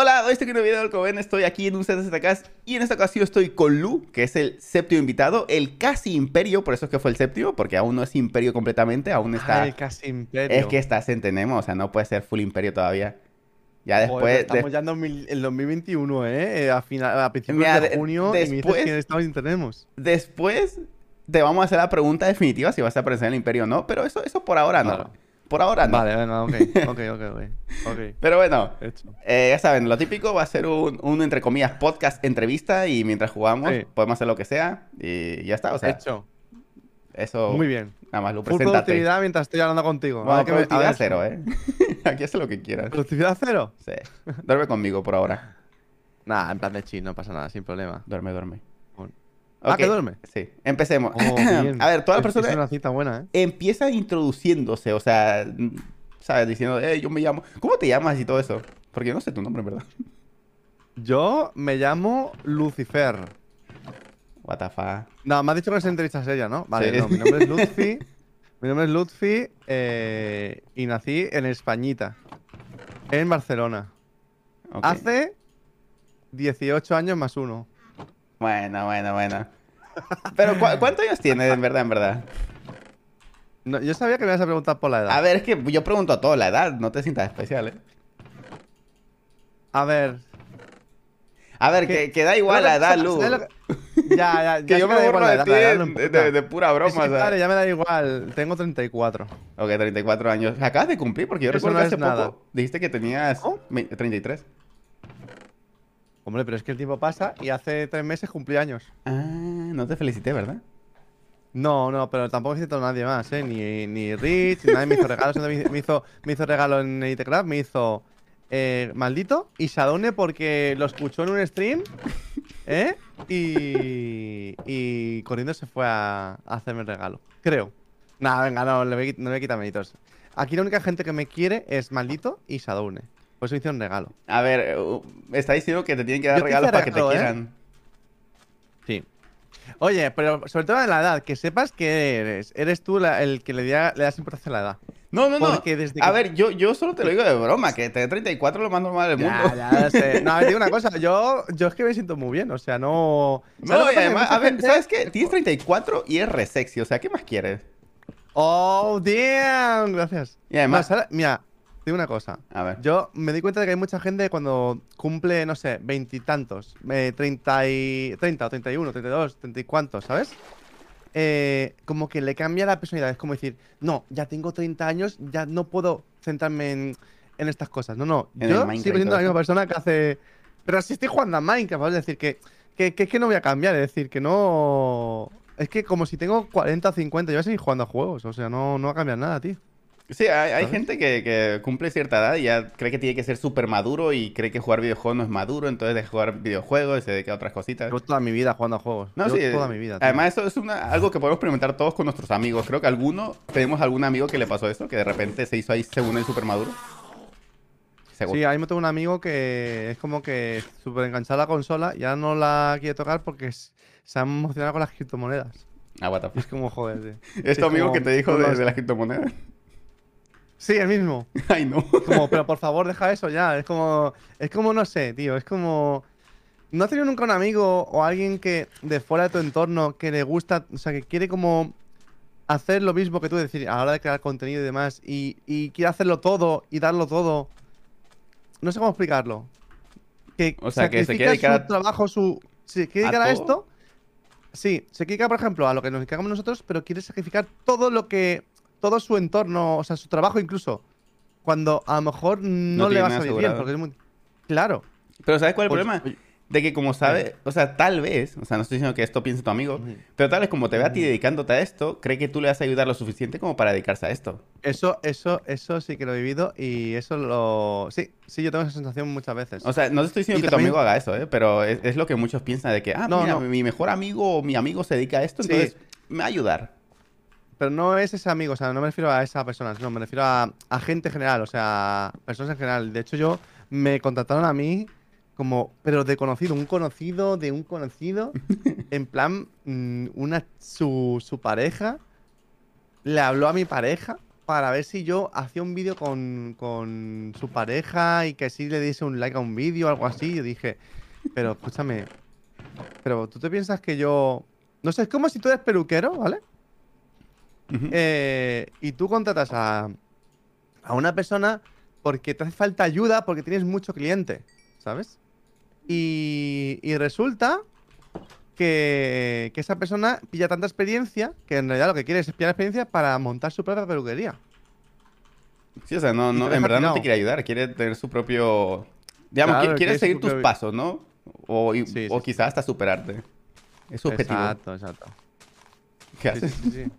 Hola, hoy estoy en un video del Coven, estoy aquí en un ZZK y en esta ocasión estoy con Lu, que es el séptimo invitado, el casi imperio, por eso es que fue el séptimo, porque aún no es imperio completamente, aún está... Ah, el casi imperio. Es que está centenemo, o sea, no puede ser full imperio todavía. Ya después... Joder, estamos de- ya en 2000 en 2021, ¿eh? Eh, A, final, a principios Mira, de de- junio y me después- dices que estamos tenemos. Después te vamos a hacer la pregunta definitiva si vas a aparecer en el imperio o no, pero eso, eso por ahora no. Por ahora no. Vale, venga, ok, ok, ok, ok. Ok, Pero bueno. Eh, ya saben, lo típico va a ser un, un, entre comillas, podcast entrevista y mientras jugamos Sí. podemos hacer lo que sea y ya está. O sea, hecho. eso Muy bien. nada más, lo Full preséntate. productividad mientras estoy hablando contigo. Bueno, A ver productividad ver, cero, ¿eh? Aquí hace lo que quieras. ¿Productividad cero? Sí. Duerme conmigo por ahora. Nah, en plan de chill, no pasa nada, sin problema. Duerme, duerme. Ah, Ok, ¿que duerme? Sí, empecemos. Oh, a ver, todas las Es- Es personas una cita buena, ¿eh? empiezan introduciéndose, o sea, ¿sabes? Diciendo, eh, yo me llamo. ¿Cómo te llamas y todo eso? Porque yo no sé tu nombre, en verdad. Yo me llamo Lucifer. What the fuck. No, me has dicho que es entrevista seria, ¿no? Vale, Sí. no, mi nombre es Lutfi. mi nombre es Lutfi eh, y nací en Españita, en Barcelona. Hace 18 años más uno. Bueno, bueno, bueno. Pero, ¿cu- ¿cuántos años tienes, en verdad, en verdad? No, yo sabía que me ibas a preguntar por la edad. A ver, es que yo pregunto a toda la edad, no te sientas especial, ¿eh? A ver. A ver, que, que da igual la edad, ¿sabes Lu. Ya, ya, ya Que yo da me la de edad, ti de, de- de pura broma, Es que, o sea. vale, ya me da igual. Tengo 34. Ok, 34 años. Acabas de cumplir porque yo Eso recuerdo no que es hace nada. poco dijiste que tenías ve- 33. Hombre, pero es que el tiempo pasa y hace tres meses cumplí años. Ah, no te felicité, ¿verdad? No, no, pero tampoco he citado a nadie más, ¿eh? Ni, ni Rich, ni nadie me hizo regalos. Me hizo, me hizo, regalo en Elitecraft, me hizo eh, Maldito y Shadowne porque lo escuchó en un stream, ¿eh? Y, y corriendo se fue a, a hacerme el regalo, creo. Nada, venga, no, le voy, no le voy a quitar méritos. Aquí la única gente que me quiere es Maldito y Shadowne. Por eso me hicieron regalo. A ver, uh, está diciendo que te tienen que dar hice regalos para que te ¿eh? quieran. Sí. Oye, pero sobre todo en la edad, que sepas que eres. Eres tú la- el que le, da- le das importancia a la edad. No, no, no. A ver, yo, yo solo te lo digo de broma, que tener 34 es lo más normal del mundo. Ya, ya sé. No, a ver, te digo una cosa, yo, yo es que me siento muy bien, o sea, no. ¿Sabes lo No, y además, a ver, gente- ¿sabes qué? Tienes 34 y es re sexy, o sea, ¿qué más quieres? Oh, damn, gracias. Y además- No. Mira, digo una cosa. A ver. Yo me di cuenta de que hay mucha gente cuando cumple, no sé, veintitantos, eh, 30 y 30 o 31, 32, 30 y cuantos, ¿sabes? Eh, como que le cambia la personalidad. Es como decir, no, ya tengo 30 años, ya no puedo centrarme en, en estas cosas. No, no, En yo sigo siendo la misma persona que hace. Pero si estoy jugando a Minecraft, ¿vale? Es decir, que, que, que es que no voy a cambiar, es decir, que no. Es que como si tengo 40 o 50, yo voy a seguir jugando a juegos, o sea, no, no va a cambiar nada, tío. Sí, hay, gente que, que cumple cierta edad y ya cree que tiene que ser súper maduro y cree que jugar videojuegos no es maduro, entonces de jugar videojuegos y se dedica a otras cositas. Llevo toda mi vida jugando a juegos. No, sí, toda mi vida. tío. Además, eso es una- algo que podemos experimentar todos con nuestros amigos. Creo que alguno, tenemos algún amigo que le pasó eso, que de repente se hizo ahí según él súper maduro. Sí, ahí me tengo un amigo que es como que súper enganchado a la consola, ya no la quiere tocar porque se ha emocionado con las criptomonedas. Ah, what the fuck. es como, joder, tío. ¿Es Sí, amigo como- que te dijo de las criptomonedas? Sí, el mismo. Ay, no. Como, pero por favor, deja eso ya. Es como, es como, no sé, tío. Es como. ¿No has tenido nunca un amigo o alguien que de fuera de tu entorno que le gusta, o sea, que quiere como hacer lo mismo que tú, es decir, a la hora de crear contenido y demás, y, y quiere hacerlo todo y darlo todo? No sé cómo explicarlo. Que O sea, que se quiere dedicar su trabajo, su. Se quiere ¿A dedicar a esto. Sí, se quiere dedicar, por ejemplo, a lo que nos dedicamos nosotros, pero quiere sacrificar todo lo que. Todo su entorno, o sea, su trabajo incluso. Cuando a lo mejor no, No le va a salir bien, porque es muy. Claro. Pero ¿sabes cuál es el Pues, problema? oye, De que como sabe, o sea, tal vez, o sea, no estoy diciendo que esto piense tu amigo, pero tal vez como te ve a ti dedicándote a esto, cree que tú le vas a ayudar lo suficiente como para dedicarse a esto. Eso, eso, eso sí que lo he vivido y eso lo. Sí, sí, yo tengo esa sensación muchas veces. O sea, no te estoy diciendo Y que también- tu amigo haga eso, ¿eh? Pero es, es lo que muchos piensan de que, ah, No, mira, no. mi mejor amigo o mi amigo se dedica a esto, Sí. entonces me va a ayudar. Pero no es ese amigo, o sea, no me refiero a esa persona, no, me refiero a, a gente en general, o sea, personas en general. De hecho, yo me contactaron a mí como, pero de conocido, un conocido de un conocido, en plan, mm, una, su, su pareja le habló a mi pareja para ver si yo hacía un vídeo con, con su pareja y que si le diese un like a un vídeo o algo así. Yo dije, pero escúchame, pero tú te piensas que yo. No sé, es como si tú eres peluquero, ¿vale? Eh, y tú contratas a, a una persona porque te hace falta ayuda, porque tienes mucho cliente, ¿sabes? Y, y resulta que, que esa persona pilla tanta experiencia que en realidad lo que quiere es pillar experiencia para montar su propia peluquería. Sí, o sea, no, no, en verdad no te quiere ayudar, quiere tener su propio... Digamos, Claro, qui- quiere seguir tus propio- pasos, ¿no? O, y- Sí, o sí, quizás hasta superarte. Es su objetivo. Exacto, exacto. ¿Qué Sí, haces?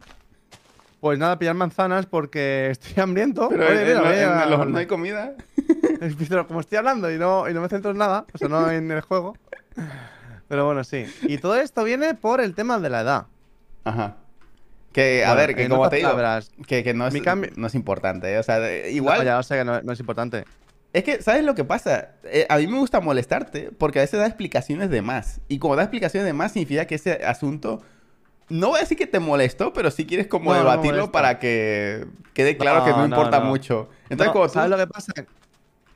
Pues nada, pillar manzanas porque estoy hambriento. Pero Oye, en, mira, en- voy en a- el horno no hay comida. Como estoy hablando y no, y no me centro en nada, o sea, no en el juego. Pero bueno, sí. Y todo esto viene por el tema de la edad. Ajá. Que, a Bueno, ver, que en como te digo, palabras, que, que no, es, cambio- no es importante, ¿eh? O sea, de- igual... no, ya lo sé que no, no es importante. Es que, ¿sabes lo que pasa? Eh, a mí me gusta molestarte porque a veces da explicaciones de más. Y como da explicaciones de más, significa que ese asunto. No voy a decir que te molestó, pero sí quieres como No, no debatirlo molesta. para que quede claro que no, No, no, importa no. mucho. Entonces, No, como tú- ¿Sabes lo que pasa?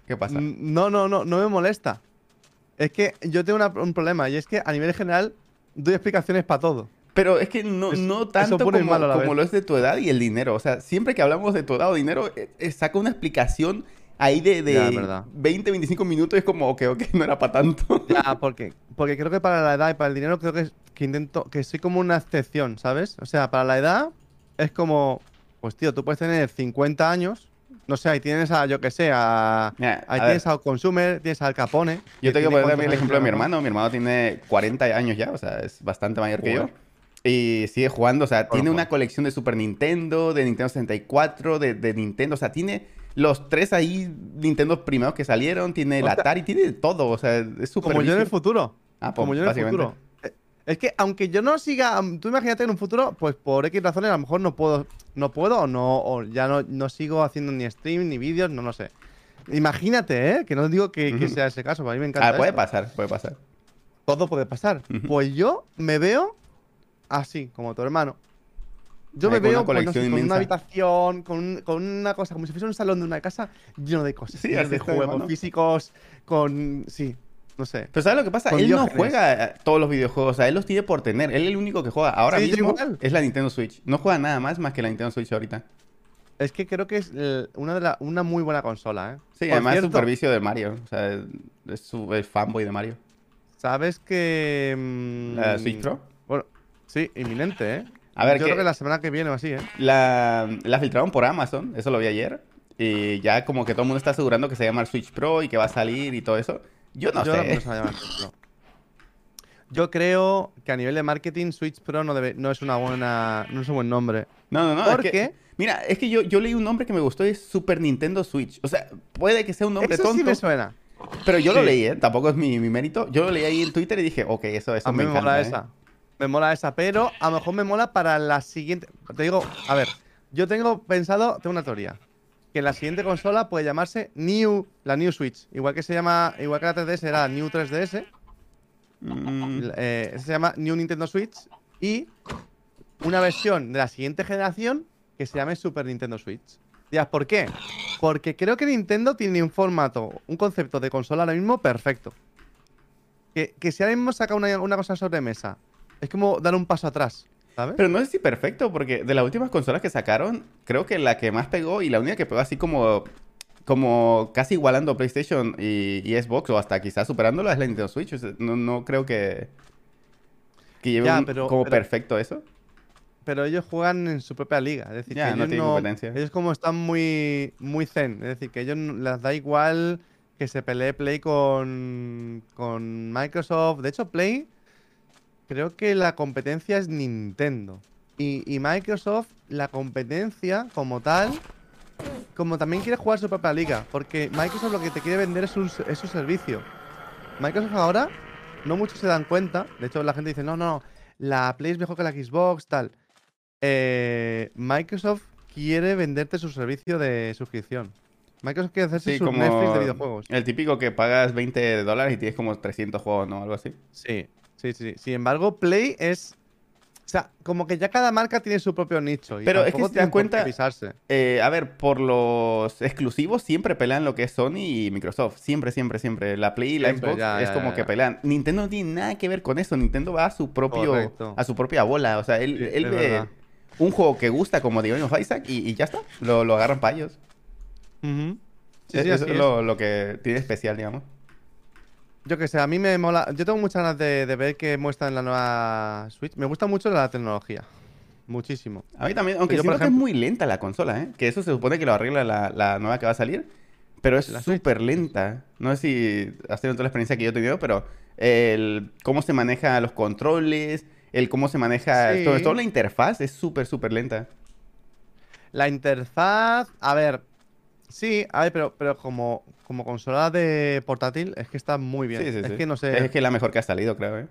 ¿Qué pasa? No, no, no, no me molesta. Es que yo tengo una- un problema y es que a nivel general doy explicaciones para todo. Pero es que no, Es- no tanto como, malo como lo es de tu edad y el dinero. O sea, siempre que hablamos de tu edad o dinero, eh, eh, saca una explicación ahí de, de Ya, es verdad. 20, 25 minutos es como, ok, ok, no era para tanto. Ya, porque, porque creo que para la edad y para el dinero creo que, que intento, que soy como una excepción, ¿sabes? O sea, para la edad es como, pues tío, tú puedes tener 50 años, no sé, ahí tienes a, yo que sé, a, ahí a tienes ver. a Consumer, tienes al Capone. Yo tengo que poner el ejemplo de mi hermano. Mi hermano tiene 40 años ya, o sea, es bastante mayor que yo. Joder. Y sigue jugando, o sea, tiene una joder. colección de Super Nintendo, de Nintendo 64, de, de Nintendo, o sea, tiene los tres ahí Nintendo primeros que salieron, tiene el O sea, Atari, tiene todo, o sea, es súper Como yo en el futuro. Ah, pues, como yo en el futuro. Eh, Es que aunque yo no siga, tú imagínate en un futuro, pues por X razones a lo mejor no puedo, no puedo o no, o ya no, no sigo haciendo ni stream ni vídeos, no lo sé. Imagínate, ¿eh? Que no digo que, que sea ese caso, a mí me encanta. Ah, puede esto. pasar, puede pasar. Todo puede pasar. Pues yo me veo así, como tu hermano. Yo me veo pues, no sé, colección con una habitación, con, con una cosa, como si fuese un salón de una casa lleno de cosas. Sí, lleno de juegos físicos, con. Sí, no sé. Pero ¿sabes lo que pasa? Con Él no juega eh, todos los videojuegos, o sea, él los tiene por tener. Él es el único que juega ahora Sí, mismo es la Nintendo Switch. No juega nada más más que la Nintendo Switch ahorita. Es que creo que es eh, una, de la, una muy buena consola, ¿eh? Sí, Por además es supervicio de Mario, o sea, es, su, es fanboy de Mario. ¿Sabes que. mm, ¿La Switch Pro? Bueno, sí, inminente, ¿eh? A ver, Yo ¿qué- creo que la semana que viene o así, ¿eh? La, la filtraron por Amazon, eso lo vi ayer. Y ya como que todo el mundo está asegurando que se llama el Switch Pro y que va a salir y todo eso. Yo no Yo sé. no a llamar Switch Pro. Yo creo que a nivel de marketing, Switch Pro no, debe, no es una buena. No es un buen nombre. No, no, no. es ¿Por que- qué? mira, es que yo, yo leí un nombre que me gustó, es Super Nintendo Switch. O sea, puede que sea un nombre Eso tonto, sí me suena. pero yo lo leí, ¿eh? Tampoco es mi, mi mérito. Yo lo leí ahí en Twitter y dije, ok, eso, eso A mí me me, encanta, mola ¿eh? esa. Me mola esa, pero a lo mejor me mola para la siguiente. Te digo, a ver, yo tengo pensado, tengo una teoría. Que la siguiente consola puede llamarse New, la New Switch. Igual que se llama, igual que la 3DS era New 3DS, Mm, eh, se llama New Nintendo Switch. Y una versión de la siguiente generación que se llame Super Nintendo Switch. Dirás, ¿por qué? Porque creo que Nintendo tiene un formato, un concepto de consola ahora mismo perfecto. Que, que si ahora mismo saca una, una cosa sobre mesa, es como dar un paso atrás, ¿sabes? Pero no sé si perfecto, porque de las últimas consolas que sacaron, creo que la que más pegó y la única que pegó así como, como casi igualando PlayStation y, y Xbox o hasta quizás superándola es la Nintendo Switch. O sea, no, no creo que, que lleve Ya, un- pero- como pero- perfecto eso. Pero ellos juegan en su propia liga. Es decir, Ya, que no ellos competencia. Ellos como están muy, muy zen. Es decir, que ellos les da igual que se pelee Play con, con Microsoft. De hecho, Play creo que la competencia es Nintendo. Y, y Microsoft, la competencia como tal, como también quiere jugar su propia liga. Porque Microsoft lo que te quiere vender es su, es su servicio. Microsoft ahora, no muchos se dan cuenta. De hecho, la gente dice, no, no, la Play es mejor que la Xbox, tal. Eh, Microsoft quiere venderte su servicio de suscripción. Microsoft quiere hacerse Sí, su como Netflix de videojuegos. el típico que pagas 20 dólares y tienes como 300 juegos, ¿no? Algo así. Sí, sí, sí. Sin embargo, Play es. O sea, como que ya cada marca tiene su propio nicho. Y Pero es que si te das cuenta-. Eh, a ver, por los exclusivos siempre pelean lo que es Sony y Microsoft. Siempre, siempre, siempre. La Play y la Siempre, Xbox ya, es ya, como ya, que pelean. Nintendo no tiene nada que ver con eso. Nintendo va a su propio, Correcto. a su propia bola. O sea, él, Sí, ve un juego que gusta como Binding of Isaac y, y ya está. Lo, lo agarran para ellos. Sí, sí, es es. lo, lo que tiene especial, digamos. Yo que sé, a mí me mola. Yo tengo muchas ganas de, de ver qué muestran en la nueva Switch. Me gusta mucho la tecnología. Muchísimo. A mí también, aunque Yo, por siento que es ejemplo- muy lenta la consola, ¿eh? Que eso se supone que lo arregla la, la nueva que va a salir. Pero es súper lenta. No sé si has tenido toda la experiencia que yo he tenido, pero el cómo se maneja los controles, el cómo se maneja, Sí. todo la interfaz es súper, súper lenta. La interfaz. A ver. Sí, a ver, pero, pero como, como consola de portátil es que está muy bien. Sí, sí, es sí. que no sé. Es que es la mejor que ha salido, creo, ¿eh?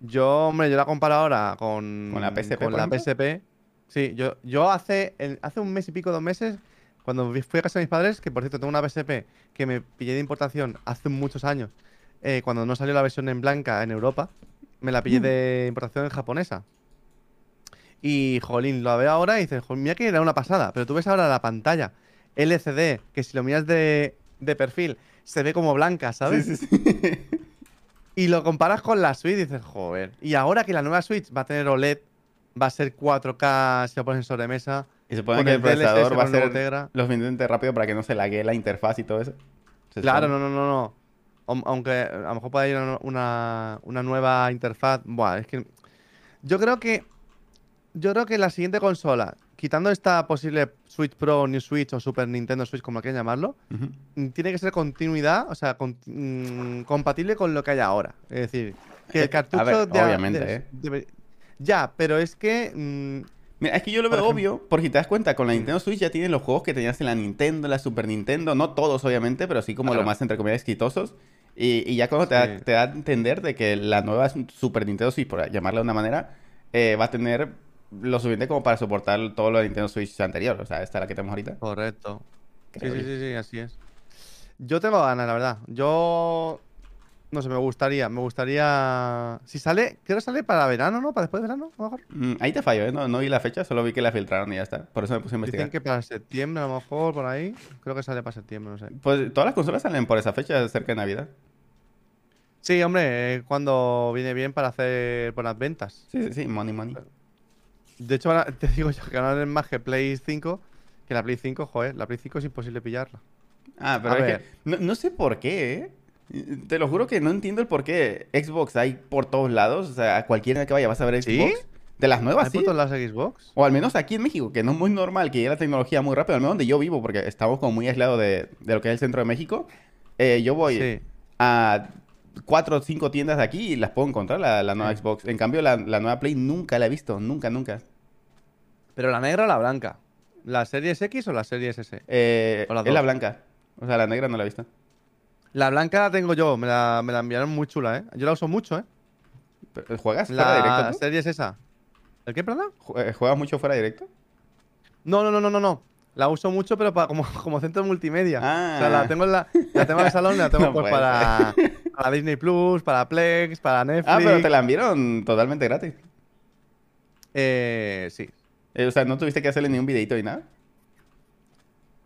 Yo, hombre, yo la comparo ahora con, ¿Con la PSP, con la? PSP. Sí, yo, yo hace, el- hace un mes y pico, dos meses, cuando fui a casa de mis padres, que por cierto tengo una PSP que me pillé de importación hace muchos años, eh, cuando no salió la versión en blanca en Europa, me la Mm. pillé de importación en japonesa. Y, jolín, lo veo ahora y dices, "Jol, mira que era una pasada, pero tú ves ahora la pantalla LCD, que si lo miras de, de perfil, se ve como blanca, ¿sabes? Sí, sí, sí. Y lo comparas con la Switch y dices, joder. Y ahora que la nueva Switch va a tener OLED, va a ser 4K si lo pones en sobremesa. y se Con que el DLSS procesador va a ser Tegra. lo suficientemente rápido para que no se lague la interfaz y todo eso. Se Claro, no, no, no, no. Aun- Aunque a lo mejor pueda ir una, una nueva interfaz. Buah, es que. Yo creo que. Yo creo que la siguiente consola, quitando esta posible Switch Pro, New Switch o Super Nintendo Switch, como quieran llamarlo, mm, tiene que ser continuidad, o sea, con- mm, compatible con lo que hay ahora. Es decir, que Eh, el cartucho a ver, de- obviamente, de- ¿eh? ya, pero es que mm, Mira, es que yo lo veo ejemplo- obvio, porque te das cuenta, con la Nintendo Switch ya tienes los juegos que tenías en la Nintendo, la Super Nintendo, no todos obviamente, pero sí como Claro. los más entre comillas exitosos. Y, y ya cuando te, da, te da a entender de que la nueva Super Nintendo Switch, por llamarla de una manera, eh, va a tener lo suficiente como para soportar todo lo de Nintendo Switch anterior. O sea, esta es la que tenemos ahorita. Correcto. Sí, sí, sí, sí, así es. Yo tengo ganas, la verdad. Yo. No sé, me gustaría. Me gustaría. Si sale. Creo que sale para verano, ¿no? Para después de verano, a lo mejor. Mm, ahí te fallo, ¿eh? No, no vi la fecha, solo vi que la filtraron y ya está. Por eso me puse a investigar. Dicen que para septiembre, a lo mejor, por ahí. Creo que sale para septiembre, no sé. Pues todas las consolas salen por esa fecha, cerca de Navidad. Sí, hombre, es cuando viene bien para hacer buenas ventas. Sí, sí, sí, money, money. De hecho, te digo yo que ahora es más que Play 5. Que la Play 5, joder, la Play 5 es imposible pillarla. Ah, pero A es ver. que no, no sé por qué, ¿eh? Te lo juro que no entiendo el por qué. Xbox hay por todos lados, o sea, a cualquiera que vaya vas a ver ¿Sí? Xbox. De las nuevas, ¿Hay sí. puesto las Xbox? O al menos aquí en México, que no es muy normal que llegue la tecnología muy rápido, al menos donde yo vivo, porque estamos como muy aislados de, de lo que es el centro de México. Eh, yo voy Sí. a cuatro o cinco tiendas de aquí y las puedo encontrar, la, la nueva Sí. Xbox. En cambio, la, la nueva Play nunca la he visto, nunca, nunca. ¿Pero la negra o la blanca? ¿La Series X o la Series S? Eh, es la blanca. O sea, la negra no la he visto. La blanca la tengo yo, me la, me la enviaron muy chula, ¿eh? Yo la uso mucho, ¿eh? Pero, ¿Juegas fuera La directo tú? serie es esa. ¿El qué, perdón? Eh, ¿Juegas mucho fuera directo? No, no, no, no, no, no. La uso mucho, pero para, como, como centro multimedia. O sea, Ah. la tengo en la, la tengo en el salón y la tengo No pues para, para Disney Plus, para Plex, para Netflix. Ah, pero te la enviaron totalmente gratis. Eh, sí. Eh, o sea, no tuviste que hacerle ni un videito ni nada.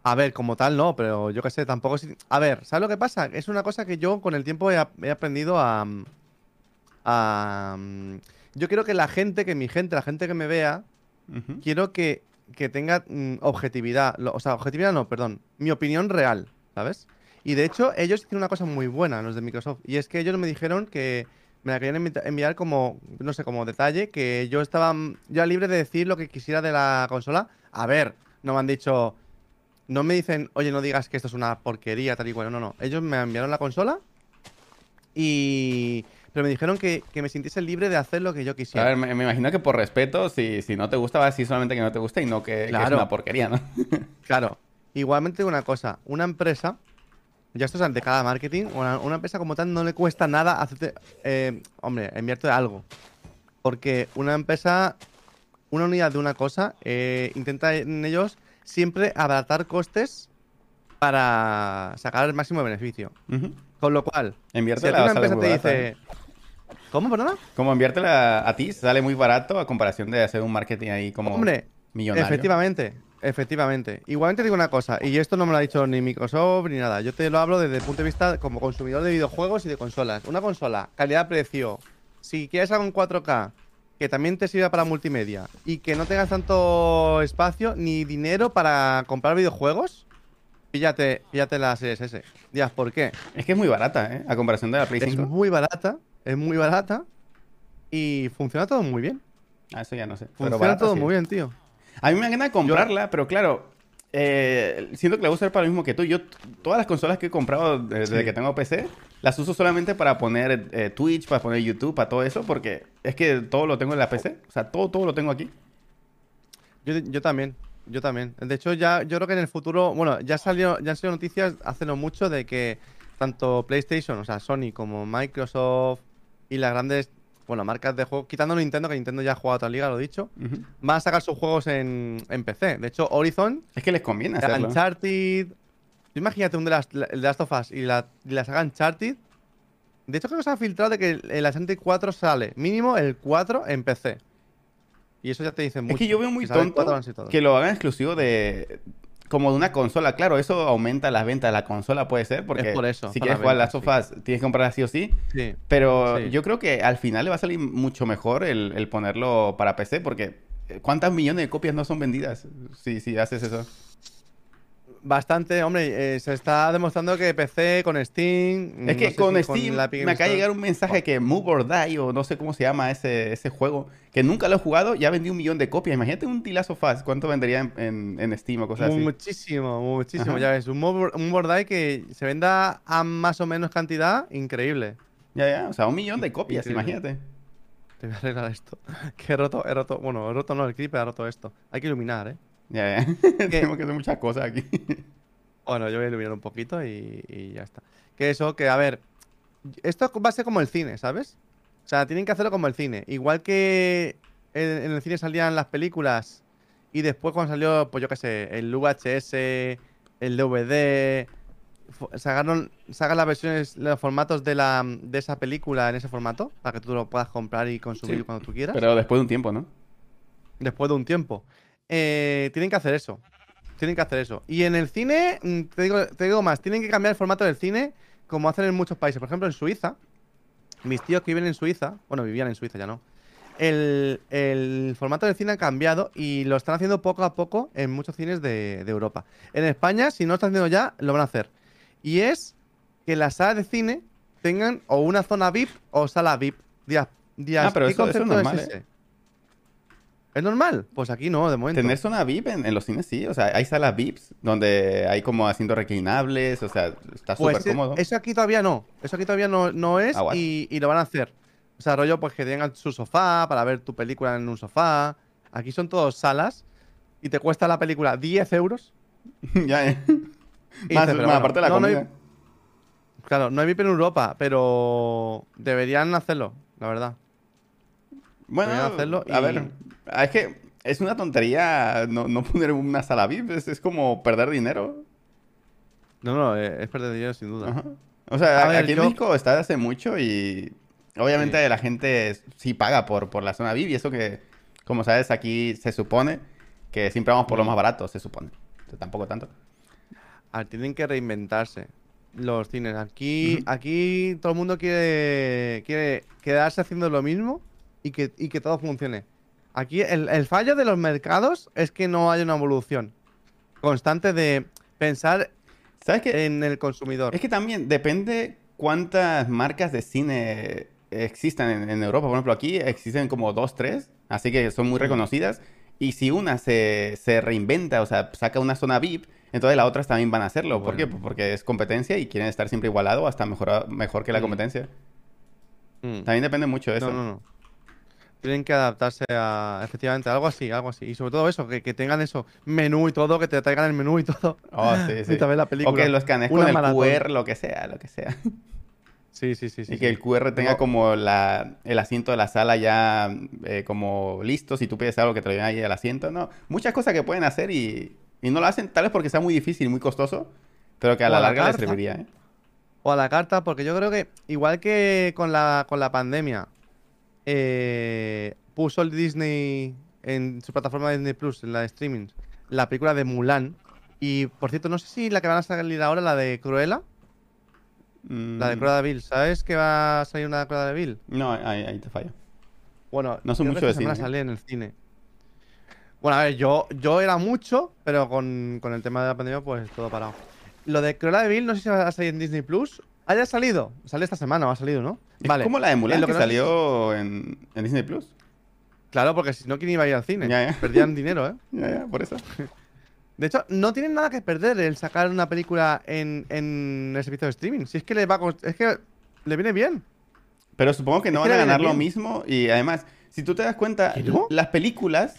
A ver, como tal no, pero yo qué sé, tampoco es... A ver, ¿sabes lo que pasa? Es una cosa que yo con el tiempo he, ap- he aprendido a... a- Yo quiero que la gente, que mi gente, la gente que me vea, quiero que, que tenga mm, objetividad. Lo- o sea, objetividad no, perdón. Mi opinión real, ¿sabes? Y de hecho, ellos hicieron una cosa muy buena, los de Microsoft. Y es que ellos me dijeron que me la querían envi- enviar como, no sé, como detalle, que yo estaba mm, ya libre de decir lo que quisiera de la consola. A ver, no me han dicho. No me dicen, oye, no digas que esto es una porquería, tal y cual. No, no. Ellos me enviaron la consola y. Pero me dijeron que, que me sintiese libre de hacer lo que yo A quisiera. ver, me, me imagino que por respeto, si, si no te gusta, vas a decir solamente que no te gusta y no que, que es una porquería, ¿no? Claro. Igualmente una cosa, una empresa, ya esto es ante cada marketing, una, una empresa como tal no le cuesta nada hacerte, eh, hombre, enviarte algo. Porque una empresa, una unidad de una cosa, eh, intenta en ellos siempre abaratar costes para sacar el máximo beneficio. Con lo cual, si Enviártela una empresa muy te dice, ¿eh? ¿Cómo, perdona? Como enviártela a ti sale muy barato a comparación de hacer un marketing ahí como Hombre, millonario. efectivamente, efectivamente. Igualmente digo una cosa, y esto no me lo ha dicho ni Microsoft ni nada. Yo te lo hablo desde el punto de vista como consumidor de videojuegos y de consolas. Una consola, calidad-precio. Si quieres algo en 4K, que también te sirva para multimedia y que no tengas tanto espacio ni dinero para comprar videojuegos, píllate, píllate la Series S. Dirás, ¿por qué? Es que es muy barata, ¿eh? A comparación de la Play Es 5. muy barata, es muy barata y funciona todo muy bien. Ah, eso ya no sé. Pero Funciona barata todo sí. muy bien, tío. A mí me da ganas de comprarla, pero claro, eh, siento que la voy a usar para lo mismo que tú. Yo, todas las consolas que he comprado de- desde Sí. que tengo PC, las uso solamente para poner eh, Twitch, para poner YouTube, para todo eso, porque es que todo lo tengo en la PC. O sea, todo, todo lo tengo aquí. Yo, yo también, yo también. De hecho, ya yo creo que en el futuro, bueno, ya salió, ya han salido noticias hace no mucho de que tanto PlayStation, o sea, Sony como Microsoft y las grandes, bueno, marcas de juegos, quitando Nintendo, que Nintendo ya ha jugado a otra liga, lo he dicho, van a sacar sus juegos en, en PC. De hecho, Horizon, Es que les conviene hacerlo. Uncharted. Imagínate un de las, de Last of Us y la, la saga Uncharted. De hecho, creo que se ha filtrado de que el, Uncharted 4 sale, mínimo el 4 en PC. Y eso ya te dice mucho. Es que yo veo muy tonto 4 antes y todo. que lo hagan exclusivo de... Como de una consola, claro, eso aumenta las ventas de la consola, puede ser, porque Es por eso, si quieres las jugar of Us, tienes que comprarla sí o sí, Sí. Pero Sí. yo creo que al final le va a salir mucho mejor el, el ponerlo para PC, porque eh, ¿cuántas millones de copias no son vendidas si, si haces eso? Bastante, hombre, eh, se está demostrando que PC con Steam. es no que sé con si Steam me acaba de llegar un mensaje que Move or Die, o no sé cómo se llama ese, ese juego, que nunca lo he jugado, ya vendí un millón de copias. Imagínate un Tilazo Fast, ¿cuánto vendería en, en- en Steam o cosas así? Muchísimo, muchísimo. Ajá. Ya ves, un, Mobile- un Bordai que se venda a más o menos cantidad, increíble. Ya, ya, o sea, un millón de copias, Increíble. imagínate. Te voy a arreglar esto. Que he roto, he roto. Bueno, he roto no, el creeper ha roto esto. Hay que iluminar, ¿eh? Ya, ya. Tengo que hacer muchas cosas aquí. Bueno, yo voy a iluminar un poquito y, y ya está. Que eso, que a ver. Esto va a ser como el cine, ¿sabes? O sea, tienen que hacerlo como el cine. Igual que en, en el cine salían las películas y después cuando salió, pues yo qué sé, el VHS, el DVD, sacaron, sacan las versiones, los formatos de, la, de esa película en ese formato para que tú lo puedas comprar y consumir Sí, cuando tú quieras. Pero después de un tiempo, ¿no? después de un tiempo. Eh, tienen que hacer eso. Tienen que hacer eso. Y en el cine, mm, te digo, te digo más, tienen que cambiar el formato del cine como hacen en muchos países. Por ejemplo, en Suiza, mis tíos que viven en Suiza, bueno, vivían en Suiza ya no. El, el formato del cine ha cambiado y lo están haciendo poco a poco en muchos cines de, de Europa. En España, si no lo están haciendo ya, lo van a hacer. Y es que las salas de cine tengan o una zona VIP o sala VIP. Ah, pero ¿qué eso- eso es concepto normal, ese? ¿Es normal? Pues aquí no, de momento. Tener zona VIP en, en los cines, sí. O sea, hay salas VIPs donde hay como asientos reclinables. O sea, está súper Pues e- cómodo. eso aquí todavía no. Eso aquí todavía no, no es Ah, y, y lo van a hacer. O sea, rollo, pues que tengan su sofá para ver tu película en un sofá. Aquí son todos salas y te cuesta la película 10 euros. ya, eh. Más, dices, pero más bueno, aparte de la no, no hay- comida. Claro, no hay VIP en Europa, pero deberían hacerlo, la verdad. Bueno, hacerlo a ver. Ah, Es que es una tontería no, no poner una sala VIP. Es, es como perder dinero. No, no, eh, es perder dinero sin duda. Ajá. O sea, A ver, aquí en yo- México está desde hace mucho y obviamente la gente sí paga por, por la zona VIP y eso que, como sabes, aquí se supone que siempre vamos por lo más barato, se supone. Tampoco tanto. Ah, tienen que reinventarse los cines. Aquí, aquí todo el mundo quiere, quiere quedarse haciendo lo mismo y que, y que todo funcione. Aquí el, el fallo de los mercados es que no hay una evolución constante de pensar ¿Sabes qué? en el consumidor. Es que también depende cuántas marcas de cine existan en, en Europa. Por ejemplo, aquí existen como dos, tres, así que son muy reconocidas. Y si una se, se reinventa, o sea, saca una zona VIP, entonces las otras también van a hacerlo. ¿Por qué? Bueno. Pues porque es competencia y quieren estar siempre igualado o hasta mejor, mejor que la Mm. competencia. Mm. También depende mucho de eso. No, no, no. Tienen que adaptarse a, efectivamente, algo así, algo así. Y sobre todo eso, que, que tengan eso, menú y todo, que te traigan el menú y todo. Oh, sí, sí. Mientras ves la O película. que lo escanees con el maratón. QR, lo que sea, lo que sea. Sí, sí, sí. sí y que el QR tenga No. como la, el asiento de la sala ya eh, como listo. Si tú pides algo que te lo lleven ahí al asiento. No, muchas cosas que pueden hacer y, y no lo hacen tal vez porque sea muy difícil, muy costoso. Pero que a O la a la larga les serviría, ¿eh? O a la carta, porque yo creo que, igual que con la, con la pandemia, eh, puso el Disney en su plataforma de Disney Plus, en la de streaming, la película de Mulan. Y por cierto, no sé si la que van a salir ahora, la de Cruella, la de Mm, Cruella de Vil. ¿Sabes que va a salir una de Cruella de Vil? No, ahí, ahí te fallo. Bueno, No creo mucho de cine, ¿eh? sale en el cine. Bueno, a ver, yo, yo era mucho, pero con, con el tema de la pandemia, pues todo parado. Lo de Cruella de Vil, no sé si va a salir en Disney Plus. ¿Haya salido? Sale esta semana, o ha salido, ¿no? Es vale. como la de Mulan lo que que no salió en, en Disney Plus. Claro, porque si no, ¿quién iba a ir al cine? Ya, ya. Perdían dinero, ¿eh? Ya, ya, por eso. De hecho, no tienen nada que perder el sacar una película en, en el servicio de streaming. Si es que le va a Es que le viene bien. Pero supongo que no Es que van a le viene ganar lo mismo. Y además, si tú te das cuenta, ¿Que no? las películas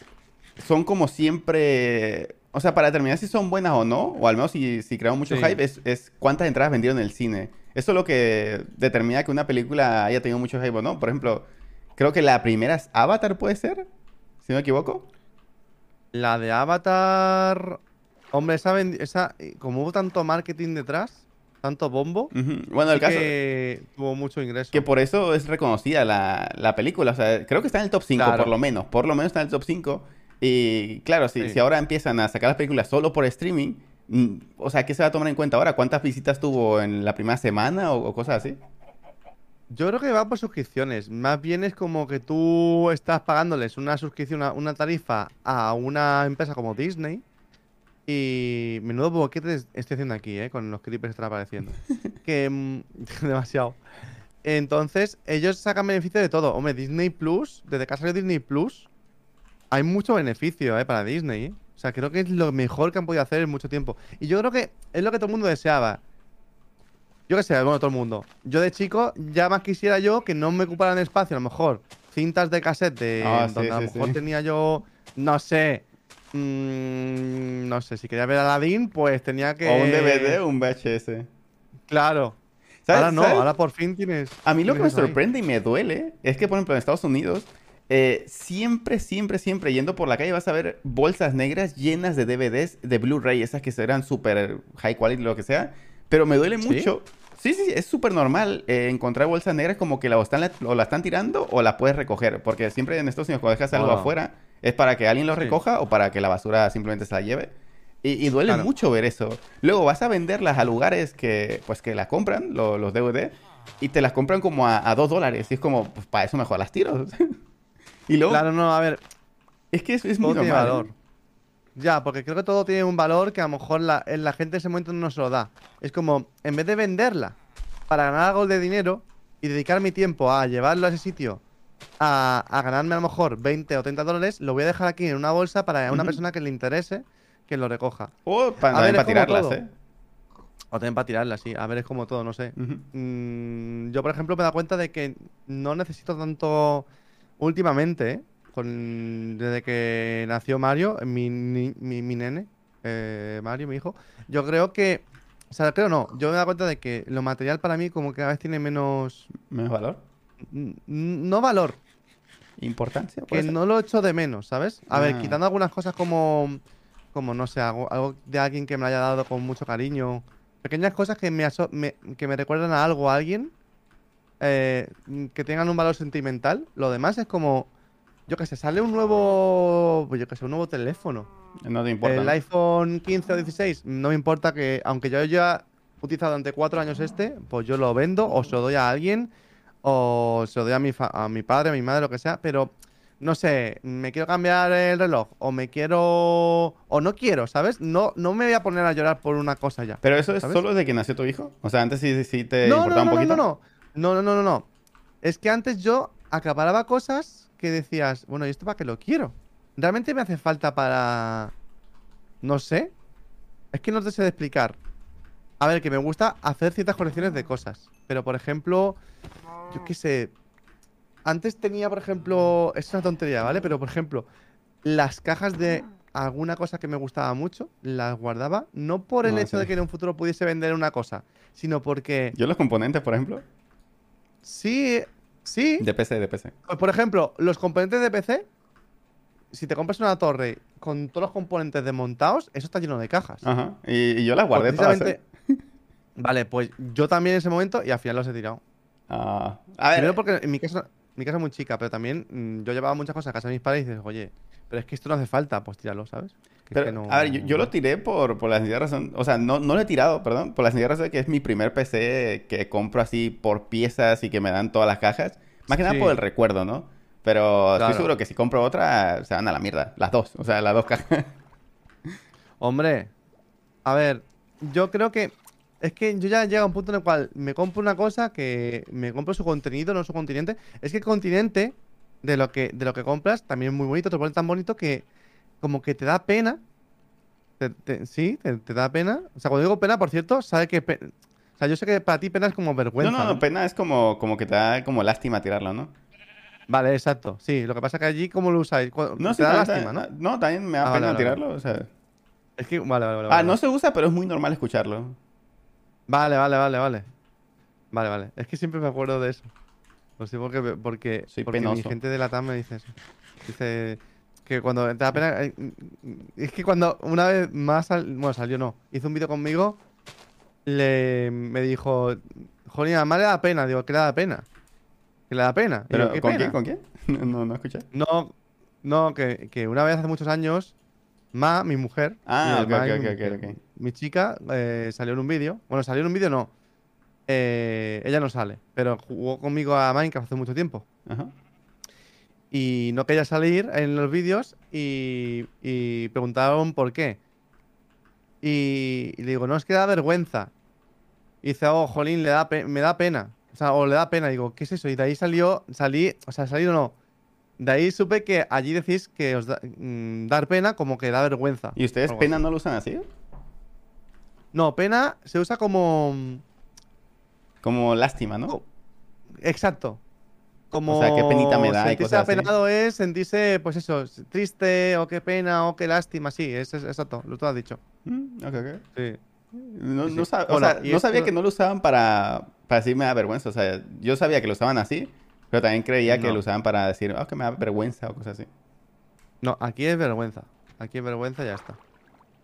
son como siempre. O sea, para determinar si son buenas o no, o al menos si, si crean mucho Sí. hype, es, es cuántas entradas vendieron en el cine. Eso es lo que determina que una película haya tenido mucho hype o no. Por ejemplo, creo que la primera es Avatar, ¿puede ser? Si no me equivoco. La de Avatar. Hombre, esa, esa como hubo tanto marketing detrás, tanto bombo. Bueno, el caso que tuvo mucho ingreso. que por eso es reconocida la, la película. O sea, creo que está en el top 5, Claro. por lo menos. Por lo menos está en el top 5. Y claro, si, Sí. si ahora empiezan a sacar las películas solo por streaming, o sea, ¿qué se va a tomar en cuenta ahora? ¿Cuántas visitas tuvo en la primera semana o, o cosas así? Yo creo que va por suscripciones. Más bien es como que tú estás pagándoles una suscripción, una, una tarifa a una empresa como Disney. Y menudo boquete es- estoy haciendo aquí, ¿eh? Con los creepers que están apareciendo. que mm, demasiado. Entonces, ellos sacan beneficio de todo. Hombre, Disney Plus, desde que ha salido Disney Plus, hay mucho beneficio, ¿eh? Para Disney, ¿eh? O sea, creo que es lo mejor que han podido hacer en mucho tiempo. Y yo creo que es lo que todo el mundo deseaba. Yo qué sé, bueno, todo el mundo. Yo de chico ya más quisiera yo que no me ocuparan espacio, a lo mejor cintas de cassette de Ah, sí, donde a lo sí, mejor sí. tenía yo, no sé, mm, no sé, si quería ver Aladdin, pues tenía que... O un DVD o un VHS. Claro. ¿Sabes- Ahora no, sabes? ahora por fin tienes... A mí lo que me ahí. sorprende y me duele es que, por ejemplo, en Estados Unidos, eh, siempre, siempre, siempre yendo por la calle vas a ver bolsas negras llenas de DVDs de Blu-ray, esas que serán súper high quality, lo que sea. Pero me duele mucho. Sí, sí, sí, es súper normal eh, encontrar bolsas negras como que la o, están, o la están tirando o la puedes recoger. Porque siempre en Estados Unidos cuando dejas algo Wow. afuera es para que alguien lo Sí. recoja o para que la basura simplemente se la lleve. Y, y duele Claro. mucho ver eso. Luego vas a venderlas a lugares que, pues, que las compran, lo- los DVD, y te las compran como a, a dos dólares. Y es como, pues para eso mejor las tiro. y luego, Claro, no, a ver, es que es, es muy todo tiene. ¿eh? valor. Ya, porque creo que todo tiene un valor que a lo mejor la, la gente en ese momento no se lo da. Es como, en vez de venderla para ganar algo de dinero y dedicar mi tiempo a llevarlo a ese sitio a, a ganarme a lo mejor 20 o 30 dólares, lo voy a dejar aquí en una bolsa para una Ujú. persona que le interese que lo recoja. O A ver, para como tirarlas, todo. ¿eh? O también para tirarla, sí. A ver, es como todo, no sé. Mm, yo, por ejemplo, me he dado cuenta de que no necesito tanto últimamente, ¿eh? Con, desde que nació Mario, mi, ni- mi, mi nene, eh, Mario, mi hijo. Yo creo que, o sea, creo no, yo me he dado cuenta de que lo material para mí como que cada vez tiene menos, Menos valor. no valor, Importancia, que ser. no lo echo de menos, ¿sabes? A ver, Ah. quitando algunas cosas como, como no sé, algo, algo de alguien que me lo haya dado con mucho cariño. Pequeñas cosas que me, aso- me- que me recuerdan a algo, a alguien, eh, que tengan un valor sentimental. Lo demás es como, yo que sé, sale un nuevo, pues yo que sé, un nuevo teléfono. No te importa. El iPhone 15 o 16, no me importa que, aunque yo ya he utilizado durante cuatro años este, pues yo lo vendo o se lo doy a alguien o se lo doy a mi, fa- a mi padre, a mi madre, lo que sea, pero no sé, me quiero cambiar el reloj o me quiero o no quiero, ¿sabes? No, no me voy a poner a llorar por una cosa ya. Pero eso es ¿sabes? solo desde que nació tu hijo. O sea, antes sí, sí te no, importaba no, un poquito. no, no, no, no, no, no, no. Es que antes yo acaparaba cosas que decías, bueno, ¿y esto para qué lo quiero? ¿Realmente me hace falta para...? No sé. Es que no te sé de explicar. A ver, que me gusta hacer ciertas colecciones de cosas. Pero, por ejemplo, yo qué sé. Antes tenía, por ejemplo, es una tontería, ¿vale? Pero, por ejemplo, las cajas de alguna cosa que me gustaba mucho, las guardaba, no por el No, hecho sí. de que en un futuro pudiese vender una cosa, sino porque Yo los componentes, por ejemplo, sí, sí. de PC, de PC. Pues, por ejemplo, los componentes de PC, si te compras una torre con todos los componentes desmontados, eso está lleno de cajas. Ajá. Y, y yo las guardé todas. ¿eh? Vale, pues yo también en ese momento y al final los he tirado. Ah, a ver, Primero porque en mi casa, mi casa es muy chica, pero también mm, yo llevaba muchas cosas a casa de mis padres y dices, oye, pero es que esto no hace falta, pues tíralo, ¿sabes? Que es Pero, que no- a ver, yo, yo lo tiré por, por la sencilla razón, o sea, no, no lo he tirado, perdón, por la sencilla razón de que es mi primer PC que compro así por piezas y que me dan todas las cajas. Más que nada Sí. por el recuerdo, ¿no? Pero Claro. estoy seguro que si compro otra, se van a la mierda. Las dos, o sea, las dos cajas. Hombre, a ver, yo creo que es que yo ya llega a un punto en el cual me compro una cosa que me compro su contenido, no su continente. Es que el continente de lo que, de lo que compras también es muy bonito, te pone tan bonito que como que te da pena. Te- te- sí, te, te da pena. O sea, cuando digo pena, por cierto, sabe que... pe- o sea, yo sé que para ti pena es como vergüenza. no, ¿no? no, pena es como, como que te da como lástima tirarlo, ¿no? Vale, exacto. Sí, lo que pasa es que allí, ¿cómo lo usáis? No, sí, da también- lástima, ¿no? No, también me da Ah, pena vale, vale. tirarlo, o sea... Es que, vale, vale, vale. Ah, no se usa, pero es muy normal escucharlo. Vale, vale, vale, vale. Vale, vale. Es que siempre me acuerdo de eso. No sé por qué, porque, Soy porque mi penoso. gente de la TAM me dice eso. Dice que cuando te da pena... eh, Es que cuando una vez más... sal- Bueno, salió no. Hizo un vídeo conmigo. Le, me dijo... Jolín, además le da pena. Digo, ¿qué le da pena? ¿Qué le da pena? Pero, digo, ¿qué ¿con pena? quién? ¿Con quién? No, no, escuché. No, no, que, que una vez hace muchos años, Ma, mi mujer, Ah, mi- ok, Ma, ok, mi ok, mujer, ok, ok. mi chica eh, salió en un vídeo. Bueno, salió en un vídeo no. Eh, ella no sale, pero jugó conmigo a Minecraft hace mucho tiempo. Ajá. Y no quería salir en los vídeos y, y preguntaron por qué. Y, y le digo, no, es que da vergüenza. Y dice, oh, jolín, le da me da pena. O sea, o le da pena. Digo, ¿qué es eso? Y de ahí salió, salí, o sea, salido no. De ahí supe que allí decís que os da, mm, dar pena como que da vergüenza. ¿Y ustedes pena así. no lo usan así? No, pena se usa como... Como lástima, ¿no? Exacto. Como O sea, qué penita me da y sentirse cosas así. apenado es sentirse, pues eso, triste o qué pena o qué lástima. Sí, es, es- exacto, lo tú has dicho. Mm, ok, ok. Sí. No, Sí, no sí. sab- o Bueno, sea, y no esto- sabía que no lo usaban para, para decir me da vergüenza. O sea, yo sabía que lo usaban así, pero también creía que lo usaban para decir, ah, que me da vergüenza o cosas así. No, aquí es vergüenza. Aquí es vergüenza y ya está.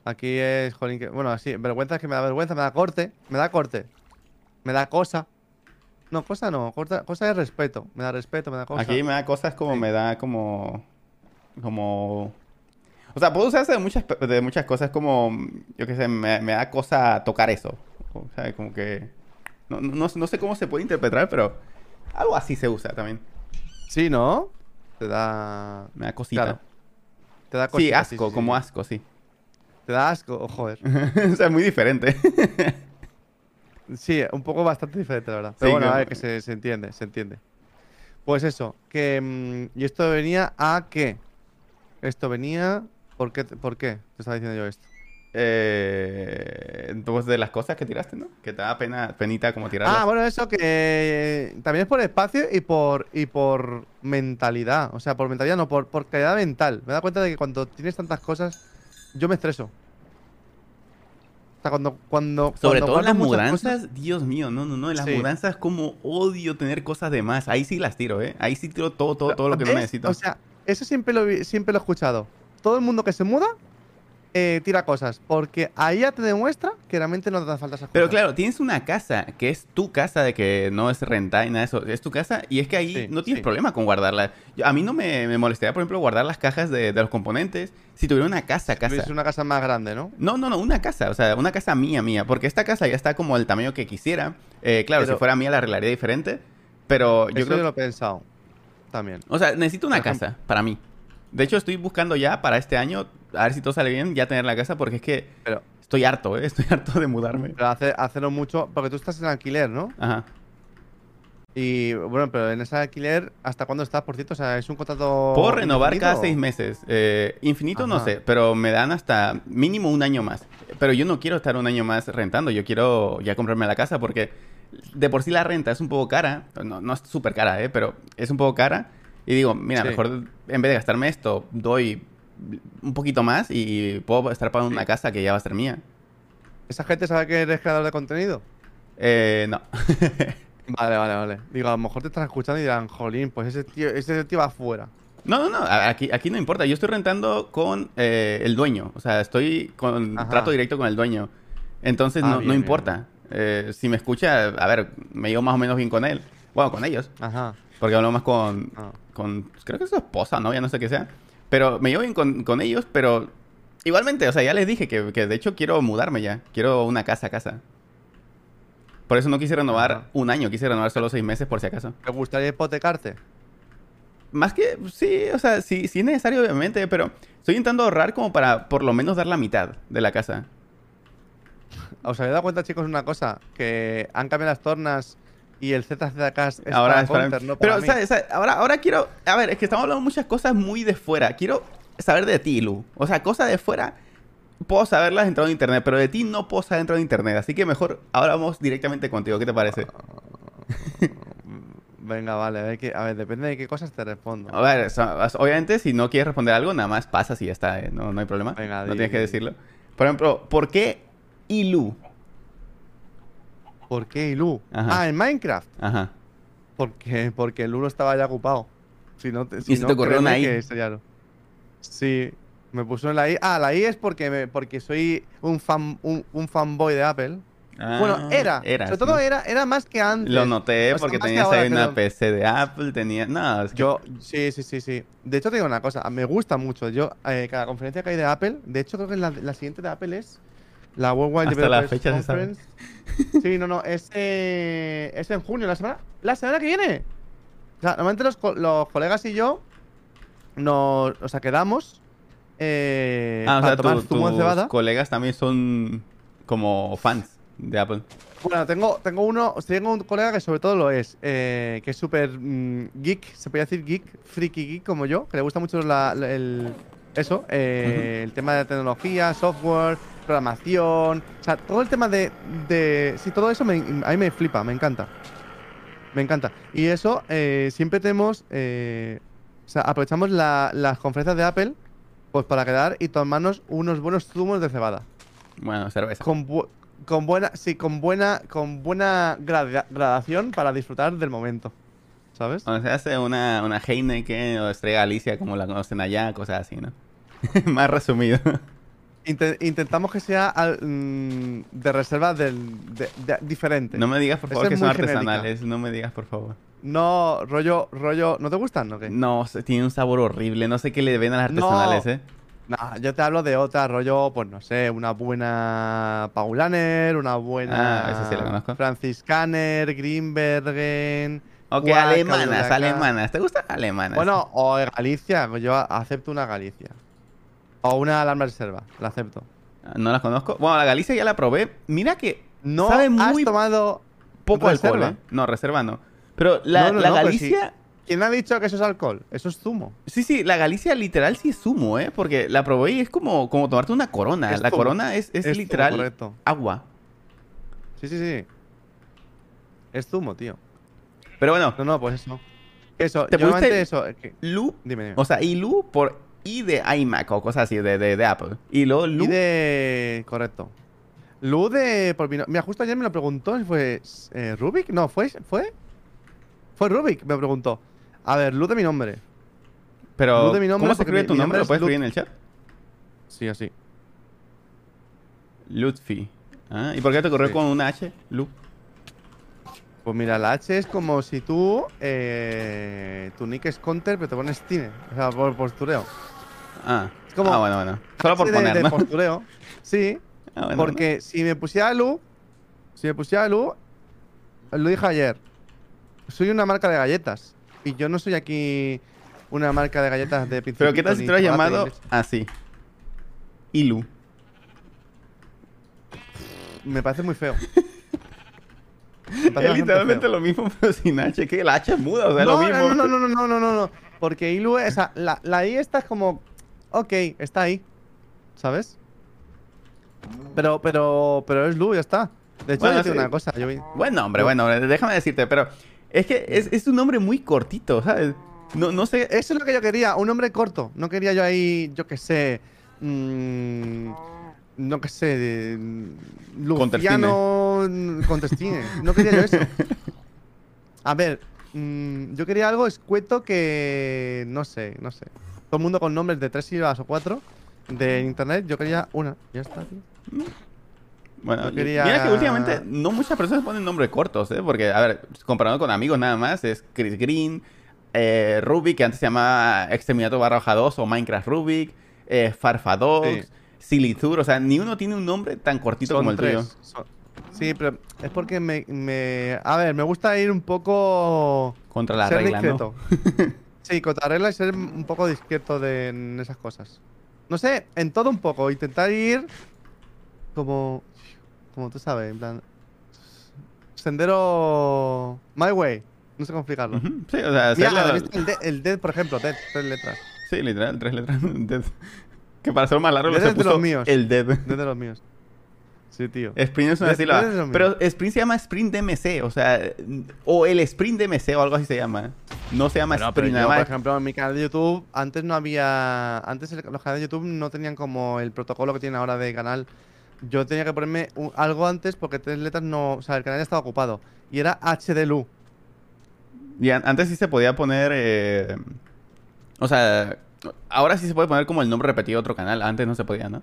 Aquí es, jolín, que... Bueno, sí, vergüenza es que me da vergüenza, me da corte, me da corte. Me da cosa. No, cosa no, cosa, cosa es respeto. Me da respeto, me da cosa. Aquí me da cosas como Sí. me da como... Como... O sea, puedo usarse de muchas, de muchas cosas como, yo qué sé, me, me da cosa tocar eso. O sea, como que... No, no, no sé cómo se puede interpretar, pero algo así se usa también. Sí, ¿no? Te da... Me da cosita. Claro. Te da Sí, cosita, asco, sí, como sí. asco, sí. Te da asco, oh, joder. o sea, muy diferente. Sí, un poco bastante diferente, la verdad. Pero Sí, bueno, que- a ver, que se, se entiende, se entiende. Pues eso, que... mm, y esto venía a qué? Esto venía... ¿Por qué, te- ¿Por qué te estaba diciendo yo esto? eh, pues de las cosas que tiraste, ¿no? Que te da pena, penita como tirarlas. Ah, bueno, eso que eh, también es por espacio y por y por mentalidad. O sea, por mentalidad, no, por, por calidad mental. Me da cuenta de que cuando tienes tantas cosas, yo me estreso. Sea, cuando. cuando Sobre cuando todo en las mudanzas, cosas- Dios mío, no, no, no, en las Sí. mudanzas como odio tener cosas de más. Ahí sí las tiro, ¿eh? Ahí sí tiro todo, todo, todo lo que no necesito. O sea, eso siempre lo, siempre lo he escuchado. Todo el mundo que se muda eh, tira cosas. Porque ahí ya te demuestra que realmente no te hacen falta esas Pero cosas. claro, tienes una casa que es tu casa, de que no es rentada y nada de eso, es tu casa, y es que ahí Sí, no tienes sí. problema con guardarla. Yo- a mí no me, me molestaría, por ejemplo, guardar las cajas de, de los componentes si tuviera una casa, casa. Es una casa más grande, ¿no? No, no, no, una casa, o sea, una casa mía, mía, porque esta casa ya está como el tamaño que quisiera. Eh, claro, Pero- si fuera mía la arreglaría diferente, pero yo Eso creo yo lo he pensado. También. O sea, necesito una casa para mí. De hecho, estoy buscando ya para este año, a ver si todo sale bien, ya tener la casa, porque es que Pero, estoy harto, ¿eh? Estoy harto de mudarme. pero hace, hace no mucho. Porque tú estás en alquiler, ¿no? Ajá. Y bueno, pero en ese alquiler, ¿hasta cuándo estás, por cierto? O sea, es un contrato. Puedo renovar cada seis meses. Eh, infinito no sé, pero me dan hasta mínimo un año más. Pero yo no quiero estar un año más rentando, yo quiero ya comprarme la casa porque de por sí la renta es un poco cara. No, no es súper cara, ¿eh? Pero es un poco cara. Y digo, mira, Sí. mejor en vez de gastarme esto, doy un poquito más y puedo estar pagando una casa que ya va a ser mía. ¿Esa gente sabe que eres creador de contenido? Eh, no. Vale, vale, vale. Digo, a lo mejor te están escuchando y dirán, jolín, pues ese tío, ese tío va afuera. No, no, no, aquí, aquí no importa. Yo estoy rentando con eh, el dueño. O sea, estoy con Ajá. trato directo con el dueño. Entonces Ah, no, bien, no importa. Eh, si me escucha, a ver, me llevo más o menos bien con él. Bueno, con ellos. Ajá. Porque hablo más con, Ah. con creo que es su esposa, ¿no? Ya no sé qué sea. Pero me llevo bien con, con ellos, pero igualmente, o sea, ya les dije que, que de hecho quiero mudarme ya. Quiero una casa a casa. Por eso no quise renovar un año, quise renovar solo seis meses por si acaso. ¿Te gustaría hipotecarte? Más que, sí, o sea, sí, sí es necesario obviamente, pero estoy intentando ahorrar como para por lo menos dar la mitad de la casa. ¿Os habéis dado cuenta, chicos, una cosa? Que han cambiado las tornas y el ZZK ahora es para- Counter, no para Pero, mí. ¿sabes? ¿sabes? Ahora, ahora quiero... A ver, es que estamos hablando muchas cosas muy de fuera. Quiero saber de ti, Lu. O sea, cosas de fuera puedo saberlas entrando en internet, pero de ti no puedo saber entrando en internet. Así que mejor ahora vamos directamente contigo. ¿Qué te parece? Venga, vale, a ver, qué- a ver, depende de qué cosas te respondo. A ver, so- obviamente si no quieres responder algo, nada más pasas y ya está. ¿eh? No, no hay problema. Venga, no di, tienes que decirlo. Por ejemplo, ¿por qué Ilu? ¿Por qué Ilu? Ajá. Ah, en Minecraft. Ajá. Porque, porque el Lulo estaba ya ocupado. Si no te, si ¿Y se no, te ocurrió una I? que Sí, me puso en la I. Ah, la I es porque, me- porque soy un, fan, un, un fanboy de Apple. bueno, Ah, era. Era. Sobre sí. todo era, era más que antes. Lo noté O sea, porque tenías ahí una PC de Apple, tenía... No, es que... Yo, sí, sí, sí, sí. De hecho, te digo una cosa, me gusta mucho. Yo, eh, cada conferencia que hay de Apple, de hecho, creo que la, la siguiente de Apple es la Worldwide Hasta la fecha se sabe. Conference. Sí, no, no, es, eh, es en junio, la semana, la semana que viene. O sea, normalmente los, los colegas y yo nos, o sea, quedamos eh, Ah, o para sea, tomar tu- zumo de tus cebada. colegas también son como fans de Apple. Bueno, tengo, tengo uno, tengo un colega que sobre todo lo es, eh, que es súper mm, geek, se podría decir geek, friki geek como yo, que le gusta mucho la- la- el, eso, eh, el tema de tecnología, software, programación, o sea, todo el tema de, de sí, todo eso me, a mí me flipa, me encanta, me encanta. Y eso, eh, siempre tenemos, eh, o sea, aprovechamos la- las conferencias de Apple, pues para quedar y tomarnos unos buenos zumos de cebada Bueno, cerveza. con, bu- con buena sí con buena con buena grada- gradación para disfrutar del momento sabes O sea, hace una, una Heineken o Estrella Galicia, como la conocen allá, cosas así, ¿no? Más resumido. Inte- intentamos que sea al- mm, de reserva del de- de- diferente No me digas, por favor, que son muy genérica. artesanales. No me digas, por favor. no rollo rollo no te gustan o qué No, tiene un sabor horrible. No sé qué le ven a las No. artesanales, ¿eh? Nah, yo te hablo de otra rollo pues no sé una buena Paulaner una buena Ah, esa sí la conozco. Franciscaner Greenbergen Ok, Huaca, alemanas, alemanas. ¿Te gustan alemanas? Bueno, o Galicia, yo acepto una Galicia. O una alarma reserva, la acepto. No las conozco. Bueno, la Galicia ya la probé. Mira que No sabe has muy tomado poco reserva? alcohol, ¿eh? No, reserva no. Pero la, No, no, la no, pero Galicia... ¿Quién ha dicho que eso es alcohol? Eso es zumo. Sí, sí, la Galicia literal sí es zumo, ¿eh? Porque la probé y es como, como tomarte una corona. Es la zumo. corona es, es zumo, literal correcto. agua. Sí, sí, sí. Es zumo, tío. Pero bueno, No, no, pues eso. Eso, ¿Te yo eso. eh, que- Lu, Dime, dime. o sea, Ilu por I de iMac o cosas así, de, de, de Apple. Y luego Lu. Y de. Correcto. Lu de. por mi Mira, justo ayer me lo preguntó. ¿Fue eh, Rubik? No, fue. ¿Fue? Fue Rubik, me preguntó. A ver, Lu de mi nombre. Pero, Lu de mi nombre ¿cómo se escribe tu mi nombre? nombre ¿Lo es puedes escribir en el chat? Sí, así. Lutfi. Ah, ¿Y por qué te ocurrió Sí. con una H? Lu. Pues mira, la H es como si tú. Eh, tu nick es Counter, pero te pones Tine. O sea, por postureo. Ah, Es como- ah bueno, bueno. Solo por de- poner, de ¿no? postureo. Sí, Ah, bueno, porque si me pusiera Lu. Si me pusiera Lu. Lo dije ayer. Soy una marca de galletas. Y yo no soy aquí una marca de galletas de Pero ¿qué tal si te lo has llamado así? Ilu. Me parece muy feo. Es literalmente feo. lo mismo, pero sin H. Que la H es muda, o sea, es lo no, mismo. no, no, no, no, no, no, no, no. Porque Ilu, o sea, la, la I esta es como. Ok, está ahí. ¿Sabes? Pero, pero, pero es Lu, ya está. De hecho, Bueno, yo sí. una cosa. Yo Bueno, hombre, bueno, déjame decirte, pero es que es, es un nombre muy cortito, ¿sabes? No, no sé. Eso es lo que yo quería, un nombre corto. No quería yo ahí, yo qué sé. mm, no qué sé. de- Luciano mm, Contestine. No quería yo eso. A ver, mm, yo quería algo escueto que. No sé, no sé. Todo el mundo con nombres de tres sílabas o cuatro de internet. Yo quería una. Ya está, tío. Bueno, Yo quería- mira que últimamente no muchas personas ponen nombres cortos, ¿eh? Porque, a ver, comparado con amigos nada más, es Chris Green, eh, Rubik, que antes se llamaba Exterminator barra hoja 2 o Minecraft Rubik, eh, Farfadox, Sí. Silithur, o sea, ni uno tiene un nombre tan cortito Son como el tres. tuyo. Son- Sí, pero es porque me, me- A ver, me gusta ir un poco... Contra la ser regla, ¿no? sí, contra la regla y ser un poco discreto de, en esas cosas. No sé, en todo un poco. Intentar ir como... Como tú sabes, en plan... Sendero... My way. No sé cómo explicarlo. Sí, o sea, Mira, hacerla- ¿has visto el, dead, el dead, por ejemplo, dead, tres letras. Sí, literal, tres letras. Dead. Que para ser más largo Dead se es de puso los míos. el Dead. Dead de los míos. Sí, tío. Sprint es una sílaba. Es. Pero Sprint se llama Sprint DMC, o sea, o el Sprint DMC o algo así se llama. No se llama pero Sprint, yo, nada por ejemplo, en mi canal de YouTube, antes no había. Antes el- los canales de YouTube no tenían como el protocolo que tienen ahora de canal. Yo tenía que ponerme un- algo antes porque tres letras no. O sea, el canal estaba ocupado. Y era HDLU. Y an- antes sí se podía poner. eh, o sea, ahora sí se puede poner como el nombre repetido de otro canal. Antes no se podía, ¿no?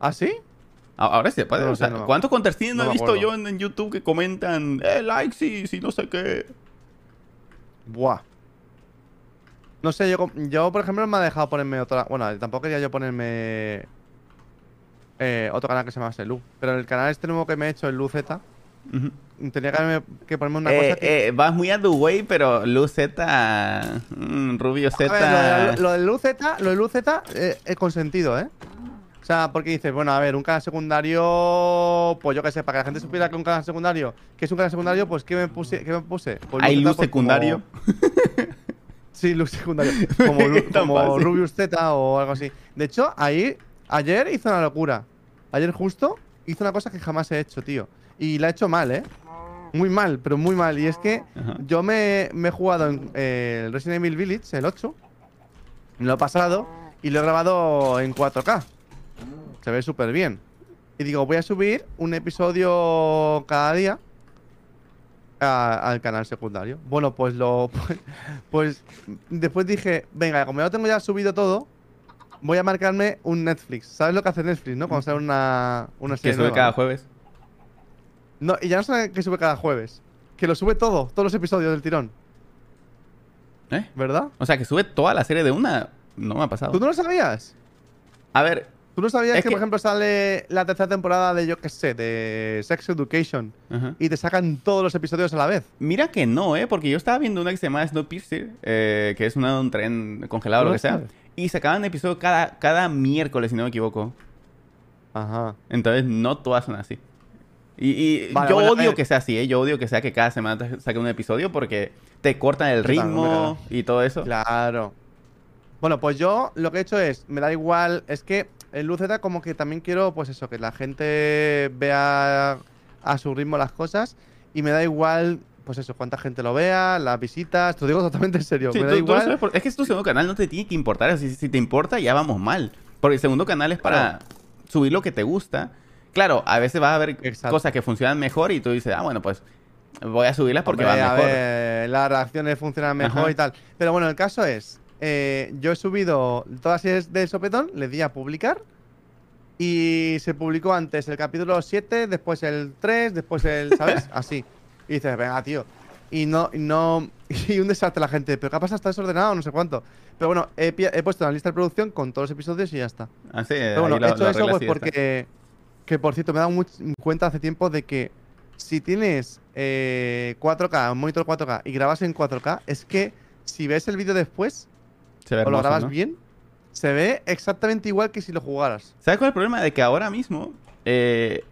¿Ah, sí? Ahora sí se puede. No o sea, no ¿cuántos contestines no, he visto yo en, en YouTube que comentan, eh, like, sí, sí, no sé qué? Buah. No sé, yo, yo por ejemplo me ha dejado ponerme otra. Bueno, tampoco quería yo ponerme. eh, otro canal que se llama Lu. Pero el canal este nuevo que me he hecho, el LuZ, Ujú. tenía que, que ponerme una Eh, cosa que. eh, vas muy a the way, pero Luz Z, mm, Rubio Z. Lo, de- lo del UZ, lo del UZ eh, es consentido, ¿eh? O sea, porque dices, bueno, a ver, un canal secundario, pues yo qué sé, para que la gente supiera que un canal secundario, que es un canal secundario, pues ¿qué me puse? ¿Qué me puse? Pues Hay Luz secundario. como- Sí, luz secundario. Como, Lu- como. Rubius Z o algo así. De hecho, ahí, ayer hizo una locura. Ayer justo hizo una cosa que jamás he hecho, tío. Y la he hecho mal, ¿eh? Muy mal, pero muy mal. Y es que Ajá. yo me, me he jugado en eh, el Resident Evil Village, el 8. Me lo he pasado y lo he grabado en 4K. Se ve súper bien. Y digo, voy a subir un episodio cada día a- al canal secundario. Bueno, pues lo. Pues, pues después dije, venga, como ya lo tengo ya subido todo, voy a marcarme un Netflix. ¿Sabes lo que hace Netflix, no? Cuando sale una, una Que serie. sube nueva, cada jueves. No, y ya no solo que sube cada jueves. Que lo sube todo, todos los episodios del tirón. ¿Eh? ¿Verdad? O sea, que sube toda la serie de una. No me ha pasado. ¿Tú no lo sabías? A ver, ¿Tú no sabías Es que, que- por ejemplo, sale la tercera temporada de, yo qué sé, de Sex Education ajá. y te sacan todos los episodios a la vez? mira que no, ¿eh? Porque yo estaba viendo una que se llama Snowpiercer, eh, que es una, un tren congelado o lo que sea. Y sacaban episodio cada, cada miércoles, si no me equivoco. Ajá. Entonces, no todas son así. Y, y Vale, yo bueno, odio eh. que sea así, ¿eh? Yo odio que sea que cada semana te saquen un episodio porque te cortan el ritmo y todo eso. Claro. Bueno, pues yo lo que he hecho es, me da igual, es que en Luceta como que también quiero, pues eso, que la gente vea a su ritmo las cosas y me da igual, pues eso, cuánta gente lo vea, las visitas, te lo digo totalmente en serio, Sí, me da tú igual. por- es que es tu segundo canal, no te tiene que importar. Si, si te importa, ya vamos mal. Porque el segundo canal es para subir lo que te gusta. Claro, a veces vas a ver Exacto. cosas que funcionan mejor y tú dices, ah, bueno, pues voy a subirlas porque Hombre, van a mejor. ver, las reacciones funcionan mejor Ajá. y tal. Pero bueno, el caso es, eh, yo he subido todas las del sopetón, le di a publicar y se publicó antes el capítulo 7, después el 3, después el, ¿sabes? Así. Y dices, venga, tío. Y no, y no, y un desastre la gente, pero ¿qué ha pasado? Está desordenado, no sé cuánto. Pero bueno, he, he puesto una lista de producción con todos los episodios y ya está. Así, Pero bueno, he hecho eso pues porque. Que por cierto, me he dado cuenta hace tiempo de que si tienes eh, 4K, un monitor 4K y grabas en 4K, es que si ves el vídeo después Se ve o lo hermoso, grabas ¿no? bien, se ve exactamente igual que si lo jugaras. ¿Sabes cuál es el problema? De que ahora mismo. eh,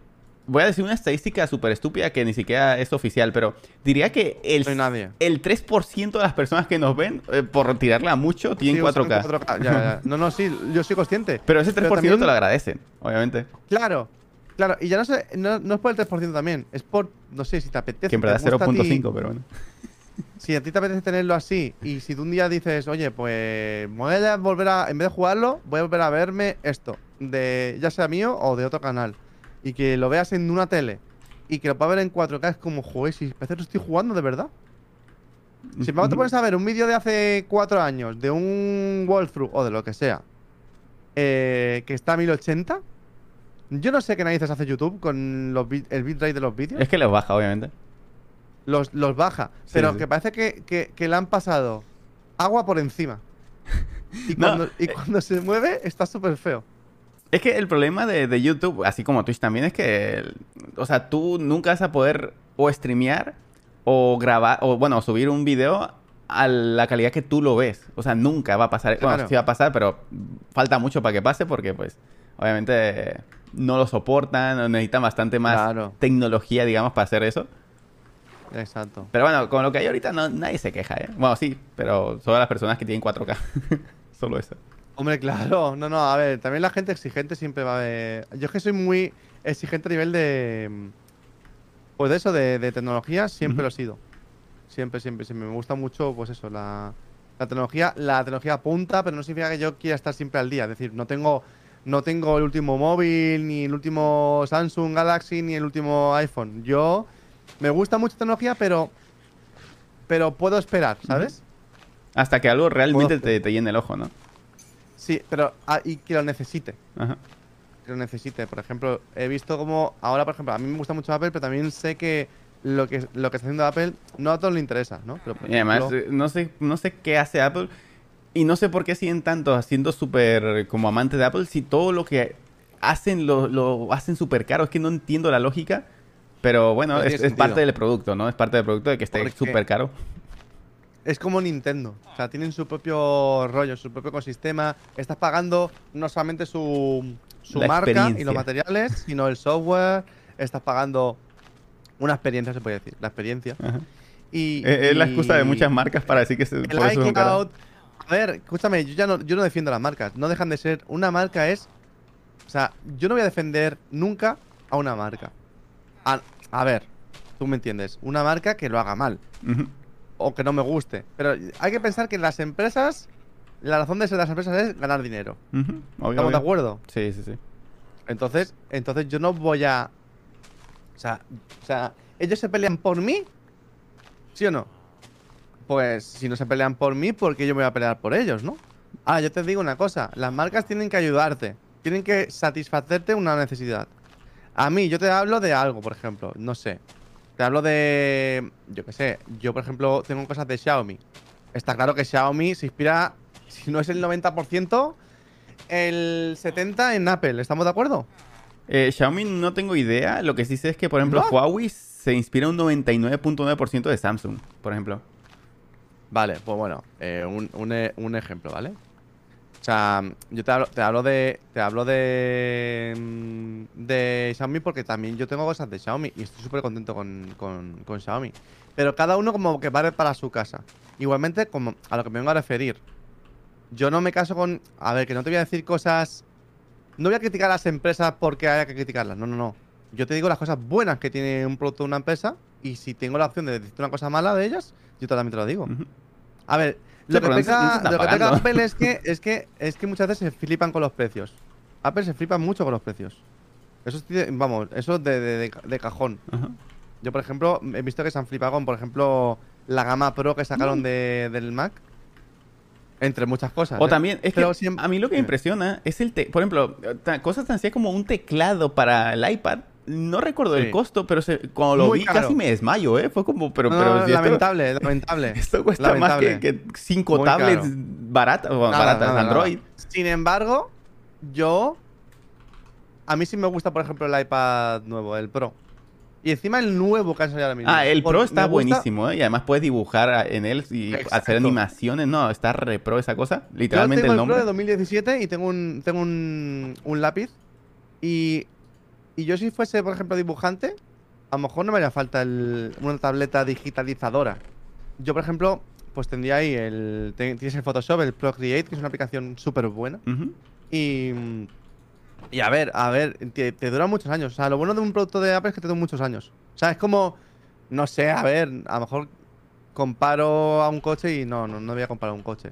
voy a decir una estadística súper estúpida que ni siquiera es oficial, pero diría que el, No nadie. el 3% de las personas que nos ven, eh, por tirarla mucho, tienen Sí, usan 4K. 4K, ya, ya. No, no, sí, yo soy consciente. Pero ese 3% Pero también- te lo agradecen, obviamente. Claro, claro. Y ya no sé, no, no es por el 3% también, es por, no sé, si te apetece. Que en verdad ti- 0.5, pero bueno. Si a ti te apetece tenerlo así y si tú un día dices, oye, pues voy a volver a, en vez de jugarlo, voy a volver a verme esto, de ya sea mío o de otro canal, y que lo veas en una tele y que lo puedas ver en 4K, es como, joder, si parece que lo estoy jugando de verdad. Si luego te pones a ver un vídeo de hace 4 años, de un walkthrough o de lo que sea, eh, que está a 1080, Yo no sé qué narices hace YouTube con los bit- el bitrate de los vídeos. Es que les baja, obviamente. Los, los baja. Sí, pero sí. que parece que, que- que le han pasado agua por encima. Y No, cuando, y eh. cuando se mueve, está súper feo. Es que el problema de, de YouTube, así como Twitch también, es que, o sea, tú nunca vas a poder o streamear o grabar, o bueno, subir un video a la calidad que tú lo ves. O sea, nunca va a pasar. Bueno, sí va a pasar, pero falta mucho para que pase porque, pues, obviamente no lo soportan, o necesitan bastante más Claro. tecnología, digamos, para hacer eso. Exacto. Pero bueno, con lo que hay ahorita no, nadie se queja, ¿eh? Bueno, sí, pero solo las personas que tienen 4K. solo eso. Hombre, claro. No, no, a ver, también la gente exigente siempre va a haber. Yo es que soy muy exigente a nivel de. Pues de eso, de, de tecnología, siempre lo he sido. Siempre, siempre, siempre. Me gusta mucho, pues eso, la, la tecnología. La tecnología punta, pero no significa que yo quiera estar siempre al día. Es decir, no tengo. No tengo el último móvil, ni el último Samsung Galaxy, ni el último iPhone. Yo. Me gusta mucho tecnología, pero. Pero puedo esperar, ¿sabes? Hasta que algo realmente te, te llene el ojo, ¿no? Sí, pero. ah, y que lo necesite. Ajá. que lo necesite. Por ejemplo, he visto como ahora, por ejemplo, a mí me gusta mucho Apple, pero también sé que lo que, lo que está haciendo Apple no a todos les interesa, ¿no? Pero, Y además, eh, no sé, no sé qué hace Apple y no sé por qué siguen tanto haciendo súper como amante de Apple si todo lo que hacen lo, lo hacen súper caro. Es que no entiendo la lógica, pero bueno, No es, es parte del producto, ¿no? Es parte del producto de que esté súper caro. es como Nintendo. O sea, tienen su propio rollo, su propio ecosistema. Estás pagando no solamente su, su La marca y los materiales, sino el software. Estás pagando una experiencia, se puede decir, la experiencia. Ajá. Y, Es, es la excusa de muchas marcas para decir que se, El por eso caras. iCloud. A ver, escúchame, yo ya no, yo no defiendo las marcas. No dejan de ser. Una marca es. O sea, yo no voy a defender nunca a una marca. A, a ver, tú me entiendes. Una marca que lo haga mal. O que no me guste. Pero hay que pensar que las empresas. La razón de ser de las empresas es ganar dinero. Obvio, ¿Estamos de acuerdo? Sí, sí, sí. Entonces, entonces yo no voy a. O sea, o sea, ellos se pelean por mí. ¿Sí o no? Pues si no se pelean por mí, ¿por qué yo me voy a pelear por ellos, no? Ahora, yo te digo una cosa, las marcas tienen que ayudarte, tienen que satisfacerte una necesidad. A mí, yo te hablo de algo, por ejemplo, no sé. Te hablo de, yo qué sé, yo por ejemplo tengo cosas de Xiaomi. Está claro que Xiaomi se inspira, si no es el 90%, el 70% en Apple, ¿estamos de acuerdo? Eh, Xiaomi no tengo idea. Lo que sí sé es que, por ejemplo, ¿No? Huawei se inspira un 99.9% de Samsung, por ejemplo. Vale, pues bueno, eh, un, un e- un ejemplo, ¿vale? O sea, yo te hablo, te hablo de. Te hablo de. mm, De Xiaomi porque también yo tengo cosas de Xiaomi y estoy súper contento con, con, con Xiaomi. Pero cada uno como que vale para su casa. Igualmente, como a lo que me vengo a referir. Yo no me caso con. A ver, que no te voy a decir cosas. No voy a criticar a las empresas porque haya que criticarlas. No, no, no. Yo te digo las cosas buenas que tiene un producto de una empresa. Y si tengo la opción de decirte una cosa mala de ellas, yo también te lo digo. A ver, lo que pega, lo que pega pagando. Apple es que, es, que, es que muchas veces se flipan con los precios. Apple se flipa mucho con los precios. Eso es, de- vamos, eso de, de- de- de cajón. Ajá. Yo, por ejemplo, he visto que se han flipado con, por ejemplo, la gama Pro que sacaron de- del Mac. Entre muchas cosas. O ¿eh? también, es que a mí lo que me impresiona es el, te- por ejemplo, cosas tan sencillas como un teclado para el iPad. No recuerdo el costo, pero se- cuando lo Muy vi caro. casi me desmayo, ¿eh? Fue como, pero, No, pero no, si esto- lamentable, lamentable. esto, cuesta más que, lamentable. que cinco Muy tablets baratas, bueno, baratas. Android. Sin embargo, yo. A mí sí me gusta, por ejemplo, el iPad nuevo, el Pro. Y encima el nuevo que ha salido ahora mismo. Ah, el Porque Pro está buenísimo, ¿eh? Y además puedes dibujar en él y hacer animaciones. No, está re pro esa cosa. Yo Literalmente tengo el el Pro nombre. de 2017 y tengo un, tengo un, un lápiz. Y, y yo si fuese, por ejemplo, dibujante, a lo mejor no me haría falta el- una tableta digitalizadora. Yo, por ejemplo, pues tendría ahí el... Tienes el Photoshop, el Procreate, que es una aplicación súper buena. Y... Y a ver, a ver, te, te dura muchos años. O sea, lo bueno de un producto de Apple es que te dura muchos años. O sea, es como... No sé, a ver, a lo mejor comparo a un coche y no, no, no voy a comparar un coche.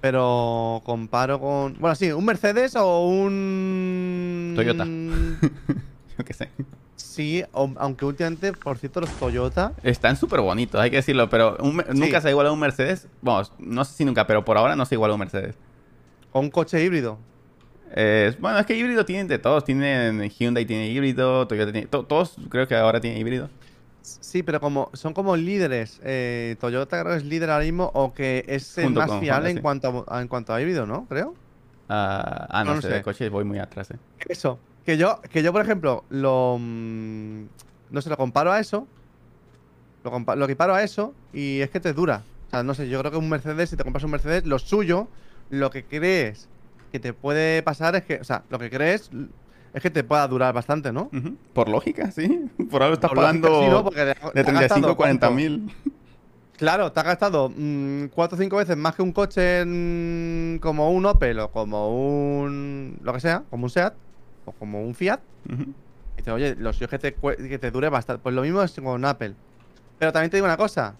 Pero comparo con. Bueno, sí, un Mercedes o un. Toyota. Qué sé. Sí, o- aunque últimamente, por cierto, los Toyota. Están súper bonitos, hay que decirlo, pero un nunca se ha igualado un Mercedes. Vamos, no sé si nunca, pero por ahora no se iguala a un Mercedes. O un coche híbrido. Eh, bueno, es que híbrido tienen de todos. Tienen Hyundai tiene híbrido, Toyota tiene... to- todos creo que ahora tienen híbrido. Sí, pero como son como líderes. eh, Toyota creo que es líder ahora mismo o que es el más con fiable Honda, en sí. cuanto a, en cuanto a híbrido, ¿no? Creo. Ah, ah, no, No sé, sé. de coches voy muy atrás, eh. Eso. Que yo, que yo por ejemplo, lo. mm, no sé, lo comparo a eso. Lo, compa- lo equiparo a eso y es que te dura. O sea, no sé, yo creo que un Mercedes, si te compras un Mercedes, lo suyo, lo que crees que te puede pasar es que. O sea, lo que crees es que te pueda durar bastante, ¿no? Por lógica, sí. Por algo estás Por lógica, pagando sí, ¿no? De te has 35 a gastado 40 cuánto. mil. Claro, te has gastado 4 o 5 veces más que un coche en- como un Opel o como un. lo que sea, como un Seat o como un Fiat. Ujú. Y dices, oye, lo suyo es que te, que te dure bastante. Pues lo mismo es con Apple. Pero también te digo una cosa.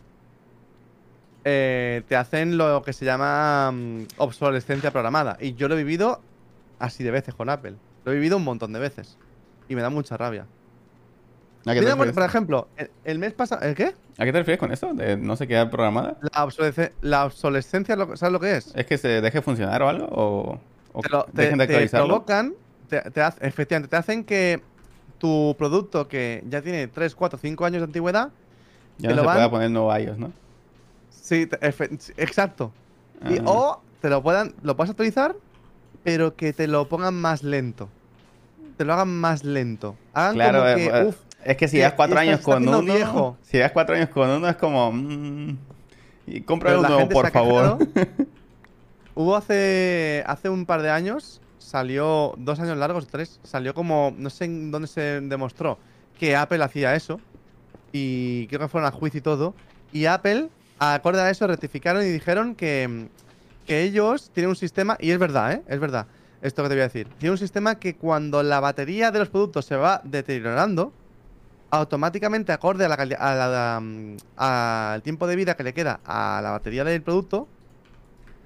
Eh, te hacen lo que se llama mm, obsolescencia programada. Y yo lo he vivido así de veces con Apple. Lo he vivido un montón de veces. Y me da mucha rabia. ¿A qué, te Mira, por, refieres? por ejemplo, el, el mes pasado. ¿El qué? ¿A qué te refieres con eso? ¿De no se queda programada? La, obsolesce- la obsolescencia, lo- ¿sabes lo que es? ¿Es que se deje funcionar o algo? ¿O, o te, lo- te- dejen de te provocan, te, te hace- efectivamente, te hacen que tu producto que ya tiene 3, 4, 5 años de antigüedad, ya te no lo se van- pueda poner nuevo iOS, ¿no? sí, te- efe- sí, exacto. Y- Ah. o te lo puedan, lo puedas actualizar, pero que te lo pongan más lento. Te lo hagan más lento. Hagan Claro, como eh, que, eh, uf, es que si llevas cuatro años con uno, viejo. si llevas cuatro años con uno es como, mm, y compra uno, por favor. Hubo hace, hace un par de años, salió, dos años largos, tres, salió como, no sé en dónde se demostró que Apple hacía eso. Y creo que fueron a juicio y todo. Y Apple, acorde a eso, rectificaron y dijeron que, que ellos tienen un sistema, y es verdad, ¿eh? Es verdad, esto que te voy a decir. Tienen un sistema que cuando la batería de los productos se va deteriorando, automáticamente acorde a cali- a mm, al tiempo de vida que le queda a la batería del producto,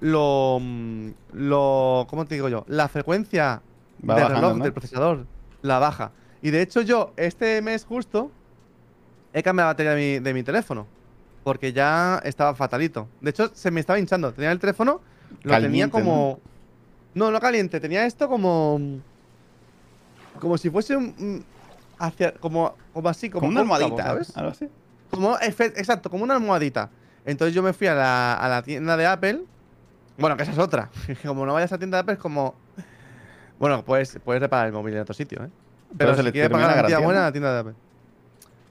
lo, mm, lo ¿cómo te digo yo? La frecuencia Va del bajando, reloj ¿no? del procesador la baja. Y de hecho yo este mes justo he cambiado la batería de mi, de mi teléfono porque ya estaba fatalito. De hecho se me estaba hinchando. Tenía el teléfono, lo tenía como no, no caliente, tenía esto como como si fuese un un- hacia como como así como Como una almohadita, ¿sabes? Algo así. Como, exacto, como una almohadita. Entonces yo me fui a la, a la tienda de Apple. Bueno, que esa es otra. como no vayas a tienda de Apple, es como. Bueno, puedes, puedes reparar el móvil en otro sitio, ¿eh? Pero, se si le termina pagar la garantía buena, ¿no? la tienda de Apple.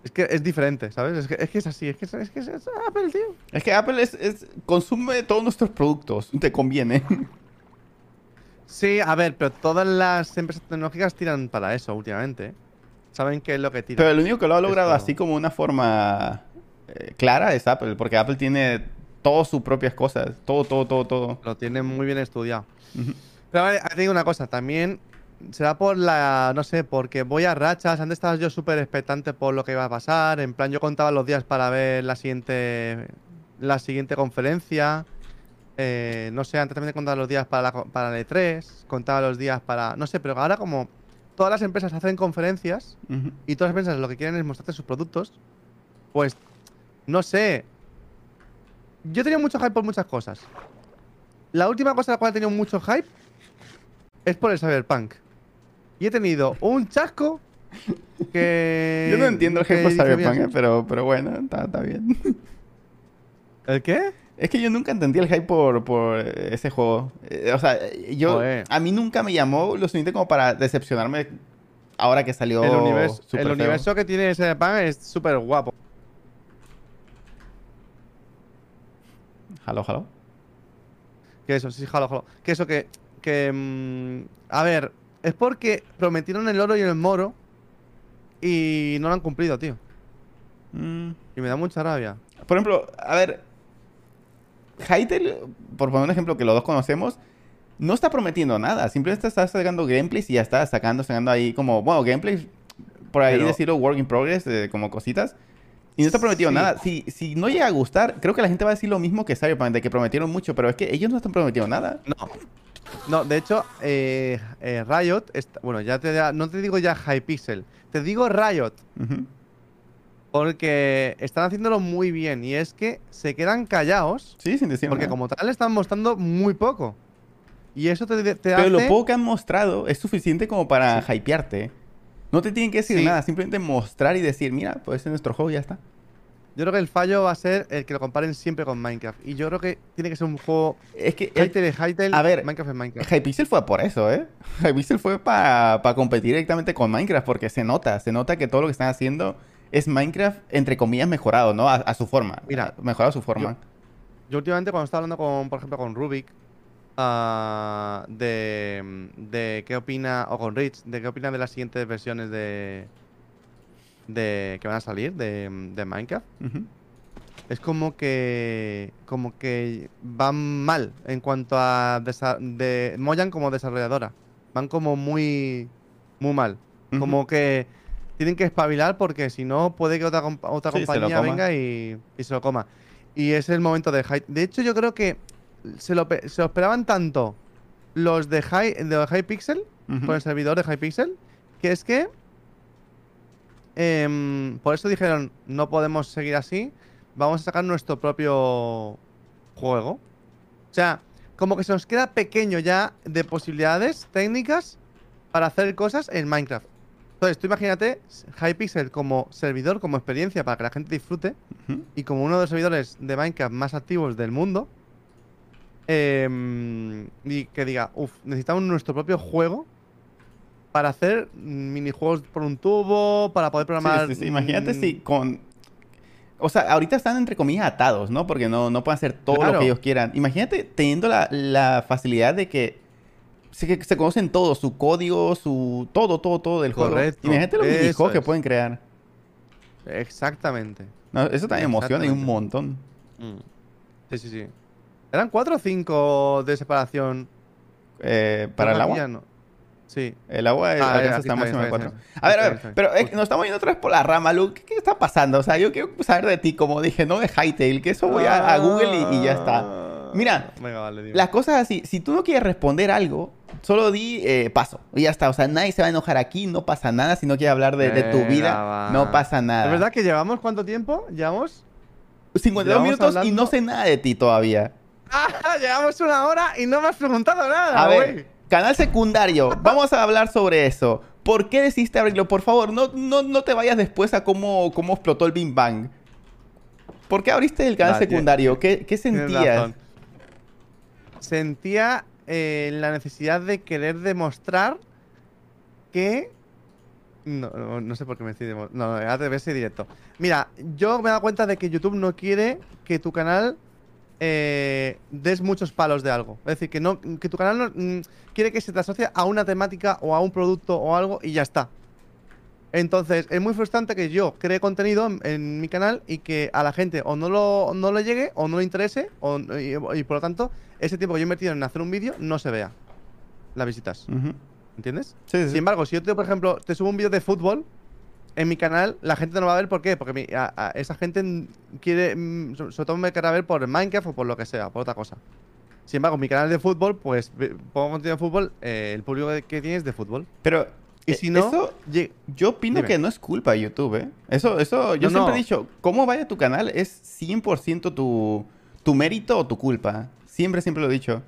Es que es diferente, ¿sabes? Es que es, que es así, es que es, es que es, Apple, tío. Es que Apple es, es- consume todos nuestros productos. Te conviene. Sí, a ver, pero todas las empresas tecnológicas tiran para eso últimamente. ¿eh? Saben qué es lo que tiran. Pero el único que lo ha logrado así como una forma eh, clara es Apple. Porque Apple tiene todas sus propias cosas. Todo, todo, todo, todo. Lo tienen muy bien estudiado. Pero a ver, te digo una cosa, también será por la, no sé, porque voy a rachas. Antes estaba yo súper expectante por lo que iba a pasar. En plan, yo contaba los días para ver la siguiente, la siguiente conferencia. Eh, no sé, antes también contaba los días para la, para el E3. Contaba los días para, no sé, pero ahora como todas las empresas hacen conferencias y todas las empresas lo que quieren es mostrarte sus productos, pues, no sé. Yo tenía mucho hype por muchas cosas. La última cosa a la cual he tenido mucho hype es por el Cyberpunk. Y he tenido un chasco que... Yo no entiendo el hype por Cyberpunk, "Mira, eh, pero, pero bueno, está, está bien. ¿El qué? Es que yo nunca entendí el hype por, por ese juego. Eh, o sea, yo... Joder. A mí nunca me llamó lo suficiente como para decepcionarme ahora que salió el universo, el universo que tiene Cyberpunk es súper guapo. Halo, halo. Que eso, sí, jalo, jalo. Que eso, que. que mm, a ver, es porque prometieron el oro y el moro. Y no lo han cumplido, tío. Mm. Y me da mucha rabia. Por ejemplo, a ver... Hytale, por poner un ejemplo que los dos conocemos, no está prometiendo nada. Simplemente está sacando gameplays y ya está sacando, sacando ahí como... Bueno, gameplays, por ahí Pero- decirlo, work in progress, eh, como cositas. Y no está prometiendo Sí. nada. Si, si no llega a gustar, creo que la gente va a decir lo mismo que Cyberpunk, de que prometieron mucho, pero es que ellos no están prometiendo nada. No. No, de hecho, eh, eh, Riot. está- bueno, ya te da- no te digo ya Hypixel. Te digo Riot. Porque están haciéndolo muy bien. Y es que se quedan callados. Sí, sin decir Porque nada. como tal están mostrando muy poco. Y eso te, te Pero hace... lo poco que han mostrado es suficiente como para hypearte. No te tienen que decir Sí. nada, simplemente mostrar y decir, mira, pues ese es nuestro juego y ya está. Yo creo que el fallo va a ser el que lo comparen siempre con Minecraft. Y yo creo que tiene que ser un juego Es que Hytale es Hytale, a ver, Minecraft es Minecraft. Hypixel fue por eso, ¿eh? Hypixel fue para competir directamente con Minecraft porque se nota, se nota que todo lo que están haciendo es Minecraft, entre comillas, mejorado, ¿no? A, a su forma. Mira, mejorado a su forma. Yo últimamente cuando estaba hablando con, por ejemplo, con Rubik, ah, de, de qué opina, o con Rich, de qué opina de las siguientes versiones de, de que van a salir de, de Minecraft, es como que, como que van mal en cuanto a de Mojang como desarrolladora, van como muy, muy mal, como que tienen que espabilar porque si no puede que otra, otra Sí, compañía venga y, y se lo coma. Y es el momento de Hype. De hecho, yo creo que se lo, se lo esperaban tanto los de High, de Hypixel, Ujú. con el servidor de Hypixel, que es que. em, por eso dijeron: no podemos seguir así, vamos a sacar nuestro propio juego. O sea, como que se nos queda pequeño ya de posibilidades técnicas para hacer cosas en Minecraft. Entonces, tú imagínate Hypixel como servidor, como experiencia para que la gente disfrute y como uno de los servidores de Minecraft más activos del mundo. Em, y que diga, uff, necesitamos nuestro propio juego para hacer mm, minijuegos por un tubo, para poder programar. sí, sí. Imagínate mm, si con... O sea, ahorita están entre comillas atados, ¿no? Porque no, no pueden hacer todo lo que ellos quieran. Imagínate teniendo la, la facilidad de que se, se conocen todo, su código, su... Todo, todo, todo del juego. Imagínate los minijuegos que pueden crear. Exactamente. No, eso también emociona y un montón. Sí, sí, sí. ¿Eran cuatro o cinco de separación? Eh, para el agua. no. Sí. El agua es- Ah, alcanza hasta máximo de bien, 4. está bien, A ver, a ver, pero nos estamos yendo otra vez por la rama, Luke. ¿Qué, qué está pasando? O sea, yo quiero saber de ti, como dije, no de Hightail, que eso voy a, a Google y, y ya está. Mira, Venga, vale, dime. Las cosas así, si tú no quieres responder algo, solo di eh, paso y ya está. O sea, nadie se va a enojar aquí, no pasa nada. Si no quieres hablar de, de tu vida, va. no pasa nada. ¿Es verdad que llevamos cuánto tiempo? ¿Llevamos? 52 llevamos minutos y hablando- no sé nada de ti todavía. ¡Ah! Llevamos una hora y no me has preguntado nada, A ver, canal secundario, vamos a hablar sobre eso. ¿Por qué decidiste abrirlo? Por favor, no, no, no te vayas después a cómo, cómo explotó el Big Bang. ¿Por qué abriste el canal secundario? ¿Qué, sentías? Sentía eh, la necesidad de querer demostrar que. No, no, no sé por qué me estoy No, no, ves directo. Mira, yo me he dado cuenta de que YouTube no quiere que tu canal eh, des muchos palos de algo. Es decir, que, no, que tu canal no, mm, quiere que se te asocie a una temática o a un producto o algo y ya está. Entonces, es muy frustrante que yo cree contenido en, en mi canal y que a la gente o no, lo, no le llegue o no le interese o, y, y por lo tanto, ese tiempo que yo he invertido en hacer un vídeo no se vea. Las visitas. ¿Entiendes? Sí, sí, sí. Sin embargo, si yo, te, por ejemplo, te subo un vídeo de fútbol en mi canal, la gente no lo va a ver. ¿Por qué? Porque mi- a- a- esa gente quiere, mm, so- sobre todo me querrá ver por Minecraft o por lo que sea, por otra cosa. Sin embargo, mi canal de fútbol, pues pongo contenido de fútbol, eh, el público que tiene es de fútbol. Pero Y eh, si no, eso Yo opino Dime. que no es culpa de YouTube, ¿eh? Eso, eso, yo No, siempre no. he dicho, cómo vaya tu canal es 100% tu, tu mérito o tu culpa. Siempre, siempre lo he dicho.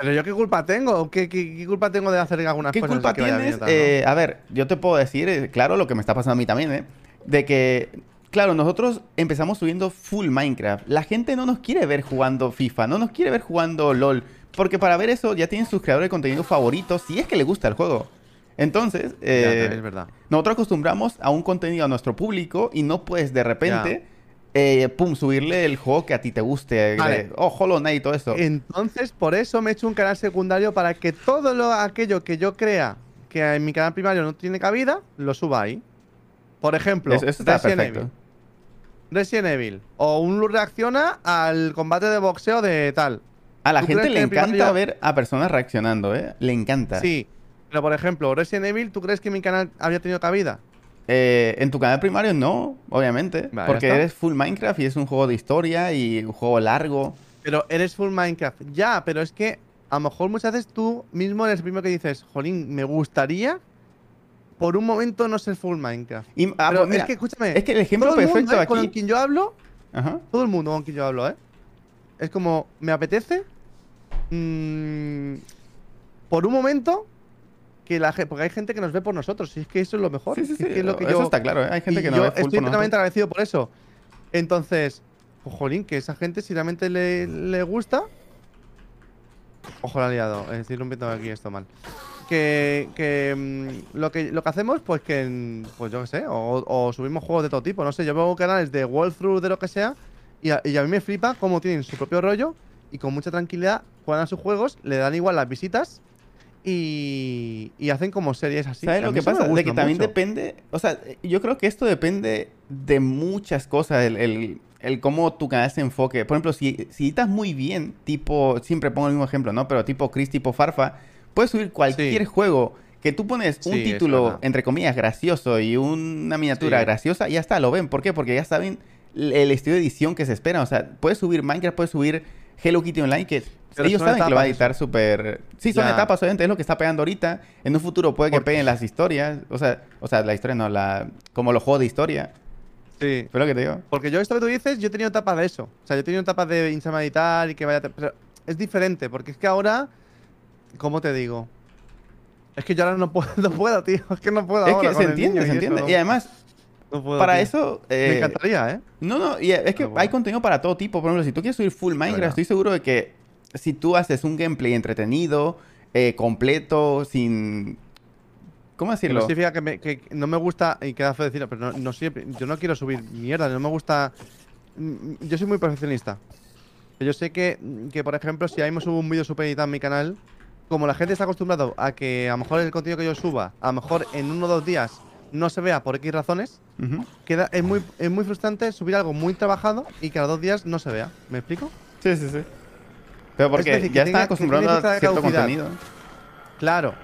Pero yo qué culpa tengo, ¿Qué, qué, qué culpa tengo de hacer algunas ¿Qué cosas? culpa que tienes? no? Eh, a ver, yo te puedo decir, eh, claro, lo que me está pasando a mí también, ¿eh? De que, claro, nosotros empezamos subiendo full Minecraft. La gente no nos quiere ver jugando FIFA, no nos quiere ver jugando LOL. Porque para ver eso ya tienen sus creadores de contenido favoritos, si es que le gusta el juego. Entonces, Ya, eh, es verdad. nosotros acostumbramos a un contenido a nuestro público y no puedes de repente, eh, pum, subirle el juego que a ti te guste. Vale. de, oh, Hollow Knight y todo eso. Entonces, por eso me he hecho un canal secundario para que todo lo, aquello que yo crea que en mi canal primario no tiene cabida, lo suba ahí. Por ejemplo, Eso, eso está Resident perfecto. Evil. Resident Evil. O un reacciona al combate de boxeo de tal. A la ¿Tú gente le encanta ver a personas reaccionando, ¿eh? Le encanta. Sí. Pero por ejemplo, Resident Evil, ¿tú crees que mi canal habría tenido cabida? Eh, en tu canal primario no, obviamente. Vale, porque eres full Minecraft y es un juego de historia y un juego largo. Pero eres full Minecraft. Ya, pero es que a lo mejor muchas veces tú mismo eres el primero que dices, Jolín, me gustaría por un momento no ser full Minecraft. Y, ah, pero pues mira, es que escúchame. es que el ejemplo todo el perfecto mundo, ¿eh? Con aquí. quien yo hablo, Ajá. todo el mundo con quien yo hablo, ¿eh? Es como, me apetece. mm, por un momento, que la porque hay gente que nos ve por nosotros, y es que eso es lo mejor. Sí, sí, sí. Es que es lo que eso yo, está claro, ¿eh? Hay gente que no ve estoy eternamente agradecido por eso. Entonces, pues, jolín, que esa gente si realmente le, le gusta. Ojo, la liado. Es decir, rompiendo aquí esto mal. Que, que, mm, lo que lo que hacemos, pues que, mm, pues yo qué sé, o, o subimos juegos de todo tipo, no sé, yo veo canales de walkthrough de lo que sea, y a, y a mí me flipa cómo tienen su propio rollo y con mucha tranquilidad juegan a sus juegos, le dan igual las visitas y, y hacen como series así. ¿Sabes lo que pasa? De que también mucho. depende, o sea, yo creo que esto depende de muchas cosas, el, el, el cómo tu canal se enfoque. Por ejemplo, si, si editas muy bien, tipo, siempre pongo el mismo ejemplo, ¿no? Pero tipo Chris, tipo Farfa, puedes subir cualquier Sí. juego que tú pones un Sí, título, entre comillas, gracioso y una miniatura Sí. graciosa, y ya está, lo ven. ¿Por qué? Porque ya saben el estilo de edición que se espera. O sea, puedes subir Minecraft, puedes subir Hello Kitty Online, que Pero ellos saben que lo va a editar súper... Sí, son Ya. etapas, obviamente, es lo que está pegando ahorita. En un futuro puede que peguen las historias. O sea, o sea, la historia no, la... Como los juegos de historia. Sí. Fue lo que te digo. Porque yo esto que tú dices, yo he tenido etapas de eso. O sea, yo he tenido etapas de insama editar y que vaya... Pero es diferente, porque es que ahora... ¿Cómo te digo? Es que yo ahora no puedo, no puedo tío. Es que no puedo Es ahora que se entiende, se entiende. eso, Y además, no puedo, para tío. eso... Me eh, encantaría, ¿eh? No, no, y es que bueno. hay contenido para todo tipo. Por ejemplo, si tú quieres subir full Minecraft, estoy seguro de que si tú haces un gameplay entretenido, eh, completo, sin... ¿Cómo decirlo? no significa que, me- que no me gusta, y queda feo decirlo, pero no, no siempre, yo no quiero subir mierda, no me gusta. mm, Yo soy muy perfeccionista. Yo sé que, que, por ejemplo, si ahí me subo un vídeo super editado en mi canal, como la gente está acostumbrado a que a lo mejor el contenido que yo suba, a lo mejor en uno o dos días no se vea por X razones, queda, es, muy, es muy frustrante subir algo muy trabajado y que a los dos días no se vea. ¿Me explico? Sí, sí, sí. Pero porque decir, ya están acostumbrados a cierto caducidad. contenido. Claro.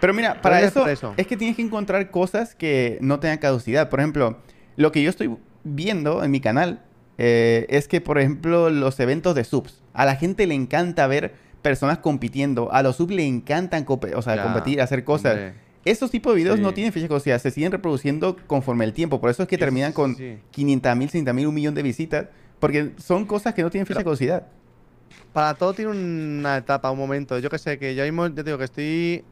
Pero mira, para es eso, es que tienes que encontrar cosas que no tengan caducidad. Por ejemplo, lo que yo estoy viendo en mi canal eh, es que, por ejemplo, los eventos de subs. A la gente le encanta ver personas compitiendo. A los subs le encantan o sea, competir, hacer cosas. hombre. Esos tipos de videos no tienen fecha de caducidad. Se siguen reproduciendo conforme el tiempo. Por eso es que terminan con sí. 500 mil, 60 mil, un millón de visitas. Porque son cosas que no tienen fecha de caducidad. Para todo tiene una etapa, un momento. Yo que sé, que yo mismo, yo digo que estoy.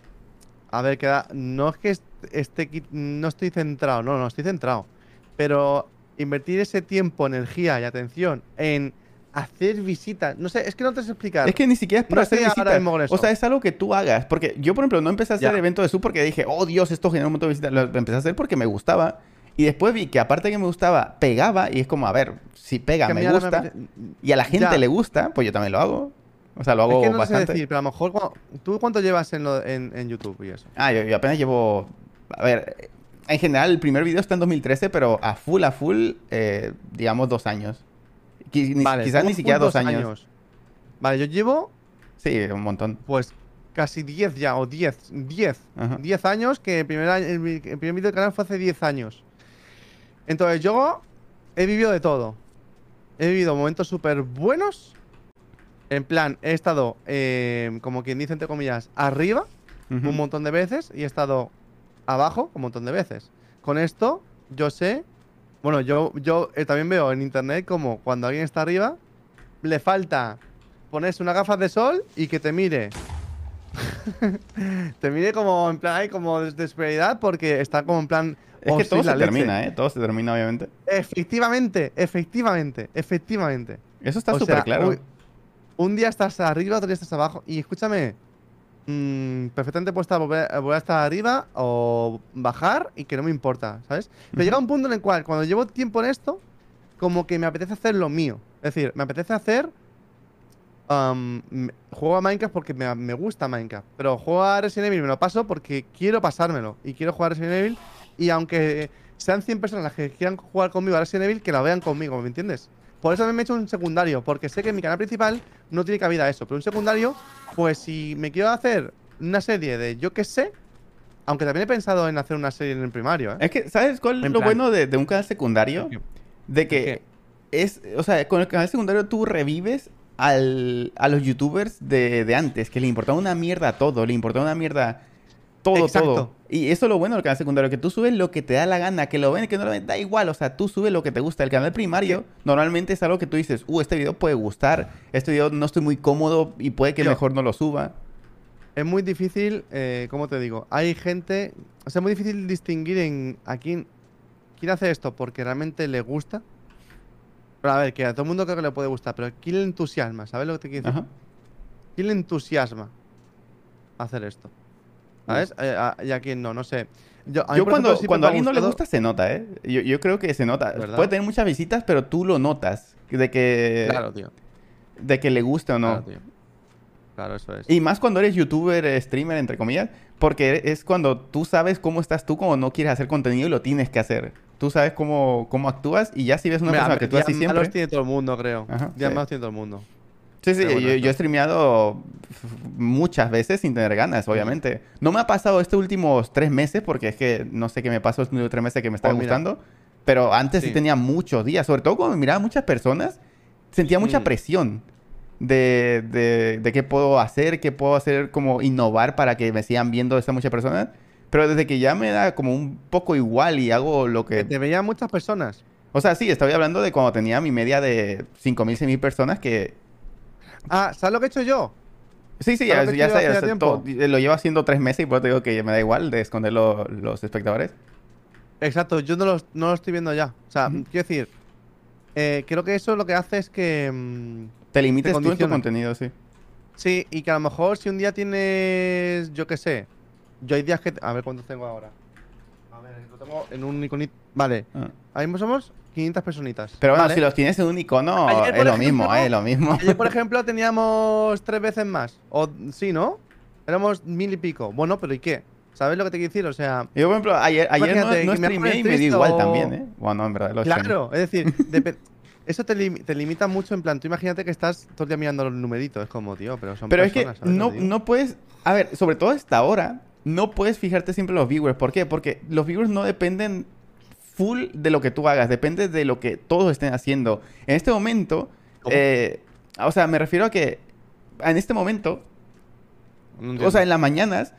A ver, queda. No es que est- esté. No estoy centrado, no, no, estoy centrado. Pero invertir ese tiempo, energía y atención en hacer visitas. No sé, es que no te sé explicar. Es que ni siquiera es para No hacer visitas. O sea, es algo que tú hagas. Porque yo, por ejemplo, no empecé a hacer Ya. eventos de sub porque dije, oh Dios, esto genera un montón de visitas. Lo empecé a hacer porque me gustaba. Y después vi que aparte que me gustaba, pegaba. Y es como, a ver, si pega, que me gusta. Y a la gente Ya. le gusta, pues yo también lo hago. O sea, lo hago Es que no te sé bastante. decir, pero a lo mejor. cuando- ¿Tú cuánto llevas en, lo- en, en YouTube y eso? Ah, yo, yo apenas llevo. A ver, en general, el primer video está en 2013, pero a full, a full, eh, digamos, dos años. Vale, quizás ni siquiera dos años. Vale, yo llevo Sí, un montón. pues casi 10 ya, o 10, 10, Ajá. 10 años, que el primer, año- el, vi- el primer vídeo del canal fue hace 10 años. Entonces yo he vivido de todo. He vivido momentos súper buenos. En plan, he estado, eh, como quien dice entre comillas, arriba un montón de veces y he estado abajo un montón de veces. Con esto, yo sé. Bueno, yo, yo eh, también veo en internet como cuando alguien está arriba, le falta ponerse unas gafas de sol y que te mire. te mire como en plan, ahí como de desesperidad porque está como en plan. Es "Oh, que soy todo se leche". termina, ¿eh? Todo se termina, obviamente. Efectivamente, efectivamente, efectivamente. Eso está súper claro. un, un día estás arriba, otro día estás abajo. Y escúchame, mm, perfectamente puedo estar, volver, volver a estar arriba o bajar y que no me importa, ¿sabes? Pero llega un punto en el cual, cuando llevo tiempo en esto, como que me apetece hacer lo mío. Es decir, me apetece hacer. juego a Minecraft porque me, me gusta Minecraft. Pero juego a Resident Evil me lo paso porque quiero pasármelo. Y quiero jugar a Resident Evil. Y aunque sean 100 personas las que quieran jugar conmigo a Resident Evil, que la vean conmigo, ¿me entiendes? Por eso me he hecho un secundario, porque sé que en mi canal principal no tiene cabida eso. Pero un secundario, pues si me quiero hacer una serie de yo qué sé, aunque también he pensado en hacer una serie en el primario, ¿eh? Es que, ¿sabes cuál es En lo plan- bueno de, de un canal secundario? De que es, o sea, con el canal secundario tú revives al, a los youtubers de, de antes, que le importaba una mierda todo, le importaba una mierda todo, Exacto. todo. Y eso es lo bueno del canal secundario, que tú subes lo que te da la gana, que lo ven, que no lo ven, da igual, o sea, tú subes lo que te gusta. El canal primario normalmente es algo que tú dices, uh, este video puede gustar, este video no estoy muy cómodo y puede que Yo- mejor no lo suba. es muy difícil, eh, ¿cómo te digo? Hay gente, o sea, es muy difícil distinguir en a quién, quién hace esto porque realmente le gusta. Pero a ver, que a todo el mundo creo que le puede gustar, pero ¿quién le entusiasma? ¿Sabes lo que te quiero decir? Ajá. ¿Quién le entusiasma hacer esto? ¿Sabes? Eh, a- y a quién no, no sé. Yo, a Yo cuando, ejemplo, cuando a alguien no le gustado- gusta, se nota, ¿eh? Yo, yo creo que se nota. ¿Verdad? Puede tener muchas visitas, pero tú lo notas. De que, Claro, tío. de que le guste o no. Claro, tío. Claro, eso es. Y más cuando eres youtuber, eh, streamer, entre comillas, porque es cuando tú sabes cómo estás tú cuando no quieres hacer contenido y lo tienes que hacer. Tú sabes cómo, cómo actúas y ya si ves una Mira, persona que tú así siempre... tiene todo el mundo, creo. Ajá, Días sí. malos tiene todo el mundo. Sí, sí, yo, yo he streameado muchas veces sin tener ganas, obviamente. No me ha pasado estos últimos tres meses porque es que no sé qué me pasó estos últimos tres meses que me estaba mira. gustando. Pero antes sí. Sí. tenía muchos días, sobre todo cuando miraba a muchas personas, sentía mucha Mm. presión de, de, de qué puedo hacer, qué puedo hacer, como innovar para que me sigan viendo estas muchas personas. Pero desde que ya me da como un poco igual y hago lo Que que... te veían muchas personas. O sea, sí, estoy hablando de cuando tenía mi media de 5.000, 6.000 personas que Ah, ¿sabes lo que he hecho yo? Sí, sí, ¿Sabes ya, ya sé, ya sé, todo- lo llevo haciendo tres meses y por eso te digo que me da igual de esconder lo- los espectadores. Exacto, yo no lo, no lo estoy viendo ya. O sea, quiero decir, eh, creo que eso lo que hace es que. mm, Te limites tú en tu contenido, sí. sí, y que a lo mejor si un día tienes. Yo qué sé. Yo hay días que. A ver cuántos tengo ahora. A ver, lo tengo en un iconito. Vale, Ah. ahí mismo somos 500 personitas. Pero bueno, Vale. si los tienes en un icono, Ayer, es lo mismo, eh, lo mismo. Ayer, por ejemplo, teníamos tres veces más. O sí, ¿no? Éramos mil y pico. Bueno, pero ¿y qué? ¿Sabes lo que te quiero decir? O sea, Yo, por ejemplo, ayer, ayer no, no streameé y me dio igual o- también, ¿eh? Bueno, en verdad, lo claro, es decir, eso te, lim- te limita mucho. En plan, tú imagínate que estás todo el día mirando los numeritos. Es como, tío, pero son Pero es que personas, ¿sabes lo no, no puedes... A ver, sobre todo hasta ahora, no puedes fijarte siempre en los viewers. ¿Por qué? Porque los viewers no dependen full de lo que tú hagas, depende de lo que todos estén haciendo. En este momento, eh, o sea, me refiero a que en este momento, No o sea, en las mañanas,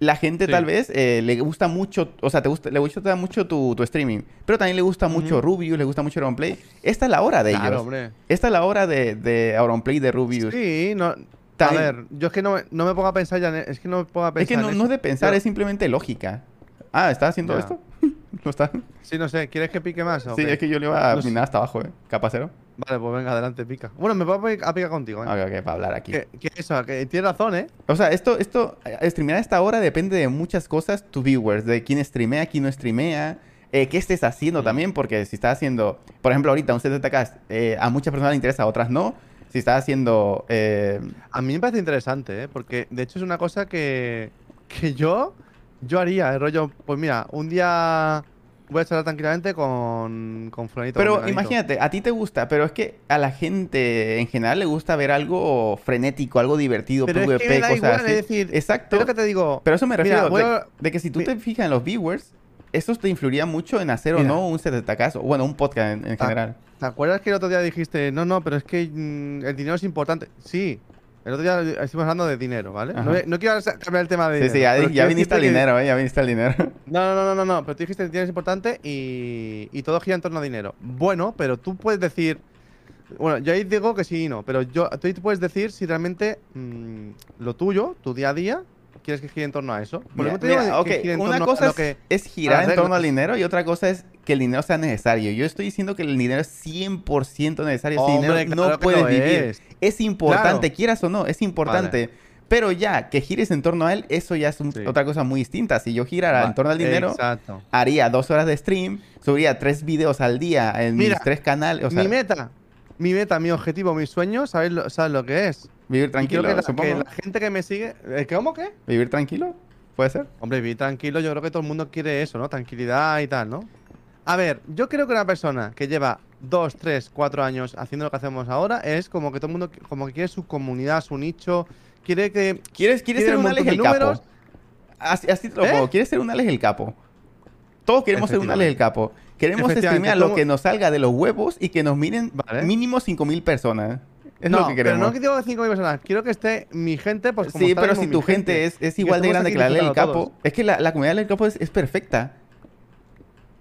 la gente Sí. tal vez eh, le gusta mucho, o sea, te gusta, le gusta mucho tu, tu streaming, pero también le gusta mucho. Rubius, le gusta mucho Auronplay. Esta es la hora de Claro, ellos. hombre. Esta es la hora de, de Auronplay, de Rubius. Sí, no. A ver, yo es que no, me- no me pongo a pensar ya. en- Es que no me pongo a pensar. Es que no, es de pensar, Pero- es simplemente lógica. Ah, ¿estás haciendo Ya. esto? ¿No está? Sí, no sé. ¿Quieres que pique más? Sí, qué? es que yo le iba a No minar hasta abajo, ¿eh? Capacero. Vale, pues venga, adelante, pica. Bueno, me puedo a picar contigo, ¿eh? Ok, ok, para hablar aquí. Que, que eso, que tienes razón, ¿eh? O sea, esto, esto, eh, streamear a esta hora depende de muchas cosas, tu viewers, de quién streamea, quién no streamea, eh, qué estés haciendo Mm. también, porque si estás haciendo, por ejemplo, ahorita un set de tacas, eh, a muchas personas les interesa, a otras no. Si estás haciendo, eh, A mí me parece interesante, ¿eh? Porque de hecho es una cosa que, que yo, yo haría, el rollo, pues mira, un día voy a charlar tranquilamente con, con fulanito. con pero menganito. imagínate, a ti te gusta, pero es que a la gente en general le gusta ver algo frenético, algo divertido, Pero es que PvP, me da cosas igual, así. es decir, Exacto. Pero que te digo, Pero eso me Mira, refiero, voy de, a- de que si tú te fijas en los viewers, eso te influiría mucho en hacer Mira. o no un set de tacas, o bueno, un podcast en, en Ah, general. ¿te acuerdas que el otro día dijiste, no, no, pero es que mm, el dinero es importante? Sí, el otro día estuvimos hablando de dinero, ¿vale? No, no quiero cambiar el tema de Sí, dinero. sí, ya, pero ya quiero viniste al decirte que- dinero, ¿eh? Ya viniste al dinero. No, no, no, no, no, pero tú dijiste que el dinero es importante y, y todo gira en torno a dinero. Bueno, pero tú puedes decir. Bueno, yo ahí digo que sí y no, pero yo, tú puedes decir si realmente mm, lo tuyo, tu día a día, quieres que gire en torno a eso. Mira, eso te digo mira, que ok, gire en una torno a cosa lo es, que- es girar en torno al dinero y otra cosa es que el dinero sea necesario. Yo estoy diciendo que el dinero es 100% necesario. Sin Hombre, dinero claro no puedes vivir. es. Es importante, Claro. quieras o no, es importante. Pero ya, que gires en torno a él, eso ya es un- Sí. otra cosa muy distinta. Si yo girara Va, en torno al dinero, Exacto. haría dos horas de stream, subiría tres videos al día en Mira, mis tres canales. O sea, mi meta, mi meta, mi objetivo, mi sueño, ¿sabes lo, sabes lo que es? vivir creo tranquilo, que la, supongo. que la gente que me sigue. ¿eh, ¿Cómo qué? ¿Vivir tranquilo? ¿Puede ser? Hombre, vivir tranquilo, yo creo que todo el mundo quiere eso, ¿no? Tranquilidad y tal, ¿no? A ver, yo creo que una persona que lleva dos, tres, cuatro años haciendo lo que hacemos ahora es como que todo el mundo como que quiere su comunidad, su nicho, quiere que ¿Quieres, quieres quiere ser un Alex el capo? números. Así, así te lo ¿Eh? pongo. ¿Quieres ser un Alex el capo? Todos queremos ser un Alex el capo. Queremos streamear lo que nos salga de los huevos y que nos miren Vale. mínimo 5.000 personas. Es no, lo que pero queremos. no que digo 5.000 personas, quiero que esté mi gente, pues como sí, pero si tu gente es, es igual de grande que la del capo, todos. es que la, la comunidad del capo es, es perfecta.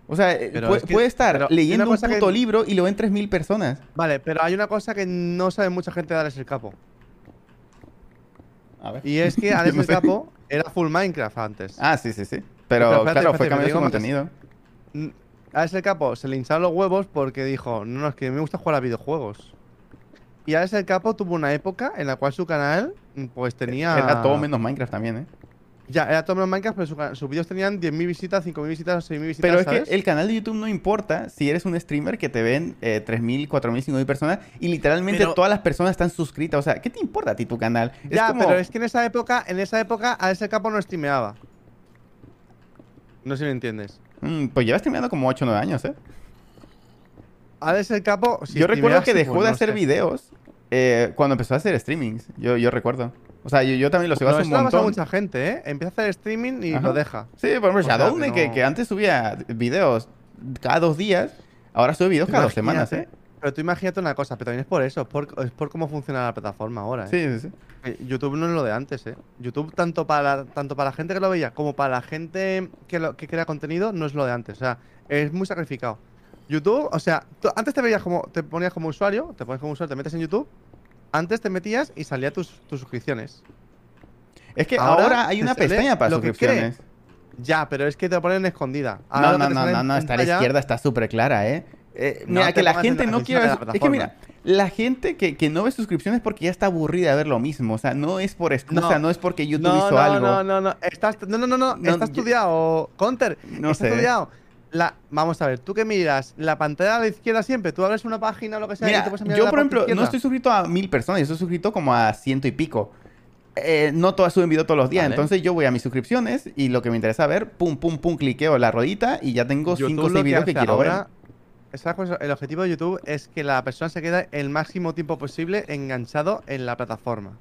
O sea, eh, Pero puede, es que- puede estar pero leyendo un que- puto libro y lo ven 3.000 personas. Vale, pero hay una cosa que no sabe mucha gente de Alex el Capo. A ver. Y es que Alex no el. Capo era full Minecraft antes. Ah, sí, sí, sí. Pero, Pero espérate, claro, fue cambiando su contenido. Alex el Capo se le hincharon los huevos porque dijo, no, no, es que me gusta jugar a videojuegos. Y Alex el Capo tuvo una época en la cual su canal, mm, pues tenía... Era todo menos Minecraft también, ¿eh? Ya, era todo menos Minecraft, pero su sus vídeos tenían 10.000 visitas, 5.000 visitas, 6.000 visitas, Pero es ¿sabes? que el canal de YouTube no importa si eres un streamer que te ven eh, 3.000, 4.000, 5.000 personas y literalmente Pero- todas las personas están suscritas. O sea, ¿qué te importa a ti tu canal? Es Ya, como- pero es que en esa época, en esa época, Alex el Capo no streameaba. No sé si me entiendes. Mm, pues llevas streameando como 8 o 9 años, ¿eh? Alex el Capo... si yo recuerdo que dejó de hacer videos eh, cuando empezó a hacer streamings. Yo, yo recuerdo. O sea, yo, yo también lo sigo No, hace un pasa a montón. mucha gente, ¿eh? Empieza a hacer streaming y Ajá. lo deja. Sí, por ejemplo, Shadowne, que que, antes subía videos cada dos días, ahora sube videos cada dos semanas, ¿eh? Pero tú imagínate una cosa, pero también es por eso, es por, es por cómo funciona la plataforma ahora, ¿eh? Sí, sí, sí. Eh, YouTube no es lo de antes, ¿eh? YouTube, tanto para, tanto para la gente que lo veía como para la gente que, lo, que crea contenido, no es lo de antes. O sea, es muy sacrificado. YouTube, o sea, tú antes te veías como, te ponías como usuario, te pones como usuario, te metes en YouTube, antes te metías y salía tus, tus suscripciones. Es que Ahora ahora, hay una pestaña para suscripciones. Ya, pero es que te lo ponen escondida. Ahora No, no, no, no, no, está a la izquierda, está súper clara, ¿eh? Eh, No mira, que la gente la no ver... Es que mira, la gente que, que no ve suscripciones porque ya está aburrida de ver lo mismo. O sea, no es por excusa, No. no, es porque YouTube no, hizo no, algo. No, no, no, Estás, no, no, no, no, No, está estudiado, Counter. No está sé. estudiado. La, vamos a ver, tú que miras la pantalla a la izquierda siempre, tú abres una página o lo que sea y Mira, te mirar yo la por ejemplo, no estoy suscrito a mil personas, yo estoy suscrito como a ciento y pico. Eh, no todas suben video todos los días, Vale. entonces yo voy a mis suscripciones y lo que me interesa ver, pum, pum, pum, cliqueo la rodita y ya tengo YouTube 5 o lo 6 videos que quiero ahora, ver. ¿Sabes cuál es El objetivo de YouTube es que la persona se quede el máximo tiempo posible enganchado en la plataforma.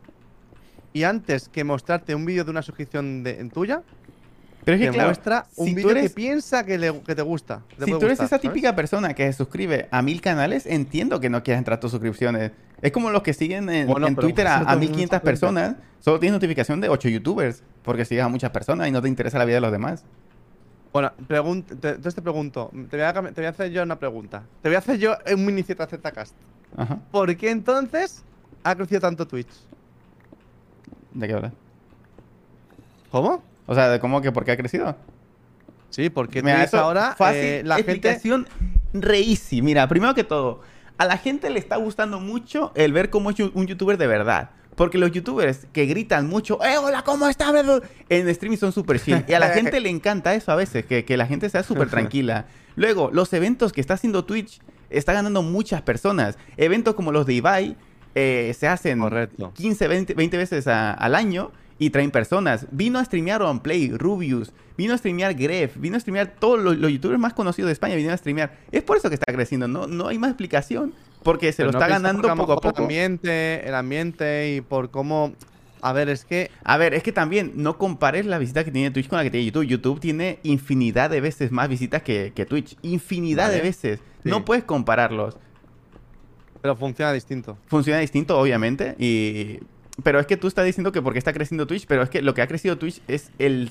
Y antes que mostrarte un vídeo de una suscripción de, en tuya, Pero es que te claro, muestra un si vídeo eres- que piensa que, le- que te gusta. te Si tú eres gustar, esa ¿sabes? típica persona que se suscribe a mil canales, entiendo que no quieras entrar a tus suscripciones. Es como los que siguen en, Bueno, en pero Twitter a, a el mundo 1500 se cuenta. personas, solo tienes notificación de 8 youtubers, porque sigues a muchas personas y no te interesa la vida de los demás. Bueno, entonces te pregunto, te voy, a, te voy a hacer yo una pregunta. Te voy a hacer yo un mini ZZcast. Ajá. ¿Por qué entonces ha crecido tanto Twitch? ¿De qué hablas? ¿Cómo? O sea, ¿de cómo que por qué ha crecido? Sí, porque Mira, Twitch ahora fácil, eh, la gente explicación reísi. Mira, primero que todo, a la gente le está gustando mucho el ver cómo es un youtuber de verdad. Porque los youtubers que gritan mucho, ¡Eh, hola, ¿cómo estás? En streaming son súper chill. Y a la gente le encanta eso a veces, que, que la gente sea súper tranquila. Luego, los eventos que está haciendo Twitch está ganando muchas personas. Eventos como los de Ibai eh, se hacen Correcto. 15, 20, 20 veces a- al año y traen personas. Vino a streamear OnPlay, Rubius, vino a streamear Gref, vino a streamear todos los, los youtubers más conocidos de España, vinieron a streamear. Es por eso que está creciendo, no, no hay más explicación, porque se Pero lo no está ganando poco a poco. El ambiente, el ambiente y por cómo... A ver, es que... A ver, es que también no compares la visita que tiene Twitch con la que tiene YouTube. YouTube tiene infinidad de veces más visitas que, que Twitch. Infinidad Vale. de veces. Sí. No puedes compararlos. Pero funciona distinto. Funciona distinto, obviamente. Y... Pero es que tú estás diciendo que porque está creciendo Twitch, pero es que lo que ha crecido Twitch es el,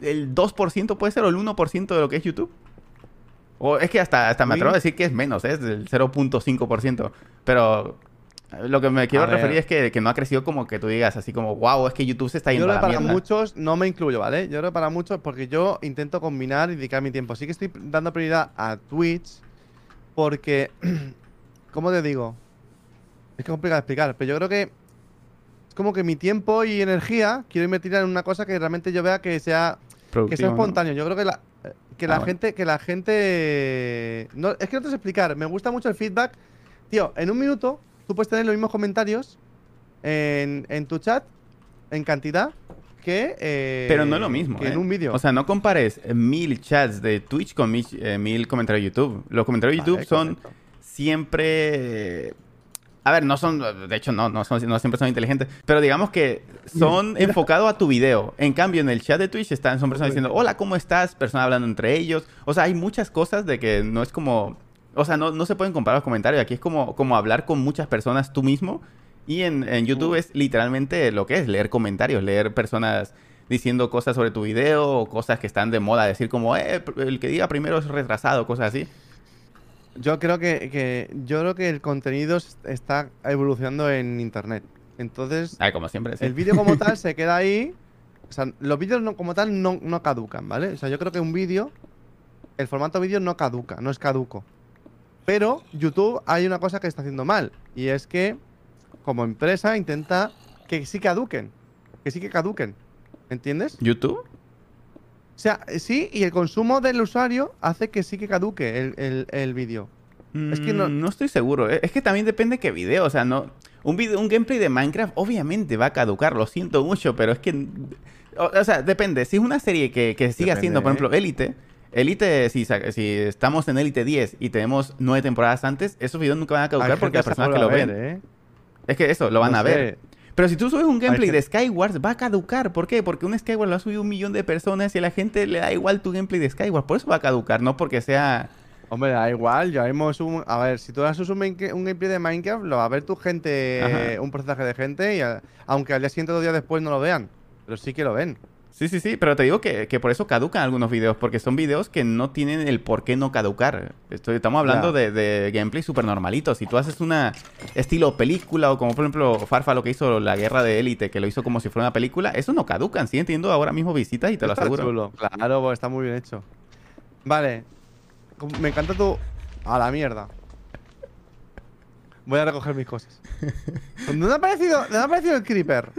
el 2%, puede ser, o el 1% de lo que es YouTube. O es que hasta, hasta me atrevo a decir que es menos, ¿eh? es del 0.5%. Pero eh, lo que me quiero A ver. referir es que, que no ha crecido como que tú digas así como, wow, es que YouTube se está Yo yendo creo que la para mierda. muchos, no me incluyo, ¿vale? Yo creo que para muchos, porque yo intento combinar y dedicar mi tiempo. Sí que estoy dando prioridad a Twitch, porque, ¿cómo te digo? Es que es complicado de explicar, pero yo creo que es como que mi tiempo y energía quiero invertir en una cosa que realmente yo vea que sea, que sea ¿no? espontáneo. Yo creo que la, eh, que Ah, la bueno. gente, que la gente, no, es que no te sé explicar. Me gusta mucho el feedback, tío. En un minuto tú puedes tener los mismos comentarios en, en tu chat en cantidad que. eh, Pero no es lo mismo. que ¿eh? en un vídeo. O sea, no compares mil chats de Twitch con mil, eh, mil comentarios de YouTube. Los comentarios de Vale, YouTube son correcto. siempre. A ver, no son. De hecho, no, no, son, no siempre son inteligentes. Pero digamos que son enfocados a tu video. En cambio, en el chat de Twitch están, son personas diciendo: Hola, ¿cómo estás? Personas hablando entre ellos. O sea, hay muchas cosas de que no es como. O sea, no, no se pueden comparar los comentarios. Aquí es como, como hablar con muchas personas tú mismo. Y en, en YouTube es literalmente lo que es, leer comentarios, leer personas diciendo cosas sobre tu video o cosas que están de moda, decir como, eh, el que diga primero es retrasado, cosas así. Yo creo que, que- yo creo que el contenido está evolucionando en internet. Entonces, como siempre, sí. el vídeo como tal se queda ahí. O sea, los vídeos no- como tal no, no caducan, ¿vale? O sea, yo creo que un vídeo, el formato vídeo no caduca, no es caduco. Pero YouTube hay una cosa que está haciendo mal. Y es que, como empresa, intenta que sí caduquen. Que sí que caduquen. ¿Entiendes? ¿YouTube? O sea, eh, sí, y el consumo del usuario hace que sí que caduque el, el- el vídeo. Es que no- Mm, no estoy seguro. eh. Es que también depende qué video. O sea, no. Un video, un gameplay de Minecraft obviamente va a caducar. Lo siento mucho, pero es que. O, o sea, depende. Si es una serie que, que sigue haciendo, por ¿eh? ejemplo, Elite. Elite, si, si estamos en Elite 10 y tenemos nueve temporadas antes, esos videos nunca van a caducar porque las personas que lo ven. ver, ¿eh? Es que eso, lo van No a sé. ver. Pero si tú subes un gameplay de Skywars, va a caducar. ¿Por qué? Porque un Skywars lo ha subido un millón de personas y a la gente le da igual tu gameplay de Skywars. Por eso va a caducar, no porque sea. Hombre, da igual, ya hemos un... A ver, si tú haces un, un gameplay de Minecraft, lo va a ver tu gente, Ajá. un porcentaje de gente, y a- aunque al día siguiente o dos días después no lo vean. Pero sí que lo ven. Sí, sí, sí, pero te digo que, que por eso caducan algunos videos, porque son videos que no tienen el por qué no caducar. Estoy, estamos hablando de, de gameplay súper normalitos. Si tú haces una estilo película o como por ejemplo Farfa lo que hizo la guerra de élite, que lo hizo como si fuera una película, eso no caducan. Siguen teniendo ahora mismo visitas y te lo aseguro. chulo. Claro, está muy bien hecho. Vale. Me encanta tu... A la mierda. Voy a recoger mis cosas. ¿Dónde ha parecido, dónde ha parecido el creeper?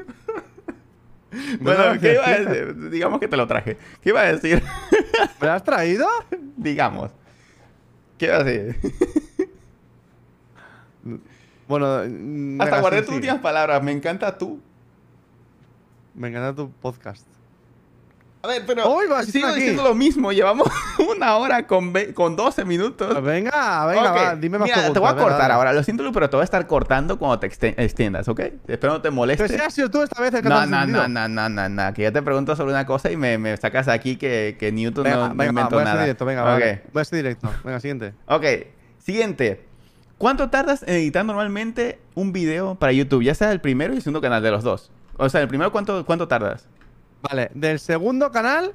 Bueno, No, ¿qué iba a decir? Digamos que te lo traje. ¿Qué iba a decir? ¿Me lo has traído? Digamos. ¿Qué iba a decir? Bueno, Hasta guardé tus últimas palabras. Me encanta tú. Me encanta tu podcast. A ver, pero Uy, vas, sigo están aquí. diciendo lo mismo. Llevamos una hora con, con 12 minutos. Venga, venga, Ok, va, dime más Mira, te preguntas, voy a cortar ahora. Lo siento, Lu, pero te voy a estar cortando cuando te extiendas, ¿ok? Espero no te moleste. Pero si has sido tú esta vez el que te No, has no, no, no, no, no, no. Que yo te pregunto sobre una cosa y me, me sacas aquí que, que Newton Venga, no, no venga, va, inventó voy a ser nada. directo, venga, Ok. vale. Voy a ser directo. Venga, siguiente. Ok, siguiente. ¿Cuánto tardas en editar normalmente un video para YouTube? Ya sea el primero y el segundo canal de los dos. O sea, el primero, ¿cuánto, cuánto tardas? Vale, del segundo canal,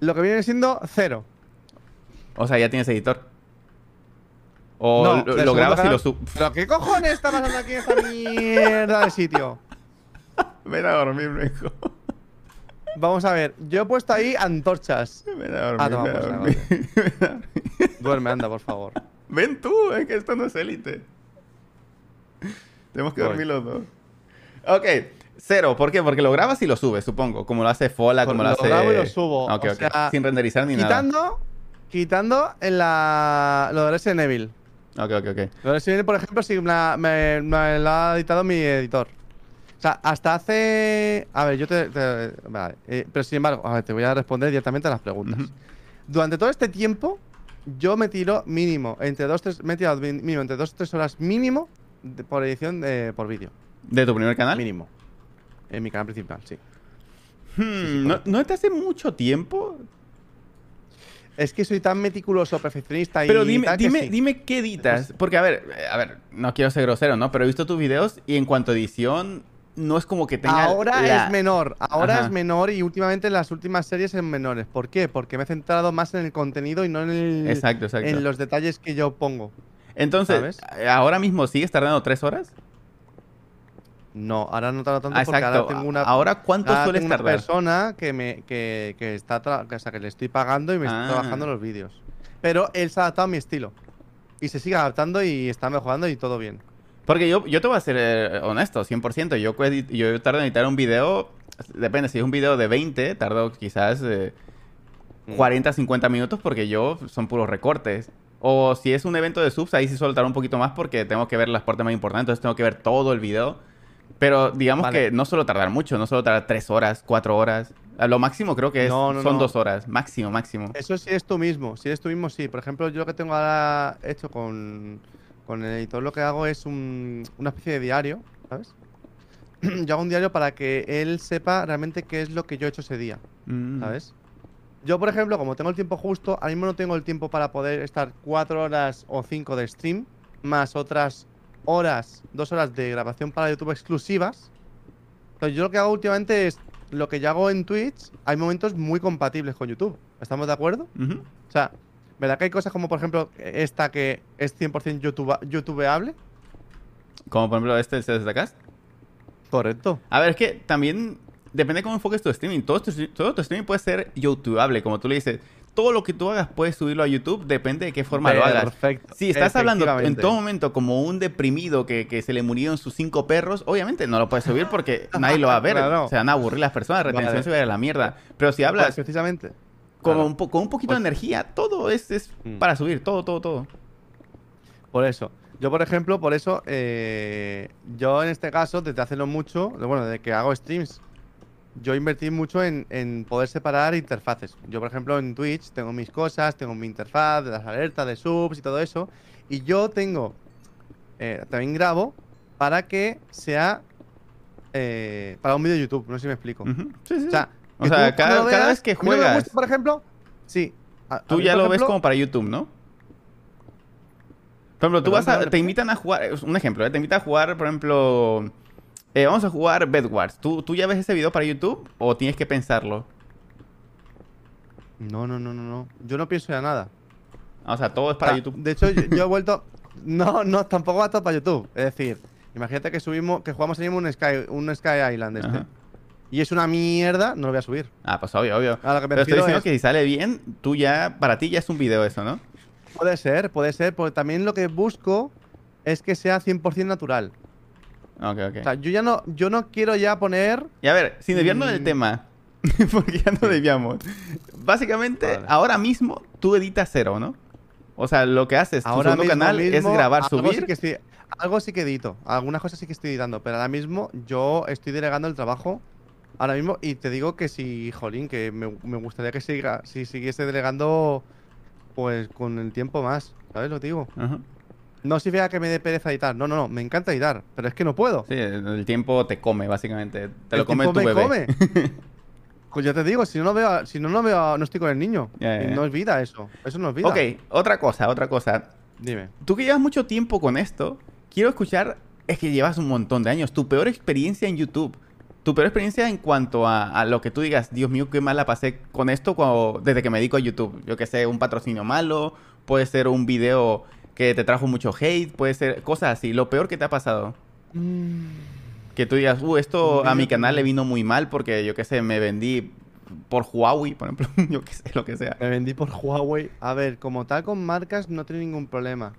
lo que viene siendo cero. O sea, ya tienes editor. O No, lo, lo grabas y lo subes. ¿Pero qué cojones está pasando aquí en esta mierda de sitio? Ven a dormir, mejor. Vamos a ver, yo he puesto ahí antorchas. Ven a dormir, Ah, toma, ven a pues, dormir. Ven a dormir. Duerme, anda, por favor. Ven tú, es que esto no es élite. Tenemos que Voy. dormir los dos. Ok, cero. ¿Por qué? Porque lo grabas y lo subes, supongo. Como lo hace Fola, como lo, Lo hace. grabo y lo subo, o sea, Sin renderizar ni nada. Quitando, quitando en la, lo de Resident Evil. Ok, ok, ok. Lo de Resident Evil, por ejemplo, sí me, la- me- me lo ha editado mi editor. O sea, hasta hace... A ver, yo te... te- vale. eh, pero sin embargo, a ver, te voy a responder directamente a las preguntas. Durante todo este tiempo, yo me tiro mínimo, entre dos, tres, me he tirado mínimo, entre dos, tres horas mínimo de- por edición de, por vídeo. ¿De tu primer canal? Mínimo. En mi canal principal, sí. Hmm, ¿no, ¿No te hace mucho tiempo? Es que soy tan meticuloso, perfeccionista y Pero dime, tal que dime, sí. dime qué editas. Porque, a ver, a ver, no quiero ser grosero, ¿no? Pero he visto tus videos y en cuanto a edición, no es como que tenga. Ahora la- es menor, ahora Ajá. es menor y últimamente las últimas series son menores. ¿Por qué? Porque me he centrado más en el contenido y no en, el- Exacto, exacto. en los detalles que yo pongo. Entonces, ¿sabes? ¿ahora mismo sigues tardando tres horas? No, ahora no tardo tanto Ah, porque ahora tengo una, ¿Ahora cuánto ahora sueles tengo una tardar? persona que me que, que está o sea, que le estoy pagando y me Ah. está trabajando los vídeos. Pero él se ha adaptado a mi estilo. Y se sigue adaptando y está mejorando y todo bien. Porque yo, yo te voy a ser eh, honesto, 100%. Yo, yo tardo en editar un video, depende, si es un video de 20, tardo quizás eh, Mm. 40, 50 minutos porque yo son puros recortes. O si es un evento de subs, ahí sí suelo tardar un poquito más porque tengo que ver las partes más importantes, entonces tengo que ver todo el video. Pero digamos Vale. que no suelo tardar mucho, no suelo tardar 3 horas, 4 horas. A lo máximo creo que es, No, no, son no. 2 horas, máximo, máximo. Eso sí es tú mismo. Si eres tú mismo, sí. Por ejemplo, yo lo que tengo ahora hecho con, con el editor, lo que hago es un- una especie de diario, ¿sabes? yo hago un diario para que él sepa realmente qué es lo que yo he hecho ese día, Mm. ¿sabes? Yo, por ejemplo, como tengo el tiempo justo, ahora mismo no tengo el tiempo para poder estar cuatro horas o cinco de stream, más otras horas, dos horas de grabación para YouTube exclusivas. Entonces, yo lo que hago últimamente es lo que yo hago en Twitch. Hay momentos muy compatibles con YouTube. ¿Estamos de acuerdo? O sea, ¿verdad que hay cosas como, por ejemplo, esta que es 100% YouTube, youtubeable? Como por ejemplo este, ¿se destacas? Correcto. A ver, es que también depende cómo enfoques tu streaming. Todo tu, todo tu streaming puede ser YouTubeable, como tú le dices. Todo lo que tú hagas puedes subirlo a YouTube, depende de qué forma lo hagas. Perfecto. Si estás hablando en todo momento como un deprimido que, que se le murieron sus cinco perros, obviamente no lo puedes subir porque nadie lo va a ver. Claro. Se van a aburrir las personas, la retención Vale. se va a ir a la mierda. Pero si Pues, hablas precisamente. claro. un po- con un poquito de Pues- energía, todo es, es Mm. para subir, todo, todo, todo. Por eso. Yo, por ejemplo, por eso, eh, yo en este caso, desde hace no mucho, bueno, desde que hago streams, yo invertí mucho en, en poder separar interfaces. Yo, por ejemplo, en Twitch tengo mis cosas, tengo mi interfaz, de las alertas, de subs y todo eso. Y yo tengo, eh, también grabo para que sea eh, para un vídeo de YouTube, no sé si me explico. Sí, sí. O sea, O cada- vez que juegas- gusta, por ejemplo, sí. a- a tú mí, ya lo ves como para YouTube, ¿no? Por ejemplo, tú vas a, te invitan a jugar, un ejemplo, ¿eh? te invitan a jugar, por ejemplo, eh, vamos a jugar Bed Wars. ¿Tú, ¿Tú ya ves ese video para YouTube o tienes que pensarlo? No, no, no, no, no. Yo no pienso ya nada. O sea, todo es para Ah, YouTube. De hecho, yo, yo he vuelto. No, no, tampoco va todo para YouTube. Es decir, imagínate que subimos, que jugamos ahí un Sky, un Sky Island este. Ajá. Y es una mierda, no lo voy a subir. Ah, pues obvio, obvio. A lo que me Pero estoy diciendo es- que si sale bien, tú ya, para ti ya es un video eso, ¿no? Puede ser, puede ser, porque también lo que busco es que sea 100% natural. Ok, ok. O sea, yo ya no, yo no quiero ya poner. Y a ver, sin desviarnos del Mm. tema, porque ya nos desviamos. Básicamente, Vale. ahora mismo tú editas cero, ¿no? O sea, lo que haces, tu Ahora segundo mismo, canal es mismo, grabar, algo subir. Sí que estoy- algo sí que edito. Algunas cosas sí que estoy editando. Pero ahora mismo yo estoy delegando el trabajo. Ahora mismo. Y te digo que si, jolín, que me, me gustaría que siga. Si siguiese delegando. Pues con el tiempo más. ¿Sabes lo digo? Ajá. No significa que me dé pereza editar. No, no, no. Me encanta editar. Pero es que no puedo. Sí, el tiempo te come, básicamente. Te El lo come tiempo tu me bebé. come. Pues ya te digo, si no lo veo, si no, no veo, no estoy con el niño. No es vida eso. Eso no es vida. Ok, otra cosa, otra cosa. Dime. Tú que llevas mucho tiempo con esto, quiero escuchar, es que llevas un montón de años, tu peor experiencia en YouTube. Tu peor experiencia en cuanto a, a lo que tú digas, Dios mío, qué mal la pasé con esto cuando- desde que me dedico a YouTube. Yo que sé, un patrocinio malo, puede ser un video que te trajo mucho hate, puede ser cosas así. Lo peor que te ha pasado. Que tú digas, uh, esto a mi canal le vino muy mal porque yo que sé, me vendí por Huawei, por ejemplo, yo que sé, lo que sea. Me vendí por Huawei. A ver, como tal con marcas no tengo ningún problema.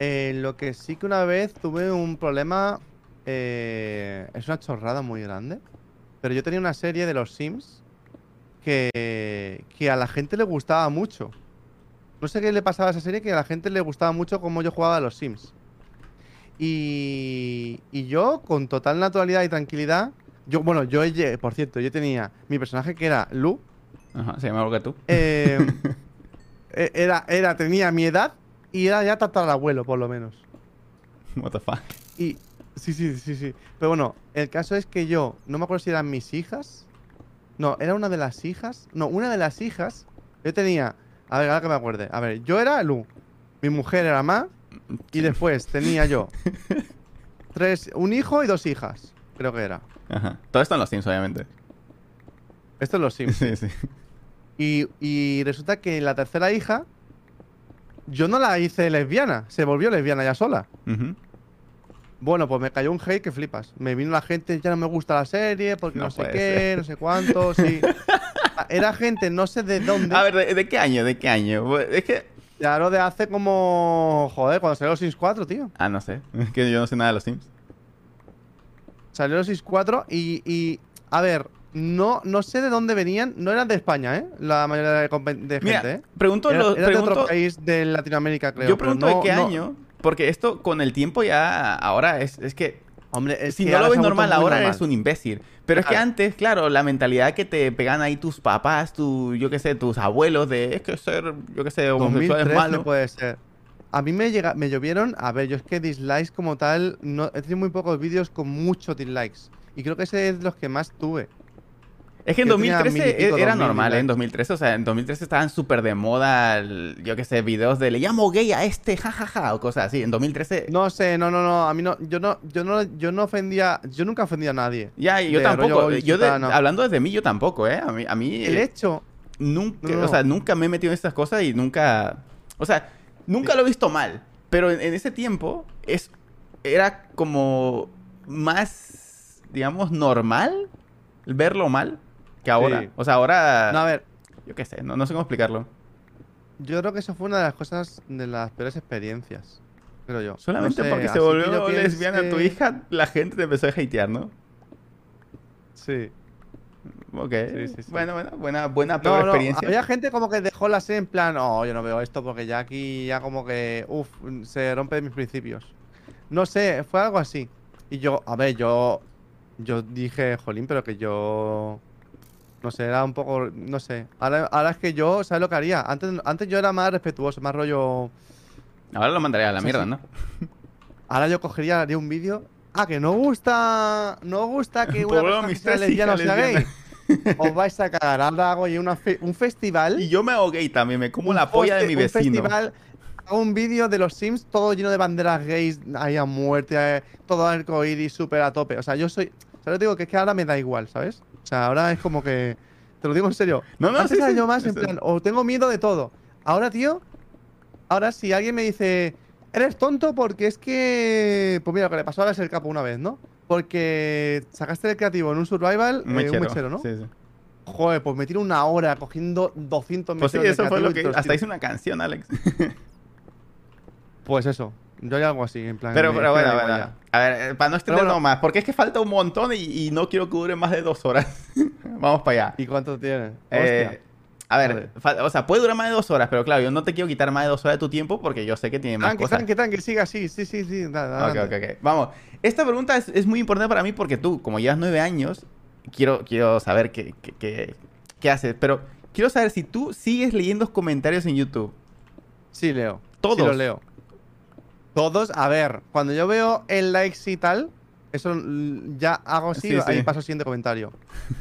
Eh, lo que sí que una vez tuve un problema. eh, es una chorrada muy grande. Pero yo tenía una serie de los Sims que, que a la gente le gustaba mucho. No sé qué le pasaba a esa serie que a la gente le gustaba mucho cómo yo jugaba a los Sims. Y, y yo, con total naturalidad y tranquilidad, yo, bueno, yo, por cierto, yo tenía mi personaje que era Lu, Ajá, se llama algo que tú. eh, e- era, era, tenía mi edad y era ya tatarabuelo, por lo menos. What the fuck. Y sí, sí, sí, sí. Pero bueno, el caso es que yo, no me acuerdo si eran mis hijas. No, era una de las hijas. No, una de las hijas. Yo tenía. A ver, ahora que me acuerde. A ver, yo era Lu. Mi mujer era Ma. Y después tenía yo. Tres, un hijo y dos hijas. Creo que era. Ajá. Todo esto en los Sims, obviamente. Esto es los Sims. Sí, sí. Y, y resulta que la tercera hija, yo no la hice lesbiana, se volvió lesbiana ya sola. Ujú. Bueno, pues me cayó un hate que flipas. Me vino la gente, ya no me gusta la serie, porque No no, sé qué, ser. no sé cuánto, sí. Era gente, no sé de dónde. A ver, ¿de, de qué año? ¿De qué año? Bueno, Es que... Claro, de hace como. Joder, cuando salió los Sims 4, tío. Ah, no sé. Es que yo no sé nada de los Sims. Salió los Sims 4 y. y, a ver, no, no sé de dónde venían. No eran de España, ¿eh? La mayoría de, de Mira, gente, ¿eh? pregunto, Era, los- era de otro país de Latinoamérica, creo. yo pregunto no- de qué no- año, porque esto con el tiempo ya ahora es, es que Hombre, si no lo ves normal ahora normal. eres un imbécil. Pero es que antes, claro, la mentalidad que te pegan ahí tus papás, tu, yo qué sé, tus abuelos de es que ser, yo qué sé, homosexual es 2013 malo. puede ser. A mí me llega, me llovieron, a ver, yo es que dislikes como tal, no, he tenido muy pocos vídeos con muchos dislikes. Y creo que ese es los que más tuve. Es que en Yo tenía 2013 mil y pico, era 2000 normal, ¿eh? En likes. 2013, o sea, en 2013 estaban súper de moda, yo qué sé, videos de le llamo gay a este, jajaja, o cosas así. En 2013, No sé, no, no, no, a mí no, yo no, yo no, yo no ofendía, yo nunca ofendí a nadie. ya, y yo tampoco. rollo Yo de- hablando desde mí, yo tampoco, ¿eh? A mí, a mí El hecho, nunca, No, no, o sea, nunca me he metido en estas cosas y nunca, o sea, nunca lo he visto mal. Pero en, en ese tiempo es, era como más digamos, normal verlo mal que ahora. Sí. O sea, ahora. No, a ver, Yo qué sé, no, no sé cómo explicarlo. yo creo que eso fue una de las cosas, de las peores experiencias. Creo yo. Solamente No sé, porque se que volvió lesbiana tu piense- hija, la gente te empezó a hatear, ¿no? Sí. Ok. Sí, sí, sí. Bueno, bueno, buena, buena peor No, no, experiencia. había gente como que dejó la serie en plan, no, yo no veo esto porque ya aquí ya como que, uff, se rompe mis principios. No sé, fue algo así. Y yo, a ver, yo, yo dije, jolín, pero que yo, no sé, era un poco, no sé. Ahora, ahora es que yo, ¿sabes lo que haría? Antes, antes yo era más respetuoso, más rollo, Ahora lo mandaría a la Sí, mierda, sí. ¿no? ahora yo cogería, haría un vídeo. Ah, que no gusta, no gusta que una lo persona que mis sea tres lesbiana sea gay. Os vais a cagar. Ahora hago yo una fe- un festival. Y yo me hago gay también, me como un la polla de mi un vecino. festival, hago un vídeo de los Sims todo lleno de banderas gays ahí a muerte, eh, todo arcoíris súper a tope. O sea, yo soy. O sea, yo digo que es que ahora me da igual, ¿sabes? O sea, ahora es como que. Te lo digo en serio. No, no, Antes sí, era sí, yo más en eso- plan, o tengo miedo de todo. Ahora, tío. Ahora, si alguien me dice. Eres tonto porque es que. Pues mira, lo que le pasó ahora es el capo una vez, ¿no? Porque sacaste el creativo en un survival, Un eh, un mechero. mechero, ¿no? Sí, sí. Joder, pues me tiro una hora cogiendo 200 Pues sí, mecheros de eso fue lo que. Hasta hice una canción, Alex. Pues eso, yo hay algo así, en plan. Pero, pero bueno, bueno. ya. A ver, eh, para no extendernos bueno. más, porque es que falta un montón y, y no quiero que dure más de dos horas. Vamos para allá. ¿Y cuánto tiene? Eh, a ver, o sea, puede durar más de dos horas, pero claro, yo no te quiero quitar más de dos horas de tu tiempo porque yo sé que tiene más Tranqui, cosas. tranqui, tranqui, siga así, sí, sí, sí. da- da- Ok, ok, ok. Vamos. Esta pregunta es, es muy importante para mí porque tú, como llevas nueve años, quiero, quiero saber qué, qué, qué- qué haces. Pero quiero saber si tú sigues leyendo comentarios en YouTube. Sí, leo. Todos. Sí, lo leo. Todos, a ver, cuando yo veo el likes y tal, eso ya hago así, Sí, ahí sí. paso al siguiente comentario.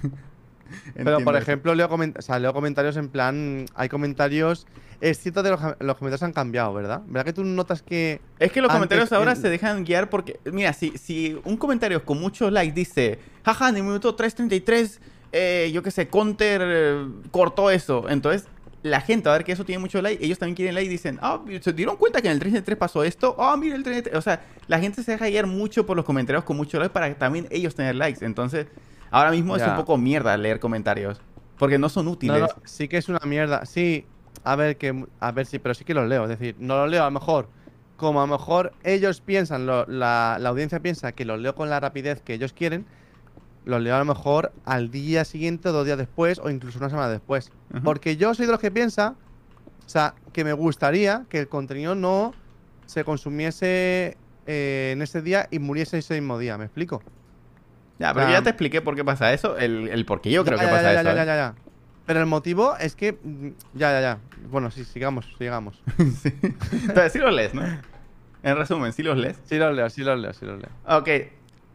Pero, por ejemplo, leo, coment- o sea, leo comentarios en plan. Hay comentarios. Es cierto que los, los comentarios han cambiado, ¿verdad? ¿Verdad que tú notas que. Es que los Antes comentarios ahora el- se dejan guiar porque, mira, si, si un comentario con muchos likes dice, jaja, en el minuto 3.33, eh, yo qué sé, Counter eh, cortó eso. Entonces, la gente, a ver que eso tiene mucho like, ellos también quieren like y dicen, ah, ¿se dieron cuenta que en el 3.33 pasó esto? Ah, mira el 3.33. O sea, la gente se deja guiar mucho por los comentarios con muchos likes para que también ellos tener likes. Entonces, ahora mismo es un poco mierda leer comentarios porque no son útiles. No, no, sí que es una mierda. Sí, a ver, que. A ver, sí, pero sí que los leo. Es decir, no los leo a lo mejor. Como a lo mejor ellos piensan, lo- la, la audiencia piensa que los leo con la rapidez que ellos quieren, los leo a lo mejor al día siguiente, dos días después, o incluso una semana después. Ujú. Porque yo soy de los que piensa, o sea, que me gustaría que el contenido no se consumiese eh, en ese día y muriese ese mismo día. ¿Me explico? Ya, pero Ah. ya te expliqué por qué pasa eso, el, el por qué yo creo Ya, que ya, pasa ya, eso. ya, ¿eh? ya, ya. Pero el motivo es que. mm, Ya, ya, ya. Bueno, sí, sigamos, sigamos. Sí. Pero sí los lees, ¿no? En resumen, sí los lees. Sí los leo, sí los leo, sí los leo. Ok,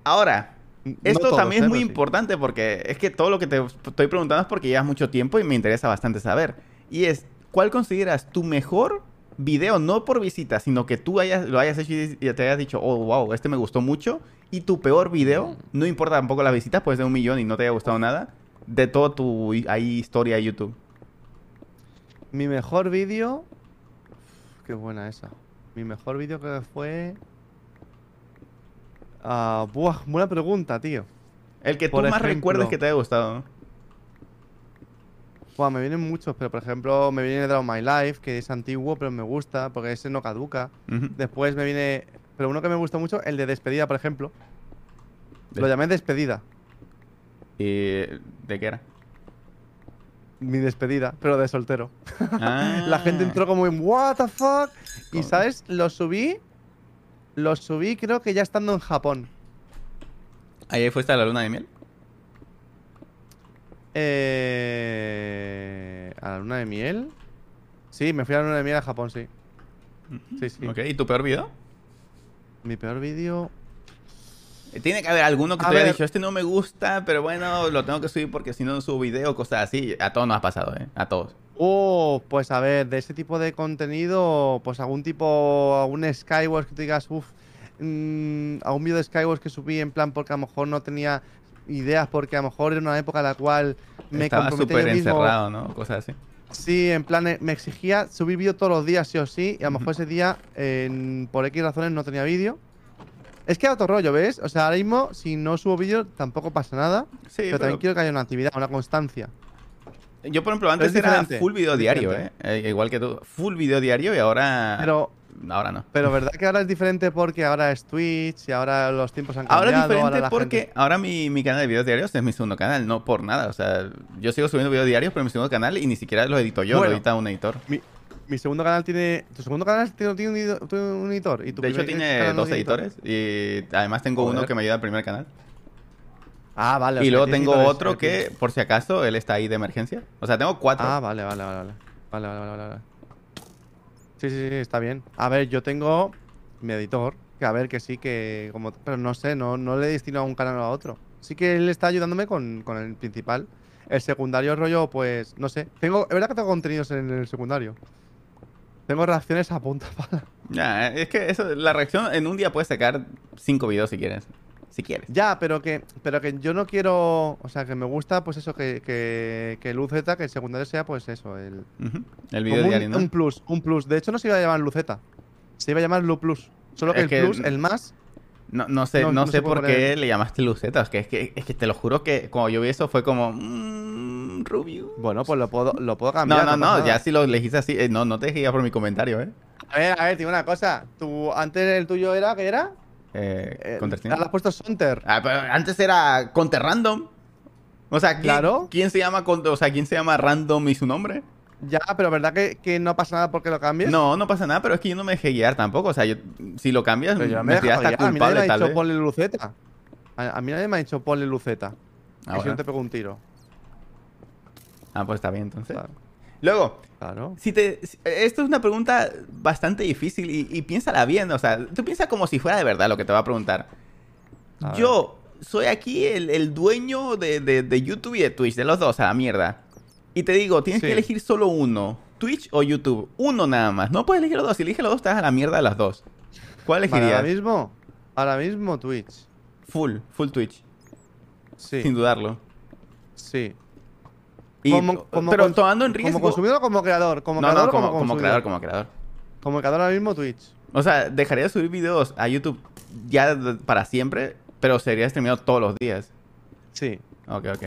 ahora, No esto todos, también ¿eh? es muy Pero sí. importante porque es que todo lo que te estoy preguntando es porque llevas mucho tiempo y me interesa bastante saber. Y es, ¿cuál consideras tu mejor video? No por visita, sino que tú hayas, lo hayas hecho y y te hayas dicho, oh, wow, este me gustó mucho. Y tu peor video, no importa tampoco las visitas, puede ser un millón y no te haya gustado nada, de toda tu ahí, historia de YouTube. Mi mejor vídeo. Qué buena esa. Mi mejor vídeo que fue. Ah, buah, buena pregunta, tío. El que tú más recuerdes que te haya gustado. ¿no? Buah, me vienen muchos, pero por ejemplo, me viene Draw My Life, que es antiguo, pero me gusta, porque ese no caduca. Después me viene. Pero uno que me gusta mucho, el de despedida, por ejemplo. Lo llamé despedida. ¿Y de qué era? Mi despedida, pero de soltero. Ah. La gente entró como en What the fuck. Y sabes, lo subí. Lo subí, creo que ya estando en Japón. ¿Ahí fuiste a la luna de miel? Eh, a la luna de miel. Sí, me fui a la luna de miel a Japón, sí. Sí, sí. Ok, ¿y tu peor video? Mi peor vídeo. Eh, Tiene que haber alguno que A te haya ver. dicho, este no me gusta, pero bueno, lo tengo que subir porque si no, no subo video, cosas así. A todos nos ha pasado, ¿eh? A todos. Oh, pues a ver, de ese tipo de contenido, pues algún tipo, algún Skywars que tú digas, uff, algún vídeo de Skywars que subí en plan porque a lo mejor no tenía ideas, porque a lo mejor era una época en la cual me Estaba comprometí súper encerrado, ¿no? Cosas así. Sí, en plan, eh, me exigía subir vídeo todos los días, sí o sí, y a lo mejor ese día, por X razones, no tenía vídeo. Es que a otro rollo, ¿ves? O sea, ahora mismo, si no subo vídeo, tampoco pasa nada. Sí, pero, pero también quiero que haya una actividad, una constancia. Yo, por ejemplo, antes es era full video diario, ¿eh? Eh, Igual que tú. Full video diario y ahora... Pero, Ahora no. pero ¿verdad que ahora es diferente porque ahora es Twitch y ahora los tiempos han Ahora cambiado? es diferente porque gente- ahora mi, mi canal de videos diarios es mi segundo canal, no por nada. O sea, yo sigo subiendo videos diarios, pero mi segundo canal y ni siquiera lo edito yo, Bueno. lo edita un editor. Mi, mi segundo canal tiene. ¿Tu segundo canal tiene, tiene un, editor, tiene un editor? ¿Y tu De hecho, tiene dos editor? editores y además tengo uno que me ayuda al primer canal. Ah, vale. Y luego tengo otro que, por si acaso, él está ahí de emergencia. O sea, tengo cuatro. Ah, vale, vale, vale, vale. Vale, vale, vale, vale. Sí, sí, sí, está bien. A ver, yo tengo mi editor, que a ver, que sí, que como... Pero no sé, no, no le destino a un canal o a otro. Sí que él está ayudándome con, con el principal. El secundario rollo, pues, no sé. Tengo, es verdad que tengo contenidos en el secundario. Tengo reacciones a punta pala. Es que eso, la reacción en un día puedes sacar cinco videos si quieres. Si quieres. Ya, pero que, pero que yo no quiero... O sea, que me gusta, pues eso, que, que, que que el secundario sea, pues eso, el... Ujú. El video un, diario, ¿no? un plus, un plus. De hecho, no se iba a llamar Luceta. Se iba a llamar Lu Plus. Solo que Es el que- plus, el más. No, no sé, No, no, no sé por qué le llamaste Luceta. Es que, es que, es que te lo juro que cuando yo vi eso fue como. Mmm, Rubio. Bueno, pues lo puedo, lo puedo No, cambiar. no, no, nada. ya si lo elegiste así, eh, no, no te dejé por mi comentario, ¿eh? A ver, a ver, digo una cosa. Tú, antes el tuyo era, ¿qué era? Eh Eh, le has puesto Sonter. Ah, pero antes era Counter Random. O sea, ¿quién, Claro. ¿quién se llama Counter- o sea, quién se llama Random y su nombre? Ya, pero ¿verdad que, que no pasa nada porque lo cambies? No, no pasa nada, pero es que yo no me dejé guiar tampoco. O sea, yo, si lo cambias, Pero yo me me hasta ya. A mí nadie me ha dicho ponle Luceta. A, a mí nadie me ha dicho ponle Luceta. Ah, y si bueno. no te pego un tiro. Ah, pues está bien, entonces. Claro. Luego, claro. Si te, esto es una pregunta bastante difícil y, y piénsala bien, o sea, tú piensas como si fuera de verdad lo que te va a preguntar. A. Yo soy aquí el, el dueño de, de- de YouTube y de Twitch, de los dos, a la mierda. Y te digo, tienes Sí. que elegir solo uno, Twitch o YouTube, uno nada más. No puedes elegir los dos, si eliges los dos vas a la mierda de las dos. ¿Cuál elegirías? ahora mismo. Ahora mismo Twitch. Full, full Twitch, Sí. sin dudarlo. Sí. Y- Como- como pero tomando en riesgo... ¿Como consumidor o como creador? Como no, creador no, como, creador, como creador. Como creador ahora mismo Twitch. O sea, dejaría de subir videos a YouTube ya para siempre, pero sería streameado todos los días. Sí. Ok, ok.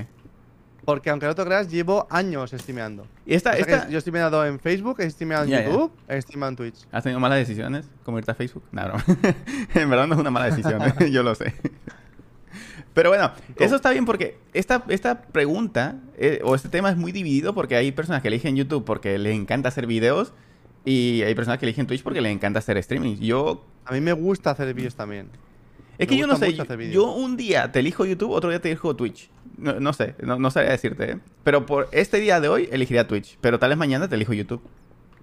Porque aunque no te creas, llevo años streameando. Y esta, O sea esta... Yo he streameado en Facebook, he streameado en. YouTube, he streameado en Twitch. ¿Has tenido malas decisiones? Como irte a Facebook. No, broma. en verdad no es una mala decisión, yo lo sé. Pero bueno, eso está bien porque esta, esta pregunta eh, o este tema es muy dividido porque hay personas que eligen YouTube porque les encanta hacer videos y hay personas que eligen Twitch porque les encanta hacer streaming. Yo A mí me gusta hacer vídeos también. Es que yo no sé, vídeos. yo un día te elijo YouTube, otro día te elijo Twitch. No, no sé, no, no sabría decirte, ¿eh? Pero por este día de hoy elegiría Twitch, pero tal vez mañana te elijo YouTube.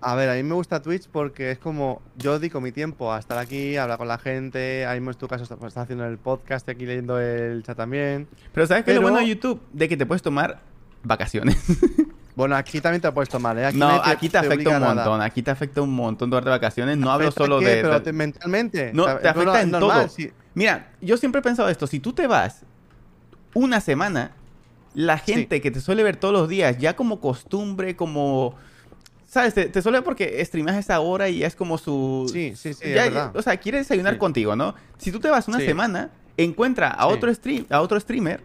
A ver, a mí me gusta Twitch porque es como yo dedico mi tiempo a estar aquí, a hablar con la gente. Ahí mismo en tu caso estás estás haciendo el podcast, aquí leyendo el chat también. Pero ¿sabes qué es lo bueno de YouTube? De que te puedes tomar vacaciones. Bueno, aquí también te lo puedes tomar, ¿eh? Aquí no, nadie aquí te afecta un nada. montón, aquí te afecta un montón tomarte vacaciones. No hablo ¿Afecta solo qué? de... Pero te- mentalmente. No, te afecta no, en normal, todo. Mira, yo siempre he pensado esto, si tú te vas una semana, la Sí. gente que te suele ver todos los días, ya como costumbre, como... ¿Sabes? Te, te suele ver porque streamas a esa hora y ya es como su... Sí, sí, sí, ya- es verdad. O sea, quiere desayunar Sí. contigo, ¿no? Si tú te vas una Sí. semana, encuentra a otro stream, a otro streamer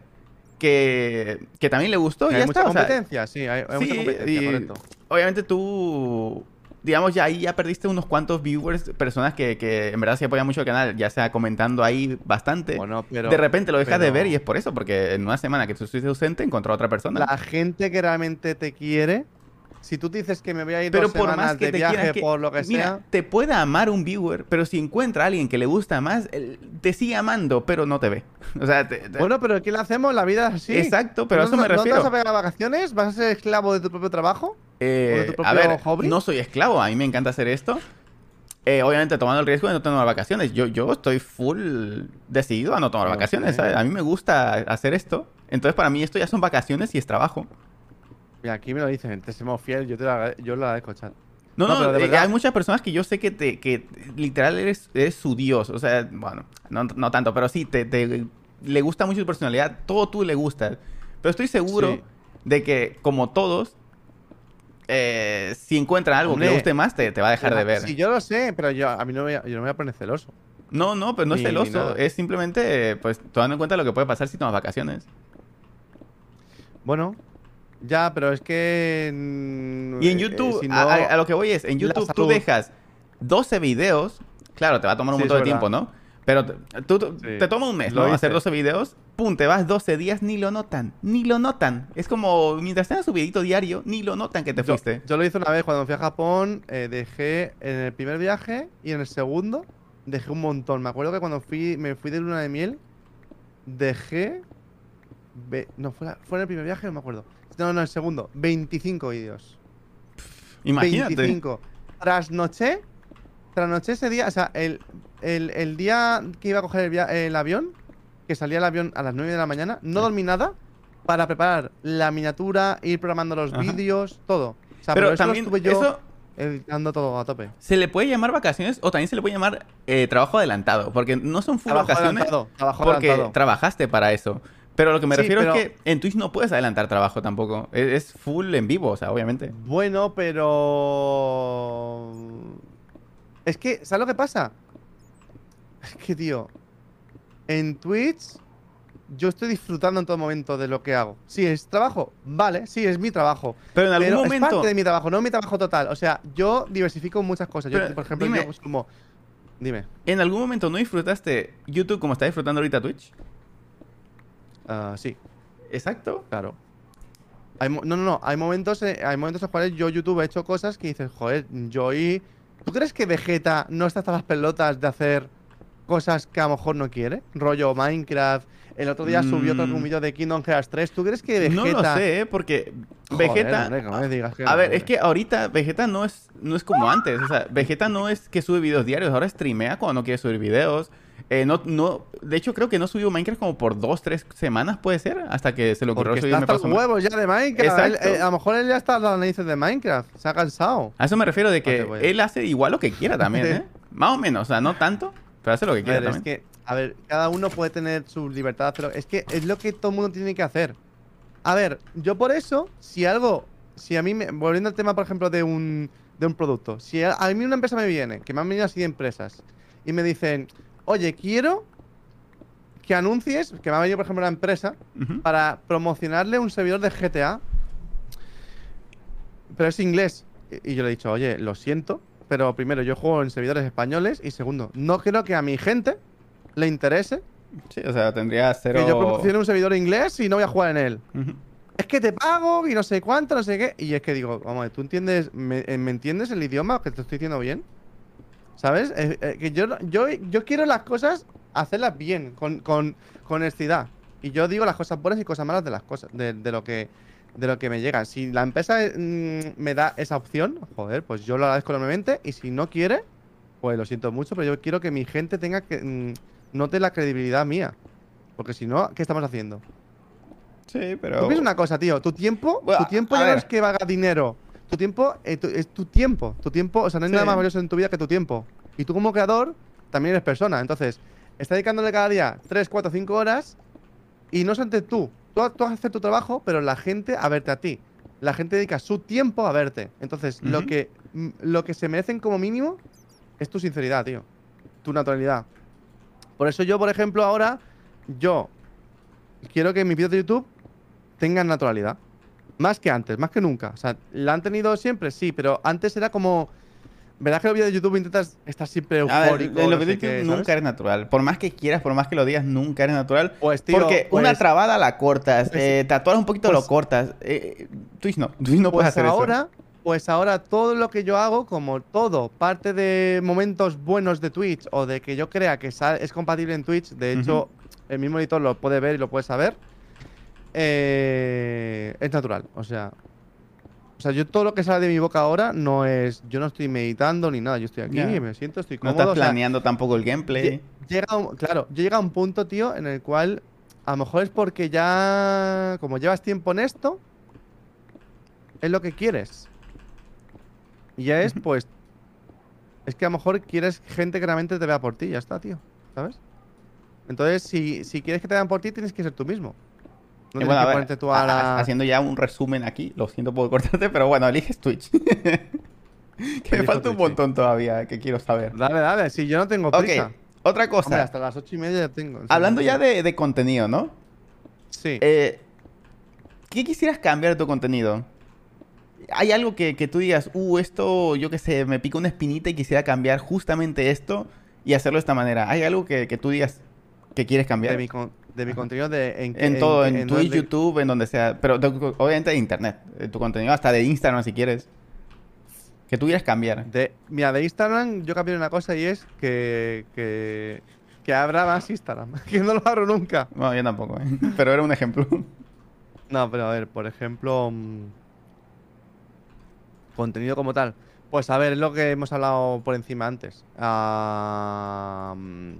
que, que también le gustó y hay ya mucha está. o sea, competencia, sí, hay, hay mucha competencia, y correcto. obviamente tú, digamos, ya ahí ya perdiste unos cuantos viewers, personas que, que en verdad sí apoyan mucho el canal, ya sea comentando ahí bastante. Bueno, pero de repente lo dejas de pero- ver y es por eso, porque en una semana que tú estuviste ausente encontró a otra persona. la gente que realmente te quiere, si tú dices que me voy a ir pero dos por semanas más que de te viaje que- por lo que mira, sea, te puede amar un viewer, pero si encuentra a alguien que le gusta más, te sigue amando, pero no te ve. O sea, te- te- bueno, pero ¿qué le hacemos? La vida es así. Exacto, pero a ¿No- eso me no- ¿No refiero. te vas a pegar vacaciones? ¿Vas a ser esclavo de tu propio trabajo? Eh, ¿O de tu a propio ver, hobby? no soy esclavo, a mí me encanta hacer esto. Eh, obviamente tomando el riesgo de no tomar vacaciones. Yo, yo estoy full decidido a no tomar vacaciones, ¿sabes? A mí me gusta hacer esto. Entonces para mí esto ya son vacaciones y es trabajo. Mira, aquí me lo dicen, te somos fiel, yo, te lo agrade- yo lo agradezco, chat. No, No, no, pero de eh, verdad- hay muchas personas que yo sé que te, que literal eres, eres su dios. O sea, bueno, no, no tanto, pero sí, te, te- le gusta mucho tu personalidad, todo tú le gusta. Pero estoy seguro Sí. de que, como todos, eh, si encuentran algo que le Hombre, guste más, te, te va a dejar de ver. Sí, yo lo sé, pero yo, a mí no me, voy a- yo no me voy a poner celoso. No, no, pero no es Ni- ni celoso. Es simplemente, pues, tomando en cuenta lo que puede pasar si tomas vacaciones. Bueno, ya, pero es que. Y en eh, YouTube, si a, no- a- a lo que voy es, en YouTube tú dejas 12 videos. Claro, te va a tomar un Sí, montón de tiempo. ¿no? Pero te- tú, tú- Sí. te toma un mes. Hacer 12 videos. Pum, te vas 12 días, ni lo notan. Ni lo notan. Es como, mientras tengas su videito diario, ni lo notan que te Yo, fuiste. yo lo hice una vez cuando fui a Japón, eh, dejé en el primer viaje y en el segundo dejé un montón. Me acuerdo que cuando fui, me fui de luna de miel, dejé. ve- no, fue, la- fue en el primer viaje, no me acuerdo. No, no, el segundo. 25 vídeos. Imagínate. 25. Trasnoché. Trasnoché ese día. O sea, el, el, el día que iba a coger el, via- el avión, que salía el avión a las 9 de la mañana, no dormí nada para preparar la miniatura, ir programando los Ajá. vídeos, todo. O sea, Pero pero, eso lo también, estuve yo eso editando todo a tope. se le puede llamar vacaciones o también se le puede llamar eh, trabajo adelantado. Porque no son full Trabajo vacaciones. adelantado. Trabajo Porque adelantado. trabajaste para eso. Pero lo que me Sí, refiero pero- es que en Twitch no puedes adelantar trabajo tampoco. Es, es full en vivo, o sea, obviamente. Bueno, pero. Es que, ¿sabes lo que pasa? Es que, tío. En Twitch. Yo estoy disfrutando en todo momento de lo que hago. Sí, es trabajo. Vale, sí, es mi trabajo. Pero en algún pero momento. es parte de mi trabajo, no mi trabajo total. O sea, yo diversifico muchas cosas. Yo, por ejemplo, dime- yo consumo. Dime. ¿En algún momento no disfrutaste YouTube como estás disfrutando ahorita Twitch? Ah, sí, Exacto. claro. Hay no, no, no. Hay momentos, eh, hay momentos en los cuales yo, YouTube, he hecho cosas que dices, joder, yo y. ¿Tú crees que Vegeta no está hasta las pelotas de hacer cosas que a lo mejor no quiere? Rollo Minecraft. El otro día subió otro Mm. vídeo de Kingdom Hearts 3. ¿Tú crees que Vegeta. No lo sé, ¿eh? porque Joder, Vegeta. hombre, que no me digas que a ver, hombre. es que ahorita Vegeta no es, no es como antes. O sea, Vegeta no es que sube videos diarios, ahora streamea cuando no quiere subir videos. Eh, no, no, de hecho, creo que no subió Minecraft como por dos, tres semanas, puede ser, hasta que se le ocurrió Porque subir está hasta huevos ya de Minecraft. Él- eh, a lo mejor él ya está las narices de Minecraft. Se ha cansado. A eso me refiero de que voy. él hace igual lo que quiera también, ¿eh? Más o menos, o sea, no tanto, pero hace lo que quiera ver, es también. que, a ver, cada uno puede tener su libertad hacerlo. Es que es lo que todo el mundo tiene que hacer. A ver, yo por eso, si algo, si a mí, me, volviendo al tema, por ejemplo, de un, de un producto, si a, a mí una empresa me viene, que me han venido así de empresas, y me dicen, oye, quiero que anuncies, que me ha venido, por ejemplo, una empresa, para promocionarle un servidor de GTA, pero es inglés. Y yo le he dicho, oye, lo siento, pero primero, yo juego en servidores españoles, y segundo, no creo que a mi gente le interese Sí, o sea, tendría cero... que yo promocione un servidor inglés y no voy a jugar en él. Es que te pago y no sé cuánto, no sé qué. Y es que digo, vamos, ¿tú entiendes, me, eh, ¿me entiendes el idioma que te estoy diciendo bien? ¿Sabes? Eh, eh, que yo, no- yo, yo quiero las cosas hacerlas bien, con, con, con honestidad. Y yo digo las cosas buenas y cosas malas de las cosas, de, de lo que de lo que me llega. Si la empresa mm, me da esa opción, joder, pues yo lo agradezco enormemente. Y si no quiere, pues lo siento mucho, pero yo quiero que mi gente tenga que mm, note la credibilidad mía. Porque si no, ¿qué estamos haciendo? Sí, pero... Tú piensas una cosa, tío. Tu tiempo, Bueno, tu tiempo ya no ver. es que valga dinero. Tu tiempo eh, tu- es tu tiempo. Tu tiempo, o sea, no hay Sí. nada más valioso en tu vida que tu tiempo. Y tú como creador también eres persona. Entonces, estás dedicándole cada día 3, 4, 5 horas y no solamente tú. Tú, tú vas a hacer tu trabajo, pero la gente a verte a ti. La gente dedica su tiempo a verte. Entonces, lo, que, mm, lo que se merecen como mínimo es tu sinceridad, tío. Tu naturalidad. Por eso yo, por ejemplo, ahora, yo quiero que mis vídeos de YouTube tengan naturalidad. Más que antes, más que nunca. O sea, ¿la han tenido siempre? Sí, pero antes era como... ¿Verdad que los vídeos de YouTube intentas estar siempre A ver, eufórico? en no los sé qué, nunca eres natural. Por más que quieras, por más que lo digas, nunca eres natural. Pues, tío, Porque una pues- trabada la cortas, pues- eh, tatuar un poquito lo pues- cortas. Eh, Twitch no, Twitch no puedes Pues hacer eso. ahora, pues ahora todo lo que yo hago, como todo, parte de momentos buenos de Twitch o de que yo crea que es compatible en Twitch, de hecho, el mismo editor lo puede ver y lo puede saber, eh, es natural. O sea, o sea, yo todo lo que sale de mi boca ahora no es, yo no estoy meditando ni nada, yo estoy aquí, Ya. me siento, estoy No cómodo. estás o sea, planeando tampoco el gameplay. Lle- Llega un- claro, yo llega a un punto, tío, en el cual a lo mejor es porque ya, como llevas tiempo en esto, es lo que quieres. Y ya es, pues, es que a lo mejor quieres gente que realmente te vea por ti, ya está, tío, ¿sabes? Entonces, si, si quieres que te vean por ti, tienes que ser tú mismo. No tienes bueno, a ver, tú a- la- haciendo ya un resumen aquí, lo siento por cortarte, pero bueno, eliges Twitch. que me falta un sí. montón todavía que quiero saber. Dale, dale, si yo no tengo prisa. Otra Hombre, cosa. hasta las ocho y media ya tengo. Hablando ya de, de contenido, ¿no? Sí. Eh, ¿Qué quisieras cambiar de tu contenido? ¿Hay algo que, que tú digas, uh, esto, yo qué sé, me pica una espinita y quisiera cambiar justamente esto y hacerlo de esta manera? ¿Hay algo que, que tú digas que quieres cambiar? de, mi, con- de mi contenido de, en, En todo, en, en Twitch, YouTube, en donde sea. Pero de- obviamente de internet. eh, Tu contenido, hasta de Instagram si quieres. Que tú quieras cambiar. De, mira, de Instagram yo cambié una cosa y es que, que, que abra más Instagram. Que no lo abro nunca. No, yo tampoco, ¿eh? Pero era un ejemplo. No, pero a ver, por ejemplo, mm, contenido como tal. Pues a ver, es lo que hemos hablado por encima antes.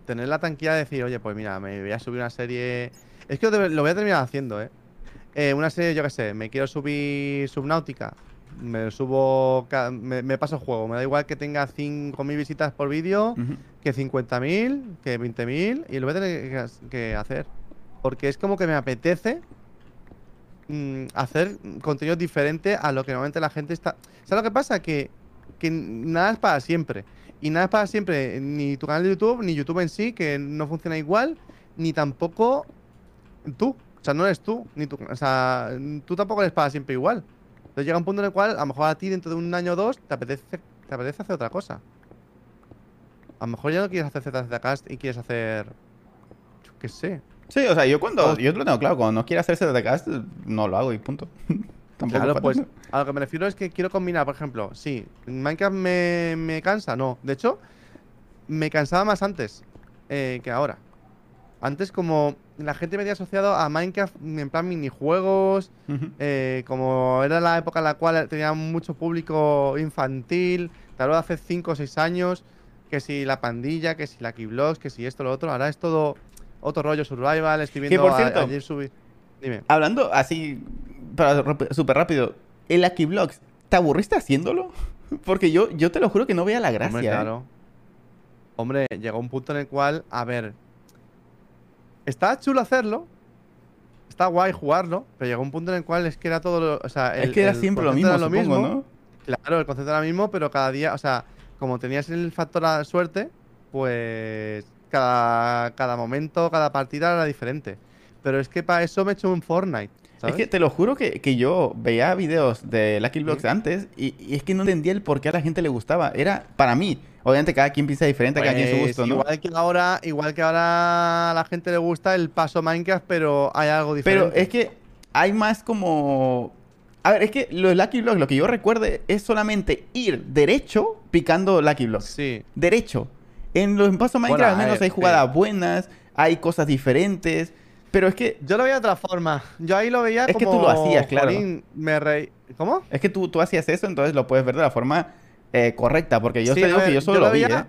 Tener la tranquilidad de decir, oye, pues mira, me voy a subir una serie. Es que lo, voy a terminar haciendo, ¿eh? Eh, Una serie, yo qué sé, me quiero subir Subnautica. Me subo, me, me paso el juego. Me da igual que tenga 5.000 visitas por vídeo, Ujú. que 50.000, que 20.000, y lo voy a tener que, que hacer. Porque es como que me apetece mm, hacer contenido diferente a lo que normalmente la gente está. ¿Sabes lo que pasa? Que, que nada es para siempre. Y nada es para siempre, ni tu canal de YouTube, ni YouTube en sí, que no funciona igual, ni tampoco tú. O sea, no eres tú, ni tú. O sea, tú tampoco eres para siempre igual. Entonces llega un punto en el cual, a lo mejor a ti dentro de un año o dos, te apetece, te apetece hacer otra cosa. A lo mejor ya no quieres hacer ZZCast y quieres hacer. Yo qué sé. Sí, o sea, yo cuando. Yo lo tengo claro, cuando no quiero hacer ZTCast, no lo hago y punto. Tampoco Claro, pues a lo que me refiero es que quiero combinar, por ejemplo, sí, Minecraft me, me cansa, no. De hecho, me cansaba más antes eh, que ahora. Antes como la gente me había asociado a Minecraft en plan minijuegos, eh, como era la época en la cual tenía mucho público infantil, hablo de hace 5 o 6 años, que si la pandilla, que si la Keyblocks, que si esto, lo otro, ahora es todo otro rollo survival, estoy Que, viendo por a- cierto, ayer subí... Dime. Hablando así, súper rápido, el Aki Vlogs, ¿te aburriste haciéndolo? Porque yo, yo te lo juro que no veía la gracia. Hombre, ¿eh? claro. Hombre, llegó un punto en el cual, a ver, está chulo hacerlo, está guay jugarlo, pero llegó un punto en el cual es que era todo, lo- o sea, Es que era el siempre lo mismo, era supongo, ¿no? Claro, el concepto era lo mismo, pero cada día, o sea, como tenías el factor a suerte, pues cada, cada momento, cada partida era diferente. Pero es que para eso me he hecho un Fortnite, ¿sabes? Es que te lo juro que, que yo veía videos de Lucky Blocks Sí. antes y, y es que no entendía el por qué a la gente le gustaba. Era para mí. Obviamente cada quien piensa diferente, cada quien su Pues gusto, ¿no? Igual que ahora, igual que ahora a la gente le gusta el paso Minecraft, pero hay algo Pero diferente. es que hay más como... A ver, es que los Lucky Blocks, lo que yo recuerde es solamente ir derecho picando Lucky Blocks. Sí. Derecho. En los en Paso Minecraft Bueno, al menos ver, hay jugadas sí. buenas, hay cosas diferentes, pero es que Yo lo veía de otra forma. Yo ahí lo veía Es que como... tú lo hacías, claro. "Jolín, me reí. ¿Cómo? es que tú, tú hacías eso, entonces lo puedes ver de la forma eh, correcta, porque yo Sí, te a que yo solo yo lo, lo vi, veía-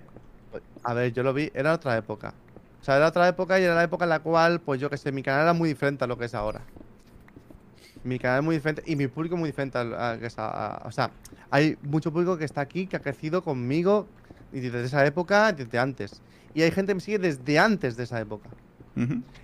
¿eh? A ver, yo lo vi, era otra época. O sea, era otra época y era la época en la cual, pues yo que sé, mi canal era muy diferente a lo que es ahora. Mi canal es muy diferente y mi público muy diferente al al que es a- a- O sea, hay mucho público que está aquí, que ha crecido conmigo y desde esa época, desde antes. Y hay gente que me sigue desde antes de esa época.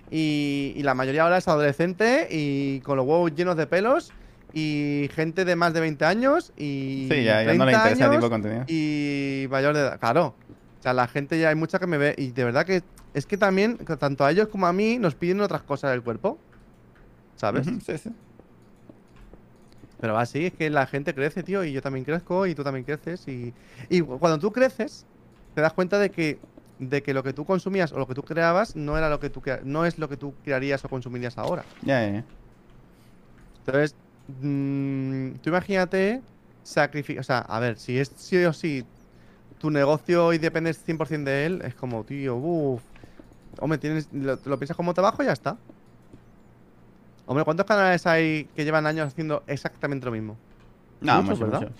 Y, y la mayoría ahora es adolescente y con los huevos llenos de pelos y gente de más de 20 años y Sí, ya, ya no 30 le interesa años tipo de contenido. y mayor de edad. Claro. O sea, la gente ya hay mucha que me ve y de verdad que es que también, tanto a ellos como a mí, nos piden otras cosas del cuerpo. ¿Sabes? Sí, sí. Pero así es que la gente crece, tío, y yo también crezco y tú también creces. Y, y cu- cuando tú creces, te das cuenta de que, de que lo que tú consumías o lo que tú creabas no, era lo que tú, no es lo que tú crearías o consumirías ahora. Ya, ya, ya. Entonces, mm, tú imagínate sacrificar. O sea, a ver, si es sí o sí tu negocio y dependes 100% de él, es como, tío, uff. Hombre, tienes, lo, lo piensas como trabajo y ya está. Hombre, ¿cuántos canales hay que llevan años haciendo exactamente lo mismo? No, Muchos, mucho, ¿verdad? mucho.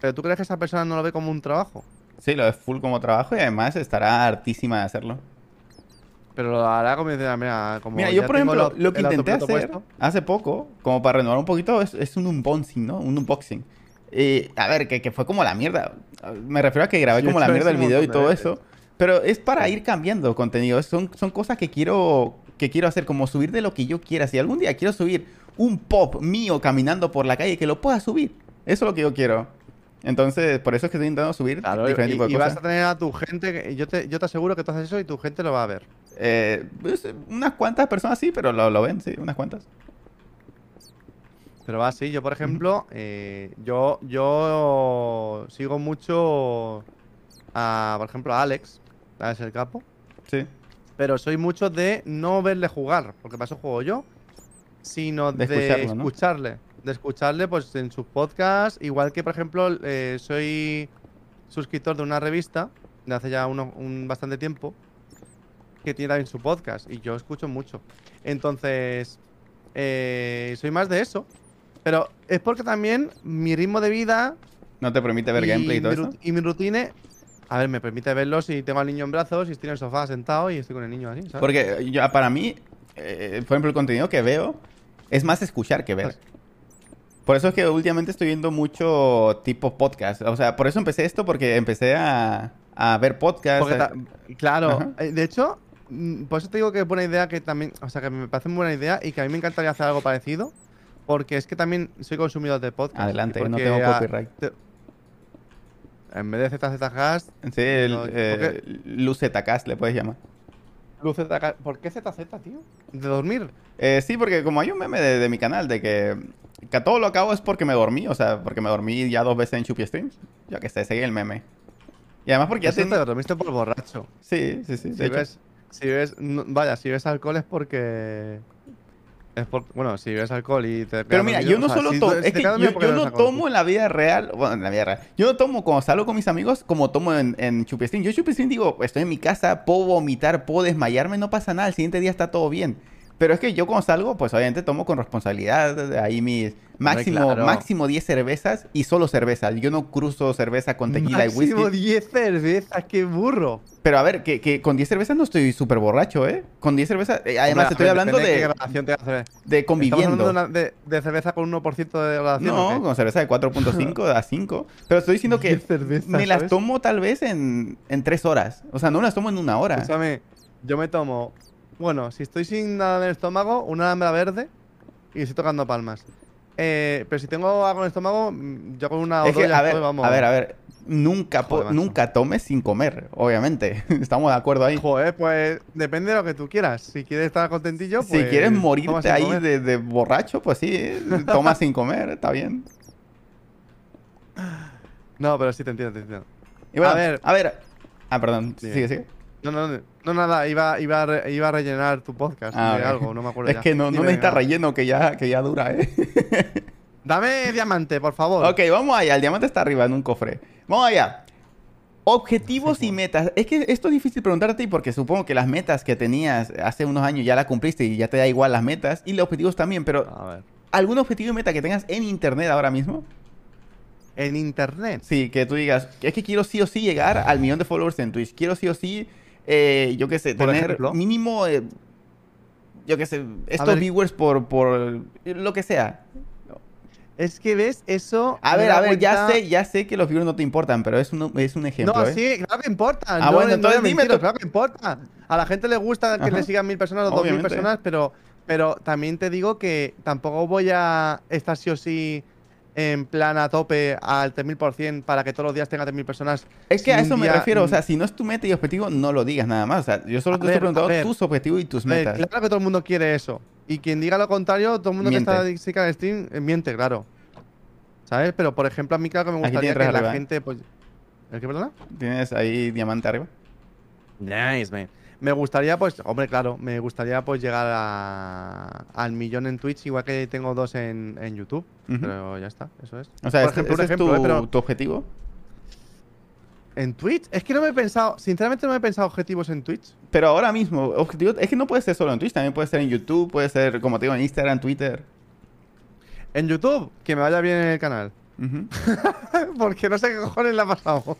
Pero tú crees que esa persona no lo ve como un trabajo. Sí, lo es full como trabajo y además estará hartísima de hacerlo. Pero lo hará como mira, como. Mira, yo por ejemplo, el lo que intenté hacer puesto. hace poco, como para renovar un poquito, es, es un unboxing, ¿no? Un unboxing. Eh, a ver, que, que fue como la mierda. Me refiero a que grabé Sí, como la mierda el eso un video y todo eso. Pero es para ir cambiando contenido. Son, son cosas que quiero, que quiero hacer, como subir de lo que yo quiera. Si algún día quiero subir un pop mío caminando por la calle, que lo pueda subir. Eso es lo que yo quiero. Entonces, por eso es que estoy intentando subir Claro, y, diferentes tipos de y vas a tener a tu gente. Yo te, yo te aseguro que tú haces eso y tu gente lo va a ver. Eh, pues, unas cuantas personas sí, pero lo, lo ven, sí, unas cuantas. Pero va así. Yo, por ejemplo, eh, yo, yo sigo mucho a, por ejemplo, a Alex, Alex el capo. Sí. Pero soy mucho de no verle jugar, porque para eso juego yo, sino De de, escucharlo, ¿no? escucharle. De escucharle pues en sus podcasts. Igual que, por ejemplo, eh, soy suscriptor de una revista de hace ya uno- un bastante tiempo que tiene también su podcast y yo escucho mucho. Entonces, eh, soy más de eso. Pero es porque también mi ritmo de vida No te permite ver gameplay y todo mi, eso. y mi rutina, a ver, me permite verlo si tengo al niño en brazos y estoy en el sofá sentado y estoy con el niño así, ¿sabes? Porque yo, para mí, eh, por ejemplo, el contenido que veo es más escuchar que ver. Por eso es que últimamente estoy viendo mucho tipo podcast. O sea, por eso empecé esto, porque empecé a, a ver a- ta- claro, Ajá. eh, de hecho, mm, por eso te digo que es buena idea que también, o sea, que me parece muy buena idea y que a mí me encantaría hacer algo parecido, porque es que también soy consumidor de podcast. Adelante, no tengo copyright. te- en vez de ZZcast, Sí, No, eh, le puedes llamar. Luz ZZ, ¿por qué ZZ, tío? ¿De dormir? Eh, sí, porque como hay un meme de, de mi canal de que, que a todo lo acabo es porque me dormí, o sea, porque me dormí ya dos veces en Chupi Streams. Yo que sé, seguí el meme. Y además porque ya ten- te dormiste por borracho. Sí, sí, sí. de Si ves, si ves, no- vaya, si ves alcohol es porque. Es por, bueno, si ves alcohol y te. Pero mira, yo no solo tomo, es que yo, bebes no tomo en la vida real, bueno, en la vida real. Yo no tomo cuando salgo con mis amigos como tomo en, en Chupestín. Yo en Chupestín digo, estoy en mi casa, puedo vomitar, puedo desmayarme, no pasa nada, el siguiente día está todo bien. Pero es que yo cuando salgo, pues obviamente tomo con responsabilidad, ahí mis máximo, claro. máximo 10 cervezas y solo cerveza. Yo no cruzo cerveza con tequila y Máximo whisky. 10 cervezas, qué burro. Pero a ver, que, que con 10 cervezas no estoy súper borracho, ¿eh? Con 10 cervezas, eh, además estoy hablando de, de ¿Estamos conviviendo. hablando de, una- de- de cerveza con 1% de graduación? No, con cerveza de 4.5 a 5. Pero estoy diciendo que 10 cervezas, me las ¿sabes? tomo tal vez en, en 3 horas. O sea, no las tomo en una hora. Escúchame, yo me tomo. Bueno, si estoy sin nada en el estómago, una alhambra verde y estoy tocando palmas. Eh, pero si tengo algo en el estómago, mm, yo con una o dos a ver, estoy, vamos. a ver, a ver. Nunca, Joder, nunca tomes sin comer, obviamente. Estamos de acuerdo ahí. Joder, pues depende de lo que tú quieras. Si quieres estar contentillo, pues. si quieres morirte ahí de, de borracho, pues sí, eh, toma sin comer, está bien. No, pero sí te entiendo, te entiendo. Y bueno, A ver. a ver. Ah, perdón, Dime. sigue, sigue. No, no, no, nada, iba, iba, a re- iba a rellenar tu podcast Ah, de algo, no me acuerdo Es ya. que no, no Dime, necesita venga. relleno, que ya, que ya dura, ¿eh? Dame diamante, por favor. Ok, vamos allá. El diamante está arriba en un cofre. Vamos allá. Objetivos y metas. Es que esto es difícil preguntarte porque supongo que las metas que tenías hace unos años ya las cumpliste y ya te da igual las metas y los objetivos también. Pero, A ver. ¿algún objetivo y meta que tengas en internet ahora mismo? En internet. Sí, que tú digas, es que quiero sí o sí llegar al millón de followers en Twitch. Quiero sí o sí, eh, yo qué sé, Por tener ejemplo. mínimo, eh, yo qué sé, estos ver. viewers por, por lo que sea. Es que ves eso. A ver, a ver, ya sé, ya sé que los viewers no te importan, pero es un, es un ejemplo, No, ¿eh? sí, claro que importa. Ah, no, bueno, no entonces a dime mentiros. Claro que importa. A la gente le gusta que Ajá. le sigan mil personas o dos mil personas, pero, pero también te digo que tampoco voy a estar sí o sí en plan a tope al 3000% para que todos los días tenga 3000 personas. Es que a eso me refiero, o sea, si no es tu meta y objetivo, no lo digas nada más. O sea, yo solo A te ver, estoy preguntando tus objetivos y tus ver, metas. claro que todo el mundo quiere eso. Y quien diga lo contrario, todo el mundo Miente. que está al stream eh, miente, claro. ¿Sabes? Pero por ejemplo, a mí claro que me gustaría que la arriba, ¿eh? gente. Pues... ¿El qué, perdona? Tienes ahí diamante arriba. Nice, man. Me gustaría, pues, hombre, claro, me gustaría pues llegar a, al millón en Twitch, igual que tengo dos en, en YouTube. Pero ya está, eso es. O sea, Por este- ejemplo, ese es ejemplo, tu, eh, pero- tu objetivo. En Twitch, es que no me he pensado, sinceramente no me he pensado objetivos en Twitch. Pero ahora mismo, objetivo, es que no puede ser solo en Twitch, también puede ser en YouTube, puede ser, como te digo, en Instagram, Twitter. En YouTube, que me vaya bien en el canal. Porque no sé qué cojones le ha pasado.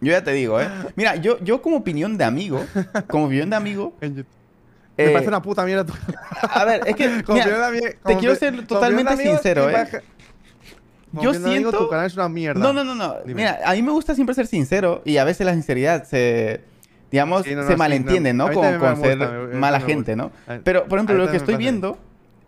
Yo ya te digo, ¿eh? Mira, yo, yo como opinión de amigo, como opinión de amigo, eh, me parece una puta mierda tu a ver, es que, mira, te quiero ser totalmente sincero, ¿eh? Yo amigo, siento- tu canal es una mierda. No, no, no, no. Dime. Mira, a mí me gusta siempre ser sincero y a veces la sinceridad se, digamos, Sí, no, no, se malentiende, no. Con, con ser gusta, mala gente. ¿no? Pero, por ejemplo, lo que estoy viendo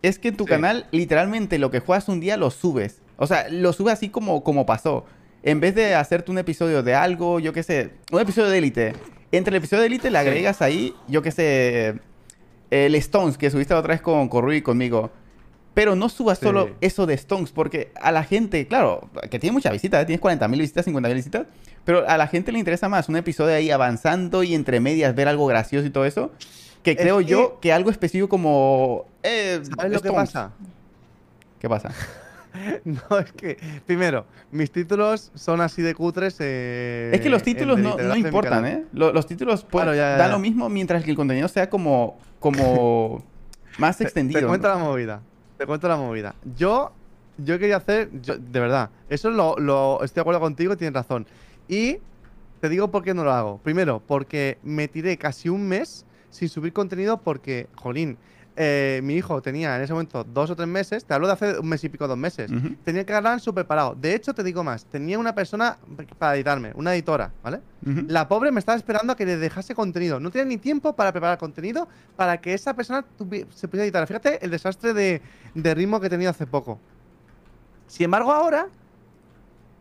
es que en tu Sí. canal, literalmente, lo que juegas un día lo subes. O sea, lo subes así como, como pasó. En vez de hacerte un episodio de algo, yo qué sé, un episodio de Elite, entre el episodio de Elite le agregas ahí, yo qué sé, el Stones que subiste otra vez con, con y conmigo. Pero no subas solo eso de Stones, porque a la gente, claro, que tiene muchas visitas, ¿eh? tienes 40.000 visitas, 50.000 visitas, pero a la gente le interesa más un episodio ahí avanzando y entre medias ver algo gracioso y todo eso, que Es creo que- yo que algo específico como... Eh, ¿Sabes lo que Stones. pasa? ¿Qué pasa? No, es que, primero, mis títulos son así de cutres. eh, es que los títulos no, no importan. ¿eh? Lo- Los, títulos Claro, ya, ya. lo mismo mientras que el contenido sea como, como más Te- extendido. Te, cuento la movida. Te cuento la movida. Yo, yo quería hacer, yo- de verdad, eso lo, lo- estoy de acuerdo contigo, tienes razón. Y te digo por qué no lo hago. Primero, porque me tiré casi un mes sin subir contenido porque, jolín, eh, mi hijo tenía en ese momento dos o tres meses, te hablo de hace un mes y pico, dos meses. Ujú. Tenía que ganar súper parado. De hecho, te digo más, tenía una persona para editarme, una editora, ¿vale? Ujú. La pobre me estaba esperando a que le dejase contenido. No tenía ni tiempo para preparar contenido para que esa persona se pudiera editar. Fíjate el desastre de, de ritmo que he tenido hace poco. Sin embargo, ahora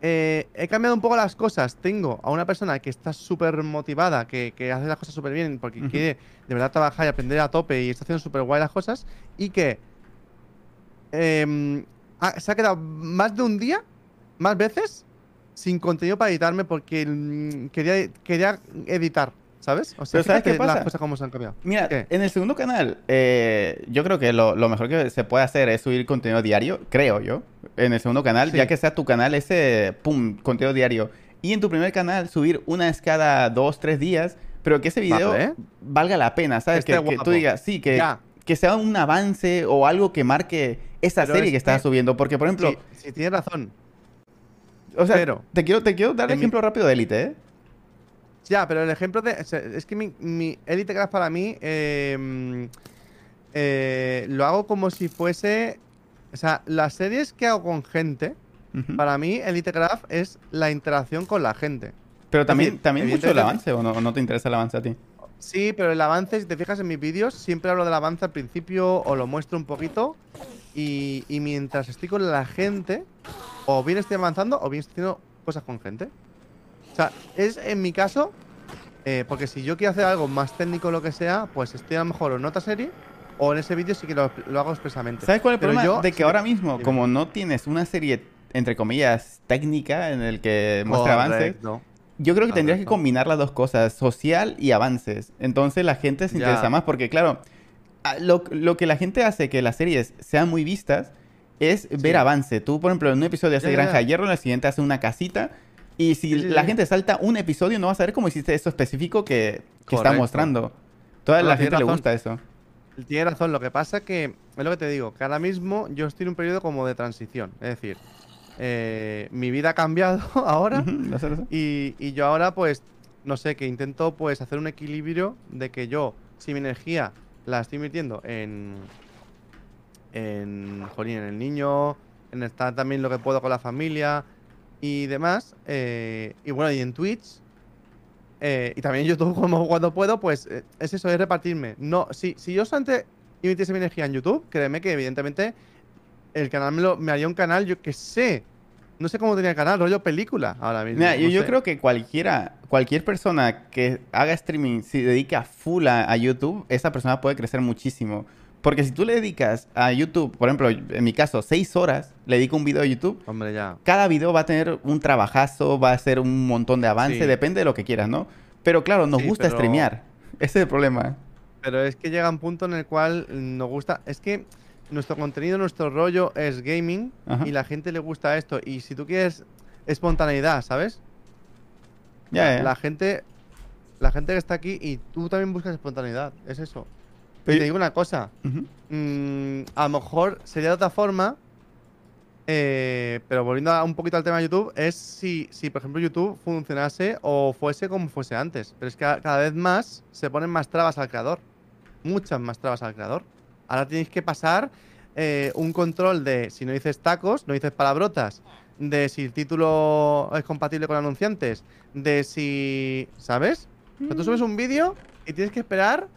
eh, he cambiado un poco las cosas. Tengo a una persona que está súper motivada, que, que hace las cosas súper bien porque quiere de verdad trabajar y aprender a tope y está haciendo súper guay las cosas. Y que em, ha- se ha quedado más de un día, más veces, sin contenido para editarme porque mm, quería, quería editar, ¿sabes? O sea, Pero ¿sabes qué las pasa? cosas como se han cambiado. Mira, ¿Qué? en el segundo canal, eh, yo creo que lo, lo mejor que se puede hacer es subir contenido diario, creo yo. En el segundo canal, Sí. ya que sea tu canal ese, pum, contenido diario. Y en tu primer canal, subir una vez cada dos, tres días, pero que ese video Vale. valga la pena, ¿sabes? Que, que tú digas, sí, que, Ya. que sea un avance o algo que marque esa Pero serie es que estás que- subiendo. Porque, por ejemplo, Sí, sí, tienes razón. o sea, pero- te quiero, te quiero dar mi- ejemplo rápido de Elite, ¿eh? Ya, pero el ejemplo de. o sea, es que mi, mi Elite Craft para mí. eh, mm, eh, lo hago como si fuese. O sea, las series que hago con gente. Para mí, Elite Craft es la interacción con la gente. Pero también, decir, también mucho el avance, ¿o no, ¿O no te interesa el avance a ti? Sí, pero el avance, si te fijas en mis vídeos, siempre hablo del avance al principio o lo muestro un poquito. Y, y mientras estoy con la gente, o bien estoy avanzando o bien estoy haciendo cosas con gente. O sea, es en mi caso, eh, porque si yo quiero hacer algo más técnico o lo que sea, pues estoy a lo mejor en otra serie o en ese vídeo sí que lo, lo hago expresamente. ¿Sabes cuál es el Pero problema? yo- de que sí, ahora mismo, dime. como no tienes una serie, entre comillas, técnica en el que muestra avances, yo creo que tendrías que combinar las dos cosas, social y avances. Entonces la gente se Ya. interesa más porque, claro, lo, lo que la gente hace que las series sean muy vistas es ver avance. Tú, por ejemplo, en un episodio hace Ya, ya, Granja de Hierro, en el siguiente hace una casita. Y si Sí, sí, la sí. gente salta un episodio, no vas a ver cómo hiciste eso específico que, que está mostrando. Toda No, la gente le gusta eso. Tiene razón, lo que pasa que, es lo que te digo, que ahora mismo yo estoy en un periodo como de transición. Es decir, eh, mi vida ha cambiado ahora sé, sé. y, y yo ahora pues, no sé, que intento pues hacer un equilibrio de que yo, si mi energía la estoy metiendo en, en, jolín, en el niño, en estar también lo que puedo con la familia y demás, eh, y bueno, y en Twitch, eh, y también en YouTube como cuando puedo, pues eh, es eso, es repartirme. No, si, si yo solamente invirtiese mi energía en YouTube, créeme que evidentemente el canal me, lo, me haría un canal, yo que sé. No sé cómo tenía el canal, rollo película ahora mismo. Mira, yo, no yo sé. creo que cualquiera, cualquier persona que haga streaming, si dedica full a, a YouTube, esa persona puede crecer muchísimo. Porque si tú le dedicas a YouTube, por ejemplo, en mi caso, seis horas, le dedico un video a YouTube, Hombre, ya. cada video va a tener un trabajazo, va a ser un montón de avance, Sí. depende de lo que quieras, ¿no? Pero claro, nos Sí, gusta pero- streamear. Ese es el problema. Pero es que llega un punto en el cual nos gusta. Es que nuestro contenido, nuestro rollo es gaming Ajá. y la gente le gusta esto. Y si tú quieres espontaneidad, ¿sabes? Ya, ya. La gente. La gente que está aquí y tú también buscas espontaneidad. Es eso. Pero- Y te digo una cosa. Mm, a lo mejor sería de otra forma. eh, pero volviendo a un poquito al tema de YouTube, es si, si, por ejemplo, YouTube funcionase o fuese como fuese antes. Pero es que cada vez más se ponen más trabas al creador. Muchas más trabas al creador. Ahora tienes que pasar eh, un control de si no dices tacos, no dices palabrotas, de si el título es compatible con anunciantes, de si. ¿Sabes? Tú subes un vídeo y tienes que esperar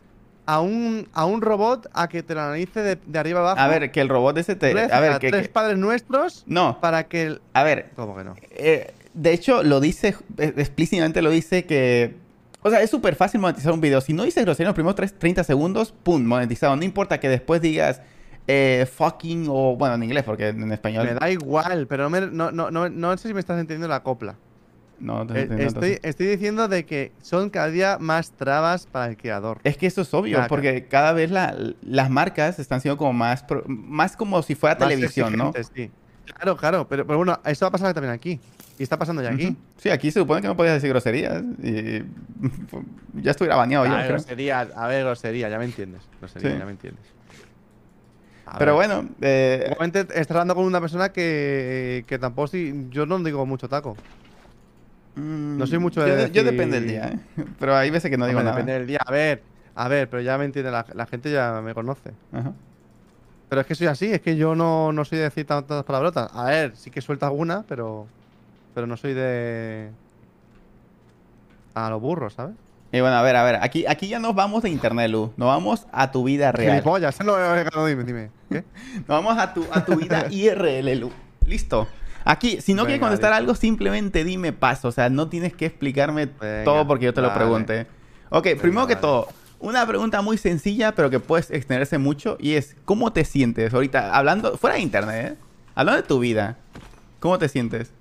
a un, a un robot a que te lo analice de, de arriba abajo. A ver, que el robot ese te... Tres- A ver, a que... tres que- padres nuestros No, para que el. a ver, ¿Cómo que no? eh, de hecho, lo dice, eh, explícitamente lo dice que... O sea, es súper fácil monetizar un video. Si no dices grosería en los primeros tres- 30 segundos, ¡pum! Monetizado. No importa que después digas eh, fucking o... Bueno, en inglés, porque en español... Me da igual, pero no, me- no, no, no, no sé si me estás entendiendo la copla. No, no Eh, entiendo, estoy, estoy diciendo de que son cada día más trabas para el creador. Es que eso es obvio, porque cada vez la- las marcas están siendo como más... más como si fuera Más televisión, ¿no? sí. Claro, claro, pero, pero bueno, eso va a pasar también aquí. Y está pasando ya aquí. Sí, aquí se supone que no podías decir groserías. Y ya estuviera baneado yo, Ah, creo. grosería, a ver, grosería, ya me entiendes. Grosería, Sí. ya me entiendes. A Pero ver, bueno, eh, estás hablando con una persona que, que tampoco sí, yo no digo mucho taco. No soy mucho yo, de yo decir- depende del día, ¿eh? Pero hay veces que no digo Hombre, nada. depende del día. A ver, a ver, pero ya me entiende, la, la gente ya me conoce. Ajá. Pero es que soy así, es que yo no, no soy de decir tantas palabrotas. A ver, sí que suelto alguna, pero. Pero no soy de. A los burros, ¿sabes? Y bueno, a ver, a ver. Aquí, aquí ya nos vamos de internet, Lu. Nos vamos a tu vida real. No, no, dime, dime. ¿Qué? Nos vamos a tu, a tu vida IRL, Lu. Listo. Aquí, si no quieres contestar algo, simplemente dime paso. O sea, no tienes que explicarme Venga, todo porque yo te lo pregunte. Ok, primero que vale. todo, una pregunta muy sencilla, pero que puedes extenderse mucho. Y es, ¿cómo te sientes ahorita? Hablando, fuera de internet, ¿eh? Hablando de tu vida. ¿Cómo te sientes?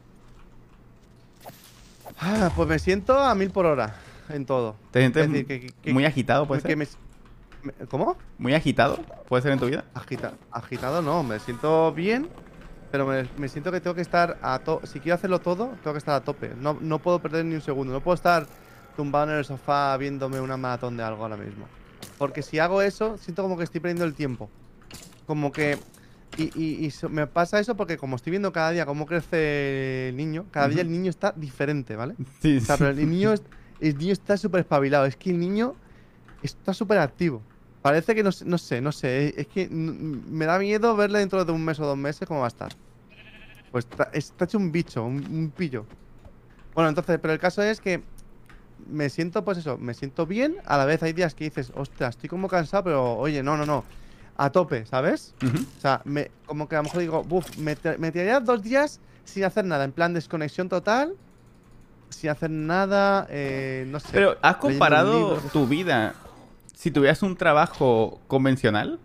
Ah, pues me siento a mil por hora en todo. ¿Te sientes Es decir, que- que- que- muy agitado, puede que ser? me- me- ¿Cómo? ¿Muy agitado? ¿Puede ser en tu vida? Agita- agitado no, me siento bien, pero me, me siento que tengo que estar a tope. Si quiero hacerlo todo, tengo que estar a tope. No, no puedo perder ni un segundo. No puedo estar tumbado en el sofá viéndome una maratón de algo ahora mismo. Porque si hago eso, siento como que estoy perdiendo el tiempo. Como que. Y, y- me pasa eso porque, como estoy viendo cada día cómo crece el niño, cada día el niño está diferente, ¿vale? Sí, O sea, pero el niño, es- el niño está súper espabilado. Es que el niño está súper activo. Parece que no, sé- no sé, no sé. Es que me da miedo verle dentro de un mes o dos meses cómo va a estar. Pues está, está hecho un bicho, un, un pillo. Bueno, entonces, pero el caso es que me siento, pues eso, me siento bien. A la vez hay días que dices, ostras, estoy como cansado, pero oye, no, no, no. A tope, ¿sabes? O sea, me, como que a lo mejor digo, buf, me, me tiraría dos días sin hacer nada, en plan desconexión total, sin hacer nada, eh, no sé. Pero, ¿has comparado libro, tu vida si tuvieras un trabajo convencional?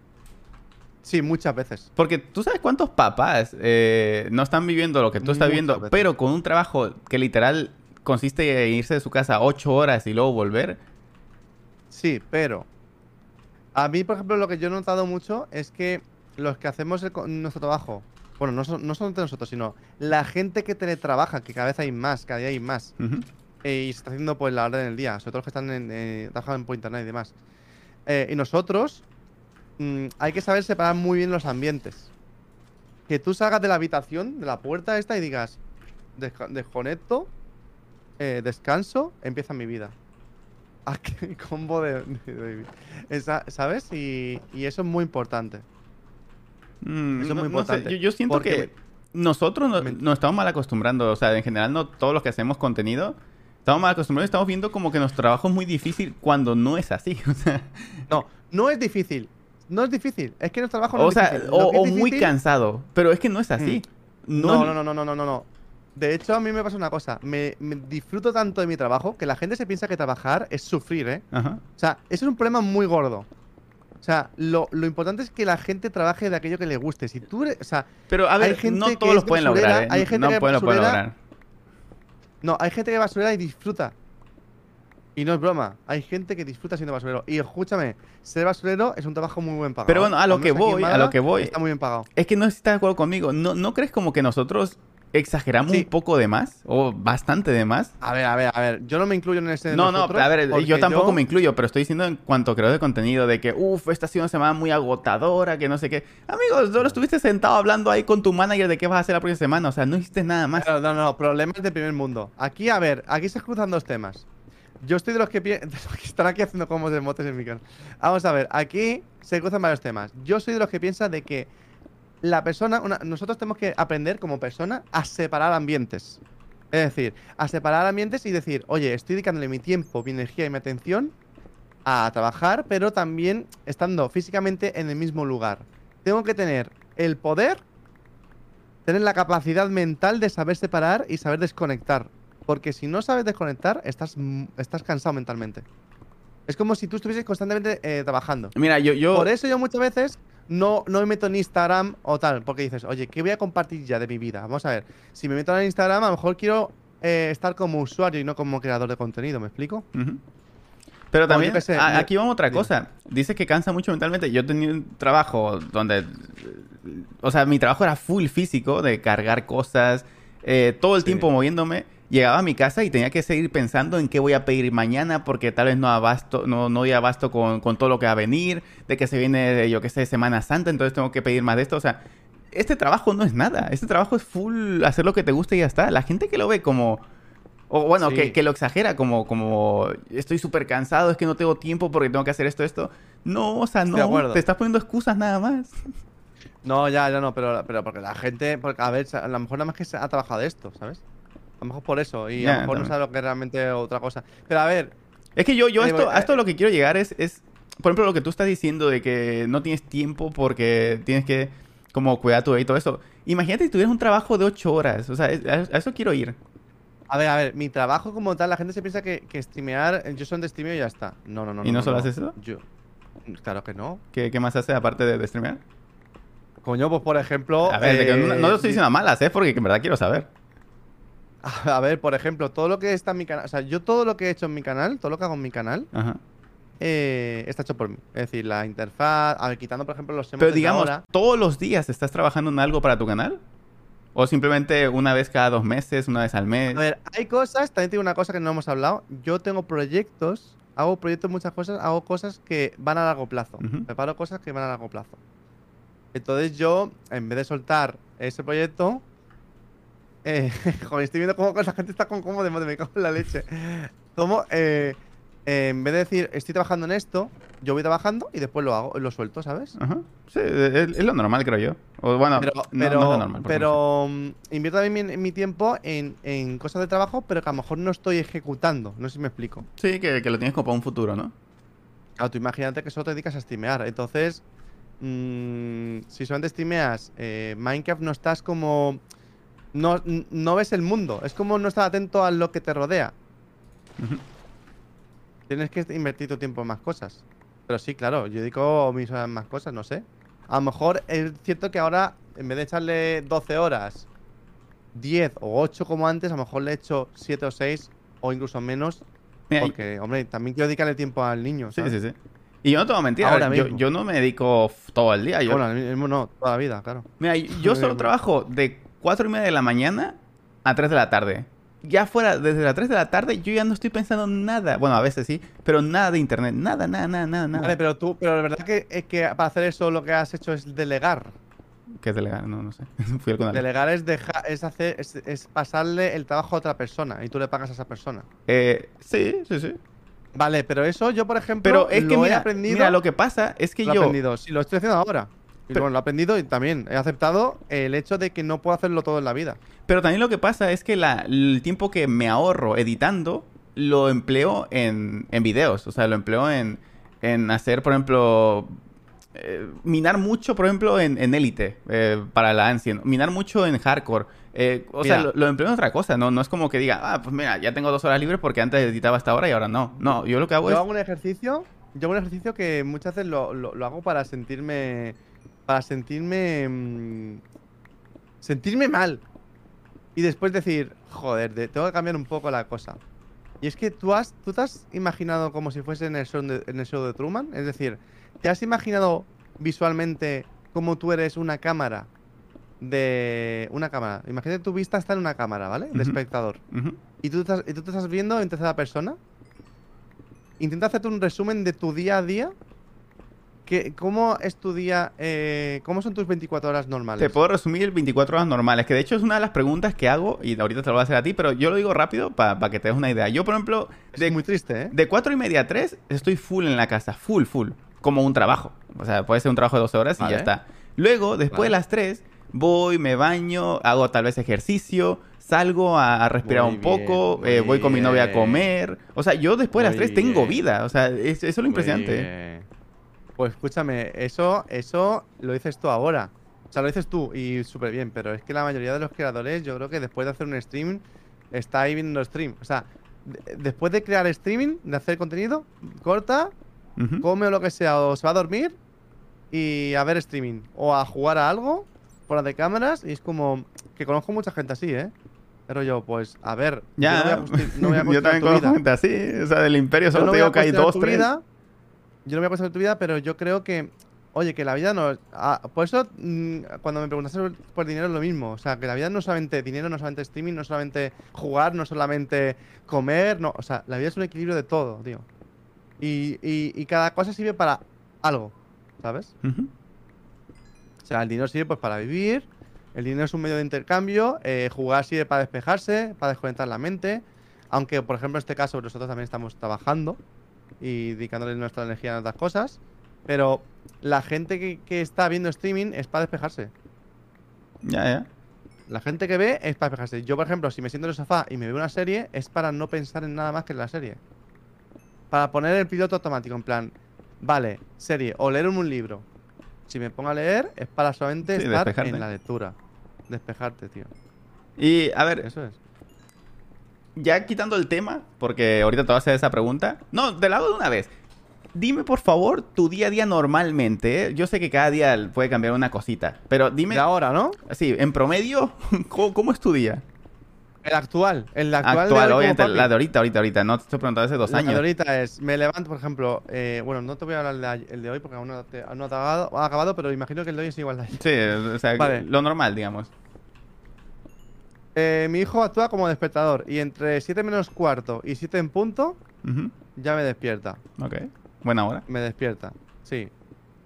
Sí, muchas veces. Porque tú sabes cuántos papás eh, no están viviendo lo que tú estás Muchas viviendo, veces. pero con un trabajo que literal consiste en irse de su casa ocho horas y luego volver. Sí, pero a mí, por ejemplo, lo que yo he notado mucho es que los que hacemos el nuestro trabajo, bueno, no, son, no solamente nosotros, sino la gente que teletrabaja, que cada vez hay más, cada día hay más, eh, y se está haciendo pues la orden del día, sobre todo los que están en, eh, trabajan por internet y demás. Eh, y nosotros mm, hay que saber separar muy bien los ambientes. Que tú salgas de la habitación, de la puerta esta y digas, "Desca- desconecto, eh, descanso, empieza mi vida. Qué combo de... de- de- esa- ¿Sabes? Y, y eso es muy importante. Mm, Eso es no- muy no sé, importante, Yo, yo siento que nosotros nos estamos mal acostumbrando. O sea, en general, no todos los que hacemos contenido estamos mal acostumbrados. Estamos viendo como que nuestro trabajo es muy difícil cuando no es así. O sea, No, no es difícil. No es difícil. Es que nuestro trabajo no o, es sea, difícil. O, es o muy difícil- cansado. Pero es que no es así. No, no, no, no, no, no, no, no. De hecho, a mí me pasa una cosa. Me, me disfruto tanto de mi trabajo que la gente se piensa que trabajar es sufrir, ¿eh? Ajá. O sea, eso es un problema muy gordo. O sea, lo, lo importante es que la gente trabaje de aquello que le guste. Si tú o sea, Pero a ver, Hay gente no todos los pueden lograr, ¿eh? hay gente no que es pueden, lograr. No, hay gente que basurera y disfruta. Y no es broma, hay gente que disfruta siendo basurero. Y escúchame, ser basurero es un trabajo muy buen pagado. Pero bueno, a lo que voy, a lo que voy. Está muy bien pagado. Es que no estás de acuerdo conmigo. ¿No, ¿No crees como que nosotros exageramos Sí. un poco de más? ¿O bastante de más? A ver, a ver, a ver. Yo no me incluyo en ese. No, no, nosotros a ver, yo tampoco yo- me incluyo, pero estoy diciendo en cuanto creo de contenido de que, uff, esta ha sido una semana muy agotadora, que no sé qué. Amigos, solo estuviste sentado hablando ahí con tu manager de qué vas a hacer la próxima semana, o sea, no hiciste nada más. No, no, no, problemas de primer mundo. Aquí, a ver, aquí se cruzan dos temas. Yo estoy de los que, de los que están aquí haciendo combos de motes en mi canal. Vamos a ver, aquí se cruzan varios temas. Yo soy de los que piensa de que la persona, una- nosotros tenemos que aprender como persona a separar ambientes. Es decir, a separar ambientes y decir, oye, estoy dedicándole mi tiempo, mi energía y mi atención a trabajar, pero también estando físicamente en el mismo lugar. Tengo que tener el poder tener la capacidad mental de saber separar y saber desconectar. Porque si no sabes desconectar, estás, estás cansado mentalmente. Es como si tú estuvieses constantemente eh, trabajando. Mira, yo, yo... Por eso yo muchas veces no, no me meto en Instagram o tal, porque dices, oye, ¿qué voy a compartir ya de mi vida? Vamos a ver, si me meto en Instagram, a lo mejor quiero eh, estar como usuario y no como creador de contenido, ¿me explico? Pero también, sé, a- aquí vamos a otra cosa. Dice que cansa mucho mentalmente. Yo tenía un trabajo donde, o sea, mi trabajo era full físico, de cargar cosas, eh, todo el Sí. tiempo moviéndome. Llegaba a mi casa y tenía que seguir pensando en qué voy a pedir mañana porque tal vez no abasto, no, no doy abasto con, con todo lo que va a venir, de que se viene, yo qué sé, Semana Santa, entonces tengo que pedir más de esto. O sea, este trabajo no es nada. Este trabajo es full hacer lo que te gusta y ya está. La gente que lo ve como... O bueno, Sí. que, que lo exagera como, como estoy súper cansado, es que no tengo tiempo porque tengo que hacer esto, esto. No, o sea, no, te estás poniendo excusas nada más. No, ya, ya no, pero, pero porque la gente, porque, a ver, a lo mejor nada más que se ha trabajado de esto, ¿sabes? A lo mejor por eso, y a Ya, lo mejor no sabe lo que es realmente otra cosa. Pero a ver, Es que yo, yo a Eh, esto, bueno, a esto eh, lo que quiero llegar es, es, por ejemplo, lo que tú estás diciendo de que no tienes tiempo porque tienes que como cuidar tu y todo eso. Imagínate si tuvieras un trabajo de ocho horas, o sea, a, a eso quiero ir. a ver, a ver, mi trabajo como tal, la gente se piensa que, que streamear, eh, yo soy de streameo y ya está. No, no, no. ¿Y no solo haces eso? Yo, claro que no. ¿Qué, qué más haces aparte de, de streamear? Coño, pues por ejemplo. A ver, que no, no lo eh, estoy diciendo a malas, ¿eh? Porque en verdad quiero saber. A ver, por ejemplo, todo lo que está en mi canal, o sea, yo todo lo que he hecho en mi canal, todo lo que hago en mi canal, Ajá. eh, está hecho por mí. Es decir, la interfaz, a ver, quitando por ejemplo los Pero digamos, ahora. ¿todos los días estás trabajando en algo para tu canal? ¿O simplemente una vez cada dos meses, una vez al mes? A ver, hay cosas, también tengo una cosa que no hemos hablado. Yo tengo proyectos, hago proyectos, muchas cosas, hago cosas que van a largo plazo. Preparo cosas que van a largo plazo. Entonces yo, en vez de soltar ese proyecto, eh, joder, estoy viendo cómo la gente está con cómo de me cago en la leche. Como, eh, eh, en vez de decir, estoy trabajando en esto, yo voy trabajando y después lo hago, lo suelto, ¿sabes? Ajá. Sí, es, es lo normal, creo yo. O bueno, Pero, no, pero, no es lo normal. porque pero mm, invierto también mi, mi tiempo en, en cosas de trabajo, pero que a lo mejor no estoy ejecutando. No sé si me explico. Sí, que, que lo tienes como para un futuro, ¿no? Claro, tú imagínate que solo te dedicas a streamear. Entonces, mm, si solamente streameas eh, Minecraft, no estás como. No, no ves el mundo. Es como no estar atento a lo que te rodea. Tienes que invertir tu tiempo en más cosas. Pero sí, claro, yo dedico mis horas en más cosas, no sé. A lo mejor es cierto que ahora, en vez de echarle 12 horas, 10 o 8 como antes, a lo mejor le echo 7 o 6 o incluso menos. Mira, y- Porque, hombre, también quiero dedicarle tiempo al niño. sí, ¿sabes? sí, sí. Y yo no te voy a mentir, Ahora yo, mismo. yo no me dedico todo el día. Yo, Bueno, al mismo no, toda la vida, claro. mira, yo solo trabajo de cuatro y media de la mañana a 3 de la tarde. Ya fuera, desde las 3 de la tarde, yo ya no estoy pensando nada. Bueno, a veces sí, pero nada de internet. Nada, nada, nada, nada, nada. Vale, pero tú, pero la verdad que, es que para hacer eso lo que has hecho es delegar. ¿Qué es delegar? No, no sé. Fui al canal. Delegar es dejar, es hacer, es, es pasarle el trabajo a otra persona y tú le pagas a esa persona. Eh, sí, sí, sí. Vale, pero eso yo, por ejemplo, Pero es que lo he mira, aprendido. mira, lo que pasa es que lo he yo... aprendido. Sí, lo estoy haciendo ahora. Y Pero- bueno, lo he aprendido y también he aceptado el hecho de que no puedo hacerlo todo en la vida. Pero también lo que pasa es que la- el tiempo que me ahorro editando lo empleo en, en videos. O sea, lo empleo en, en hacer, por ejemplo, eh, minar mucho, por ejemplo, en, en Elite eh, para la Ancient. Minar mucho en Hardcore. Eh, o sea, lo, lo empleo en otra cosa. ¿no? no es como que diga, ah, pues mira, ya tengo dos horas libres porque antes editaba hasta ahora y ahora no. No, yo lo que hago Yo es... hago un ejercicio, yo hago un ejercicio que muchas veces lo, lo- lo hago para sentirme, para sentirme, mm, sentirme mal y después decir, joder, de- tengo que cambiar un poco la cosa. Y es que tú has, tú te has imaginado como si fuese en el show de, en el show de Truman, es decir, te has imaginado visualmente como tú eres una cámara de una cámara. Imagínate tu vista está en una cámara, ¿vale? De espectador. ¿Y tú, estás, y tú te estás viendo en tercera persona? Intenta hacerte un resumen de tu día a día. Que, ¿Cómo es tu día? eh, ¿Cómo son tus 24 horas normales? Te puedo resumir 24 horas normales, que de hecho es una de las preguntas que hago y ahorita te lo voy a hacer a ti, pero yo lo digo rápido para que te des una idea. Yo, por ejemplo, Es de, muy triste, ¿eh? de 4 y media a 3 estoy full en la casa, full, full, como un trabajo. O sea, puede ser un trabajo de 12 horas y Vale. ya está. Luego, después Vale. de las 3, voy, me baño, hago tal vez ejercicio, salgo a, a respirar Muy un poco, eh, voy con mi novia a comer. O sea, yo después de las Muy 3 tengo vida. O sea, es- eso es lo impresionante. Muy bien. Pues escúchame, eso, eso lo dices tú ahora. O sea, lo dices tú y súper bien, pero es que la mayoría de los creadores, yo creo que después de hacer un stream, está ahí viendo stream. O sea, de- después de crear streaming, de hacer contenido, corta, come o lo que sea, o se va a dormir y a ver streaming. O a jugar a algo, fuera de cámaras, y es como que conozco mucha gente así, ¿eh? Pero yo, pues, a ver, Ya, yo no voy a, no voy a yo también tu conozco vida. gente así. O sea, del Imperio Yo solo no te voy a digo que hay dos, tres. vida, Yo no voy a cuestionar tu vida, pero yo creo que, oye, que la vida no. ah, por eso, mm, cuando me preguntaste por- por dinero, es lo mismo. O sea, que la vida no es solamente dinero, no es solamente streaming, no es solamente jugar, no es solamente comer. No, o sea, la vida es un equilibrio de todo, tío. Y, y- y cada cosa sirve para algo, ¿sabes? O sea, el dinero sirve pues para vivir, el dinero es un medio de intercambio, eh, jugar sirve para despejarse, para desconectar la mente, aunque por ejemplo en este caso nosotros también estamos trabajando y dedicándole nuestra energía a otras cosas, pero la gente que, que está viendo streaming es para despejarse. Ya, ya. La gente que ve es para despejarse. Yo, por ejemplo, si me siento en el sofá y me veo una serie, es para no pensar en nada más que en la serie. Para poner el piloto automático, en plan, vale, serie, o leer un libro. Si me pongo a leer, es para solamente Sí, estar despejarte. en la lectura. Despejarte, tío. Y, a ver, Eso es. Ya quitando el tema, porque ahorita te voy a hacer esa pregunta. No, te la hago de una vez. Dime, por favor, tu día a día normalmente. ¿eh? Yo sé que cada día puede cambiar una cosita, pero dime, De ahora, ¿no? sí, en promedio, ¿cómo, cómo es tu día? El actual. El actual, Actual, de hoy obviamente, la de ahorita, ahorita, ahorita. No te estoy preguntando hace dos La de años. ahorita es, me levanto, por ejemplo, eh, bueno, no te voy a hablar de ayer- el de hoy porque aún no, te- aún no ha acabado, pero imagino que el de hoy es igual de ayer. Sí, o sea, Vale. lo normal, digamos. Eh, mi hijo actúa como despertador y entre 7 menos cuarto y 7 en punto ya me despierta. Ok, buena hora. Me despierta, sí.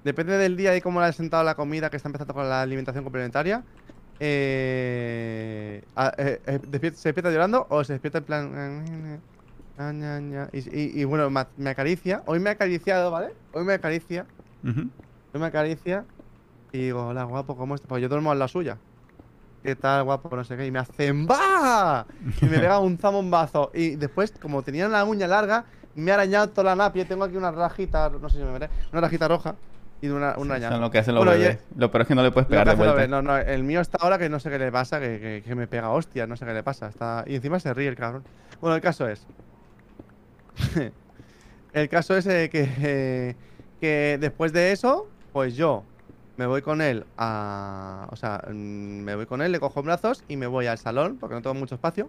Depende del día y cómo le ha sentado la comida que está empezando con la alimentación complementaria. Eh, eh, eh, ¿Se despierta llorando o se despierta en plan... Y, y- y bueno, me acaricia. Hoy me ha acariciado, ¿vale? Hoy me acaricia. Hoy me acaricia. Y digo, hola, guapo, ¿cómo estás? Pues yo duermo en la suya. ¿Qué tal, guapo? No sé qué. Y me hace ¡Bah! Y me pega un zamombazo. Y después, como tenía la uña larga, me ha arañado toda la napia. Tengo aquí una rajita, no sé si me veré, una rajita roja y una, una Sí, araña. lo que hacen los Bueno, bebés. Lo peor es que no le puedes pegar de vuelta. ve- No, no, el mío está ahora que no sé qué le pasa, que, que- que me pega hostia, no sé qué le pasa. Está... Y encima se ríe el cabrón. Bueno, el caso es. el caso es eh, que, eh, que después de eso, pues yo me voy con él a. O sea, mm, me voy con él, le cojo en brazos y me voy al salón, porque no tengo mucho espacio.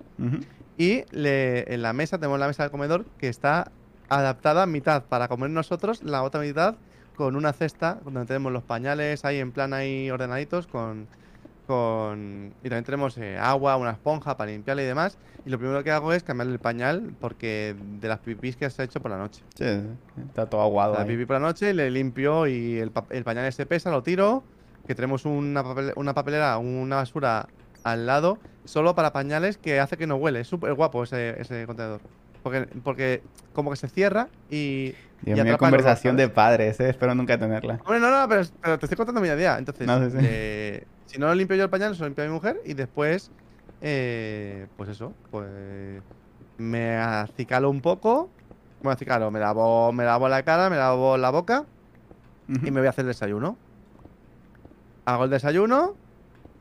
Y le, en la mesa, tenemos la mesa del comedor que está adaptada mitad para comer nosotros, la otra mitad con una cesta donde tenemos los pañales ahí en plan ahí ordenaditos con... con y también tenemos eh, agua, una esponja para limpiarle y demás. Y lo primero que hago es cambiarle el pañal porque de las pipis que se ha hecho por la noche. Sí, está todo aguado. La ahí. pipí por la noche, le limpio y el, pa- el pañal se pesa, lo tiro. Que tenemos una, papel- una papelera, una basura al lado, solo para pañales que hace que no huele. Es súper guapo ese, ese contenedor. Porque, porque como que se cierra y. Dios y mío, conversación de padres, eh. Espero nunca tenerla. Hombre, no, no, pero, pero te estoy contando mi idea. Entonces, No, sí, sí. eh, si no lo limpio yo el pañal, se lo limpia mi mujer y después, eh, pues eso, pues me acicalo un poco. Me acicalo, me lavo, me lavo la cara, me lavo la boca y me voy a hacer el desayuno. Hago el desayuno,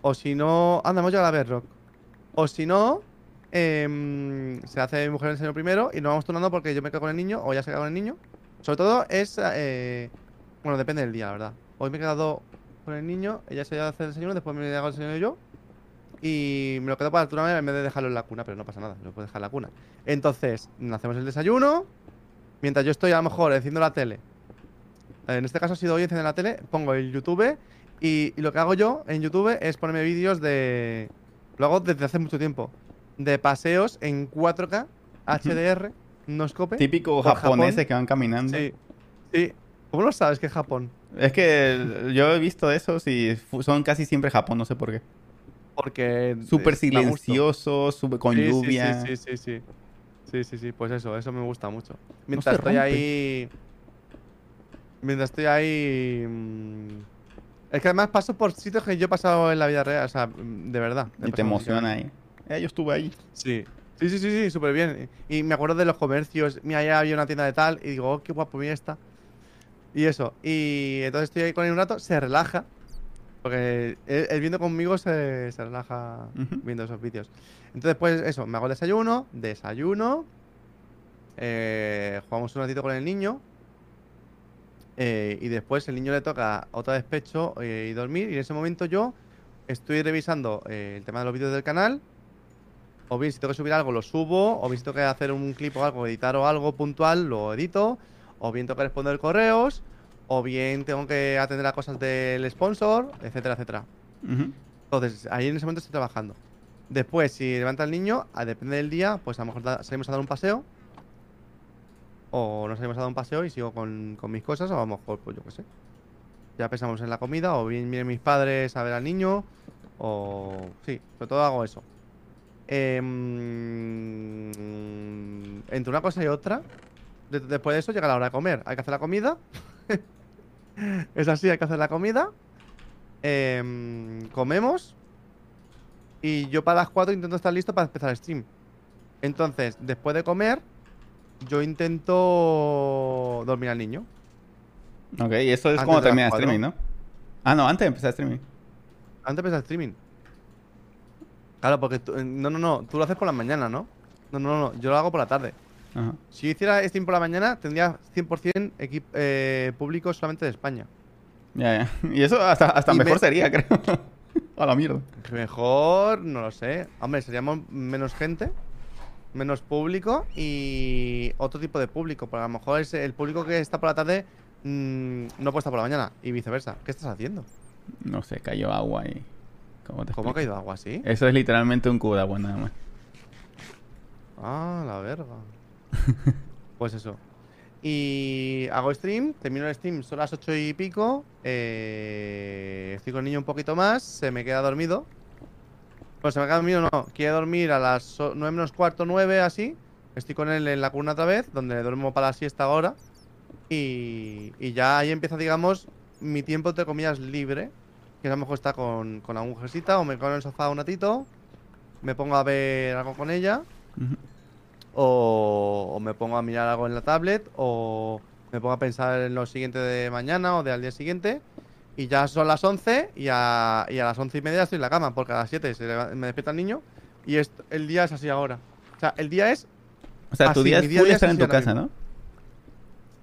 o si no. Anda, hemos llegado a Bedrock. O si no, em, se hace mi mujer el desayuno primero y nos vamos turnando porque yo me quedo con el niño o ya se queda con el niño. Sobre todo es. eh, bueno, depende del día, la verdad. Hoy me he quedado con el niño, ella se hacer el desayuno, después me hago el desayuno yo. Y me lo quedo para turnar en vez de dejarlo en la cuna, pero no pasa nada, lo puedo dejar en la cuna. Entonces, hacemos el desayuno. Mientras yo estoy a lo mejor enciendo la tele. En este caso ha sido hoy enciendo la tele, pongo el YouTube y, y lo que hago yo en YouTube es ponerme vídeos de... Lo hago desde hace mucho tiempo. De paseos en 4K, HDR, no scope. Típico japoneses Japón. que van caminando. Sí. Sí. ¿Cómo lo sabes que es Japón? Es que yo he visto esos y son casi siempre Japón, no sé por qué. Porque... Súper silencioso, con Sí, lluvia. Sí, sí, sí, sí. Sí, sí, sí, pues eso, eso me gusta mucho. Mientras estoy rompe. ahí. Mientras estoy ahí. mm, Es que además paso por sitios que yo he pasado en la vida real, o sea, mm, de verdad. Y te emociona ahí. Eh, yo estuve ahí. Sí. Sí, sí, sí, sí, súper bien. Y me acuerdo de los comercios. Mira, allá había una tienda de tal. Y digo, oh, qué guapo, mira esta. Y eso. Y entonces estoy ahí con él un rato, se relaja. Porque él, él viendo conmigo se, se relaja viendo esos vídeos. Entonces, pues eso, me hago el desayuno, desayuno, eh, jugamos un ratito con el niño. eh, y después el niño le toca otra vez pecho eh, y dormir. Y en ese momento yo estoy revisando eh, el tema de los vídeos del canal. O bien si tengo que subir algo, lo subo. O bien si tengo que hacer un clip o algo, editar o algo puntual, lo edito. O bien tengo que responder correos. O bien tengo que atender a cosas del sponsor, etcétera, etcétera. Entonces, ahí en ese momento estoy trabajando. Después, si levanta el niño, a- depende del día, pues a lo mejor salimos a dar un paseo. O nos salimos a dar un paseo y sigo con, con mis cosas, o a lo mejor, pues yo qué sé. Ya pensamos en la comida, o bien vienen mis padres a ver al niño, o. Sí, sobre todo hago eso. Em, entre una cosa y otra, de- después de eso llega la hora de comer. Hay que hacer la comida. es así, hay que hacer la comida. Em, comemos. Y yo para las 4 intento estar listo para empezar el stream. Entonces, después de comer, yo intento dormir al niño. Ok, y eso es como termina streaming, ¿no? Ah, no, antes de empezar el streaming. Antes de empezar el streaming. Claro, porque tú- no, no, no, tú lo haces por la mañana, ¿no? No, no, no, yo lo hago por la tarde. Ajá. Si hiciera stream por la mañana, tendría 100% equip- eh, público solamente de España. Ya, ya. Y eso hasta, hasta Y mejor me- sería, creo. A la mierda. Mejor, no lo sé. Hombre, seríamos menos gente, menos público y otro tipo de público. Porque a lo mejor es el público que está por la tarde mm, no puede estar por la mañana y viceversa. ¿Qué estás haciendo? No sé, cayó agua y... ¿Cómo te ¿Cómo ha caído agua así? Eso es literalmente un cubo de agua nada más. Ah, la verga. pues eso. Y hago stream, termino el stream, son las ocho y pico. eh, estoy con el niño un poquito más, se me queda dormido. Bueno, se me queda dormido, no. Quiere dormir a las o- nueve menos cuarto, nueve, así. Estoy con él en la cuna otra vez, donde duermo para la siesta ahora. Y, ya ahí empieza, digamos, mi tiempo, entre comillas, libre. Que a lo mejor está con, con la o me quedo en el sofá un ratito. Me pongo a ver algo con ella. Ujú. O, o me pongo a mirar algo en la tablet, o me pongo a pensar en lo siguiente de mañana o de al día siguiente. Y ya son las 11 y a, y a las 11 y media estoy en la cama, porque a las 7 se me despierta el niño y el día es así ahora. O sea, el día es. O sea, tu día es día a full día estar es en tu casa, mismo.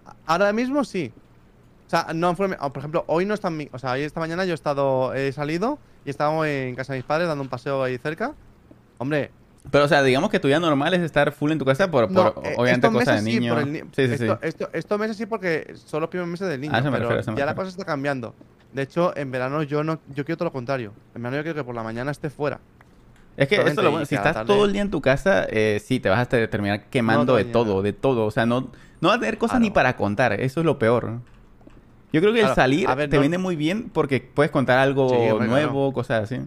¿no? Ahora mismo sí. O sea, no Por ejemplo, hoy no está en mi. O sea, hoy esta mañana yo he estado. He salido y estado en casa de mis padres dando un paseo ahí cerca. Hombre, Pero, o sea, digamos que tu día normal es estar full en tu casa por, No, por eh, obviamente, cosas de sí, niño. ni- Sí, sí, sí. esto- esto- estos meses sí porque son los primeros meses del niño, A eso me pero refiero, ya la cosa está cambiando. De hecho, en verano yo no, yo quiero todo lo contrario. En verano yo quiero que por la mañana esté fuera. Es que eso es lo bueno. Si estás tarde- todo el día en tu casa, eh, sí, te vas a te- terminar quemando de todo, de todo. O sea, no, no vas a tener cosas ni para contar. Eso es lo peor. Yo creo que el salir ver, te no- viene muy bien porque puedes contar algo Sí, nuevo, cosas así.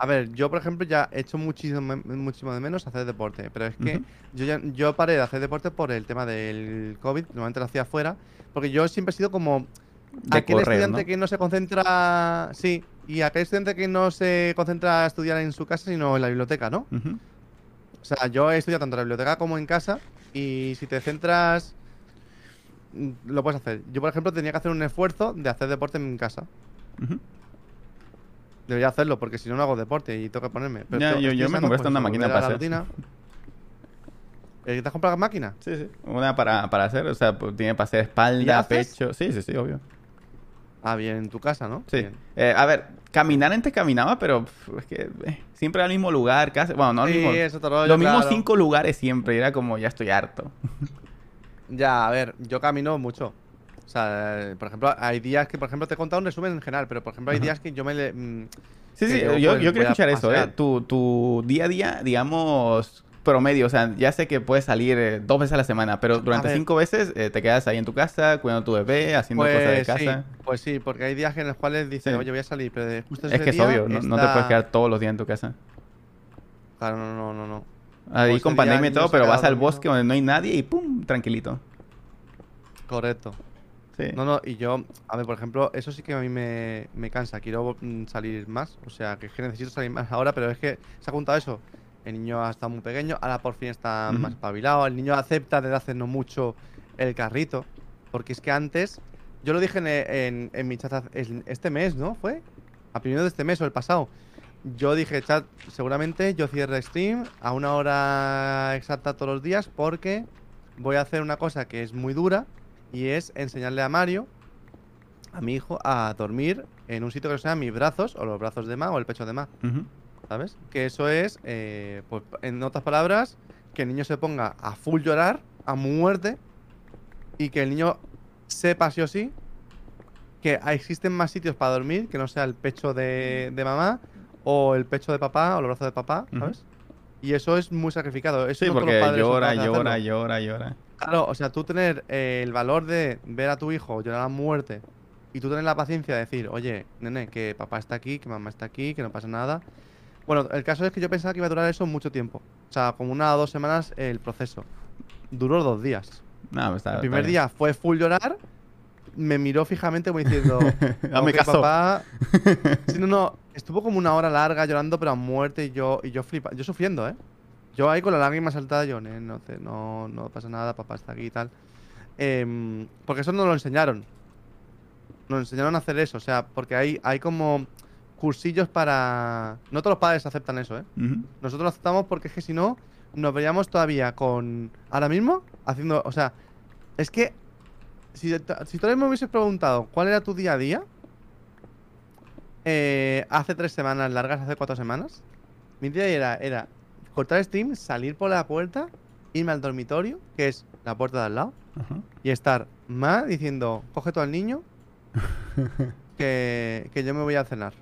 A ver, yo por ejemplo ya he hecho muchísimo, muchísimo de menos hacer deporte, pero es que yo ya yo paré de hacer deporte por el tema del COVID, normalmente lo hacía afuera, porque yo siempre he sido como De aquel correr, estudiante ¿no? que no se concentra, sí, y aquel estudiante que no se concentra a estudiar en su casa, sino en la biblioteca, ¿no? O sea, yo he estudiado tanto en la biblioteca como en casa y si te centras, mm, lo puedes hacer. Yo, por ejemplo, tenía que hacer un esfuerzo de hacer deporte en casa. Ujú. Debería hacerlo porque si no, no hago deporte y tengo que ponerme. Pero Ya, esto- yo- me compré pues, una eso, máquina para la hacer. ¿Eh, ¿Te has comprado máquina? Sí, sí. Una para, para hacer, o sea, pues, tiene para hacer ¿Y espalda, pecho. Sí, sí, sí, obvio. Ah, bien, en tu casa, ¿no? Sí. Eh, a ver, caminar antes caminaba, pero es que eh, siempre al mismo lugar, casi. Bueno, no al Sí, mismo. es otro rollo, los mismos claro. cinco lugares siempre. y Era como, ya estoy harto. Ya, a ver, yo camino mucho. O sea, por ejemplo, hay días que, por ejemplo, te he contado un resumen en general, pero por ejemplo, hay días que yo me le. mm, Sí, sí, yo, pues, a escuchar eso, ¿eh? Tu, tu día a día, digamos, promedio. O sea, ya sé que puedes salir eh, dos veces a la semana, pero durante cinco veces eh, te quedas ahí en tu casa, cuidando a tu bebé, haciendo cosas de Pues sí, casa. pues sí, porque hay días en los cuales dices, Sí. oye, voy a salir, pero de- justo Es que es día obvio, no, no te puedes quedar todos los días en tu casa. Claro, no, no, no, no. Ahí ese con pandemia y todo, pero vas al bosque donde no hay nadie y ¡pum! Tranquilito. Correcto. Sí. No, no, y yo, a ver, por ejemplo, eso sí que a mí me, me cansa. Quiero mm, salir más. O sea, que es que necesito salir más ahora, pero es que se ha juntado eso. El niño ha estado muy pequeño, ahora por fin está más espabilado. El niño acepta desde hace no mucho el carrito. Porque es que antes, yo lo dije en, en, en mi chat este mes, ¿no? ¿Fue? a primero de este mes o el pasado. Yo dije, chat, seguramente yo cierre stream a una hora exacta todos los días porque voy a hacer una cosa que es muy dura y es enseñarle a Mario, a mi hijo, a dormir en un sitio que sean mis brazos o los brazos de Ma o el pecho de Ma. ¿sabes? Que eso es, eh, pues, en otras palabras, que el niño se ponga a full llorar, a muerte, y que el niño sepa sí o sí que existen más sitios para dormir que no sea el pecho de, de mamá o el pecho de papá o los brazos de papá. ¿sabes? Y eso es muy sacrificado. Eso Sí, no todos los porque padres llora, llora, llora, llora. Claro, o sea, tú tener eh, el valor de ver a tu hijo llorar a muerte y tú tener la paciencia de decir, oye, nene, que papá está aquí, que mamá está aquí, que no pasa nada. Bueno, el caso es que yo pensaba que iba a durar eso mucho tiempo. O sea, como una o dos semanas el proceso. Duró dos días. No, está, El primer está día fue full llorar, me miró fijamente como diciendo, Hazme "Ok, caso". papá. Sí, no, no, estuvo como una hora larga llorando, pero a muerte y yo, y yo flipa, yo sufriendo, ¿eh? Yo ahí con la lágrima saltada, yo, "Nen, no, te- no, no pasa nada, papá está aquí y tal. Em, porque eso nos lo enseñaron. Nos enseñaron a hacer eso, o sea, porque hay, hay como cursillos para... No todos los padres aceptan eso, ¿eh? Nosotros lo aceptamos porque es que si no, nos veríamos todavía con. Ahora mismo, haciendo. O sea, es que. Si, si mismo me hubieses preguntado cuál era tu día a día. eh, hace tres semanas largas, hace cuatro semanas. Mi día era, era cortar stream, salir por la puerta, irme al dormitorio, que es la puerta de al lado, Ajá. y estar más diciendo, coge tú al niño, que, que yo me voy a cenar.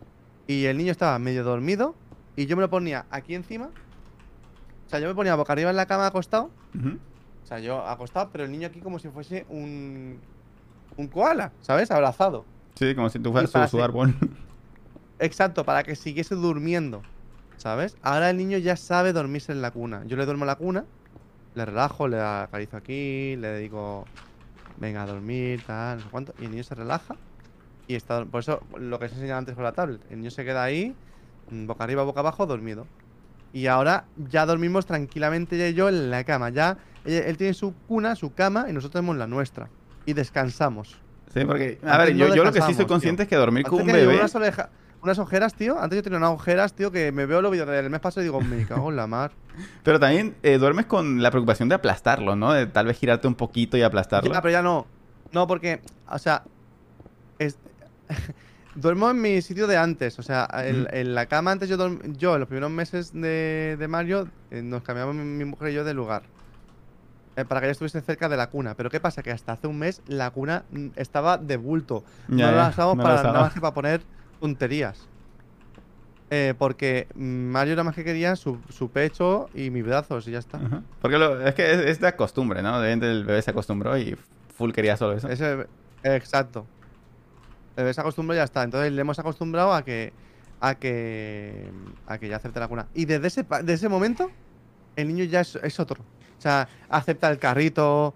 Y el niño estaba medio dormido, y yo me lo ponía aquí encima. O sea, yo me ponía boca arriba en la cama acostado. O sea, yo acostado, pero el niño aquí como si fuese un. Un koala, ¿sabes? Abrazado. Sí, como si tú fueras su, su árbol. Exacto, para que siguiese durmiendo. ¿Sabes? Ahora el niño ya sabe dormirse en la cuna. Yo le duermo en la cuna, le relajo, le acaricio aquí, le digo, venga a dormir, tal, no sé cuánto. Y el niño se relaja y está. Por eso lo que os he enseñado antes con la tablet. El niño se queda ahí, mm, boca arriba, boca abajo, dormido. Y ahora ya dormimos tranquilamente ella y yo en la cama. Ya él, tiene su cuna, su cama y nosotros tenemos la nuestra. Y descansamos. Sí, porque. A ver, no yo, yo lo que sí soy consciente tío. es que dormir con un bebé. Unas ojeras, tío. Antes yo tenía unas ojeras, tío, que me veo los vídeos del mes pasado y digo, me cago en la mar. Pero también eh, duermes con la preocupación de aplastarlo, ¿no? De tal vez girarte un poquito y aplastarlo. Ya, pero ya no. No, porque, o sea, es- duermo en mi sitio de antes. O sea, en, la cama antes yo, dorm- yo en los primeros meses de, de Mario, eh, nos cambiamos mi, mi mujer y yo de lugar. eh, para que ella estuviese cerca de la cuna. Pero ¿qué pasa? Que hasta hace un mes la cuna mm, estaba de bulto. No la usábamos no para nada usaba. más que para poner tonterías. Eh, porque Mario nada más que quería su, su pecho y mis brazos y ya está. Ajá. Porque lo- es que es, es de costumbre, ¿no? De el bebé se acostumbró y full quería solo eso. Ese, exacto. El bebé se acostumbró y ya está. Entonces le hemos acostumbrado a que a que a que ya acepte la cuna. Y desde ese desde ese momento el niño ya es, es otro. O sea, acepta el carrito,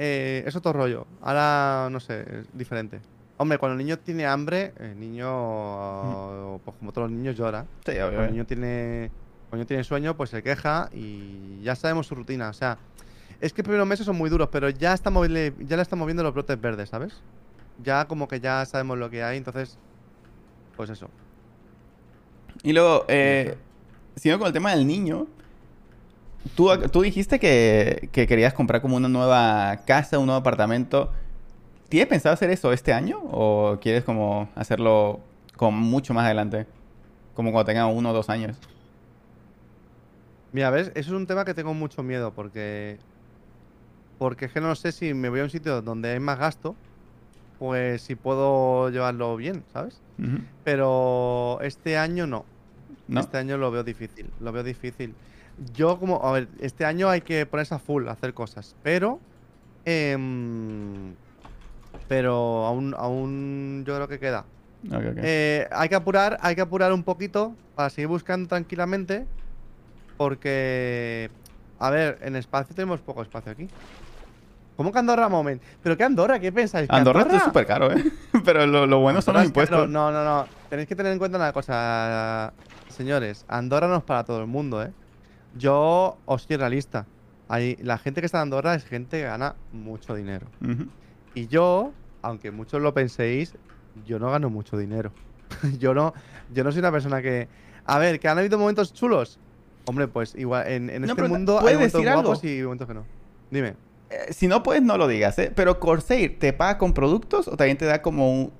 eh, es otro rollo. Ahora no sé, es diferente. Hombre, cuando el niño tiene hambre, el niño, pues como todos los niños llora. Sí, Cuando el niño tiene, cuando el niño tiene sueño, pues se queja y ya sabemos su rutina. O sea, es que los primeros meses son muy duros, pero ya estamos, ya le estamos viendo los brotes verdes, ¿sabes? Ya como que ya sabemos lo que hay, entonces, pues eso. Y luego, eh, siguiendo con el tema del niño, tú, tú dijiste que, que querías comprar como una nueva casa, un nuevo apartamento. ¿Tienes pensado hacer eso este año o quieres como hacerlo como mucho más adelante? Como cuando tenga uno o dos años. Mira, ¿ves? Eso es un tema que tengo mucho miedo porque. Porque es que no sé si me voy a un sitio donde hay más gasto, pues si puedo llevarlo bien, ¿sabes? Pero este año no. ¿No? Este año lo veo difícil, lo veo difícil. Yo como, a ver, este año hay que ponerse a full, a hacer cosas, pero... em, pero aún, aún yo creo que queda. Eh, hay que apurar, hay que apurar un poquito para seguir buscando tranquilamente, porque... A ver, en espacio tenemos poco espacio aquí. ¿Cómo que Andorra, moment? ¿Pero qué Andorra? ¿Qué pensáis? ¿Que Andorra está súper caro, ¿eh? Pero lo, lo bueno son los Andorra es caro. impuestos. No, no, no. Tenéis que tener en cuenta una cosa, señores. Andorra no es para todo el mundo, ¿eh? Yo os soy realista. Hay, la gente que está en Andorra es gente que gana mucho dinero. Y yo, aunque muchos lo penséis, yo no gano mucho dinero. yo no, yo no soy una persona que. A ver, que han habido momentos chulos. Hombre, pues igual en, en No, este mundo hay ¿puedes momentos decir algo? guapos y momentos que no. Dime. Eh, si no puedes, no lo digas, ¿eh? Pero Corsair, ¿te paga con productos o también te da como un,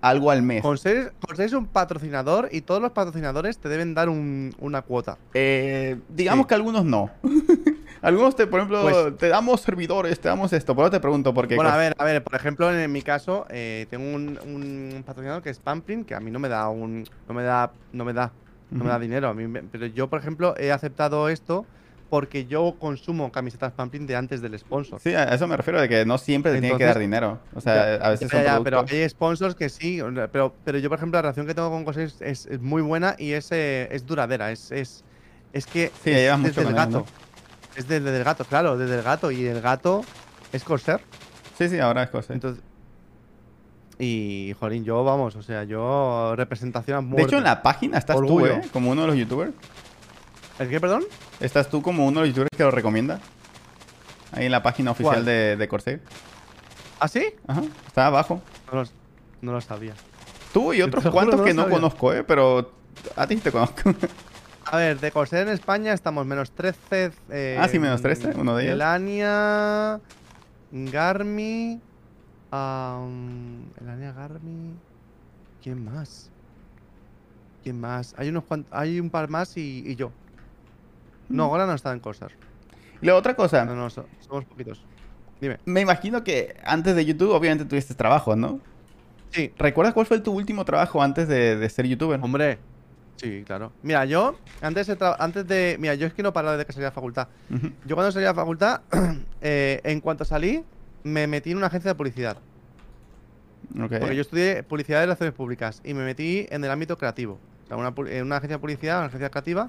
algo al mes? Corsair, Corsair es un patrocinador y todos los patrocinadores te deben dar un- una cuota. Eh, digamos Sí. que algunos no. algunos, te, por ejemplo, Pues- te damos servidores, te damos esto. Por eso te pregunto, porque... Bueno, a ver, a ver, por ejemplo, en, mi caso, eh, tengo un, un patrocinador que es Pamplin, que a mí no me da un. no me da. no me da. no me da dinero. A mí me- pero yo, por ejemplo, he aceptado esto porque yo consumo camisetas Pamplin de antes del sponsor. Sí, a eso me refiero, de que no siempre te tiene que dar Entonces- dinero. O sea, Ya, a veces ya, ya, pero hay sponsors que sí, pero, pero yo, por ejemplo, la relación que tengo con Corsair es, es- es muy buena y es, eh, es duradera. Es, es, es que Sí, es mucho desde el gato. Es desde el gato, claro, desde el gato. Y el gato es Corsair. Sí, sí, ahora es cosa. Entonces. Y, jolín, yo, vamos, o sea, yo representación a De muerte. hecho, en la página estás Orgullo. tú, ¿eh? Como uno de los youtubers. ¿El qué, perdón? Estás tú como uno de los youtubers que lo recomienda. Ahí en la página oficial ¿Cuál? de, de Corsair. ¿Ah, sí? Ajá, está abajo. No lo, no lo sabía. Tú y otros cuantos no que no sabía. conozco, ¿eh? Pero a ti te conozco. A ver, de Corsair en España estamos menos 13. eh, Ah, sí, menos 13, uno de ellos. Elania, Garmi. am, Elania, Garmi. ¿Quién más? ¿Quién más? Hay unos cuantos, hay un par más y, y yo. No, ahora no está en Corsair. y la otra cosa, No, no, so- somos poquitos. Dime. me imagino que antes de YouTube, obviamente tuviste trabajo, ¿no? Sí, ¿Recuerdas cuál fue tu último trabajo antes de, de ser youtuber? hombre. Sí, claro. Mira, yo, antes de, antes de. Mira, yo es que no paraba desde que salí a la facultad. Yo cuando salí a la facultad, eh, en cuanto salí, me metí en una agencia de publicidad. Ok. Porque yo estudié publicidad de relaciones públicas y me metí en el ámbito creativo. O sea, una, eh, una agencia de publicidad, una agencia creativa,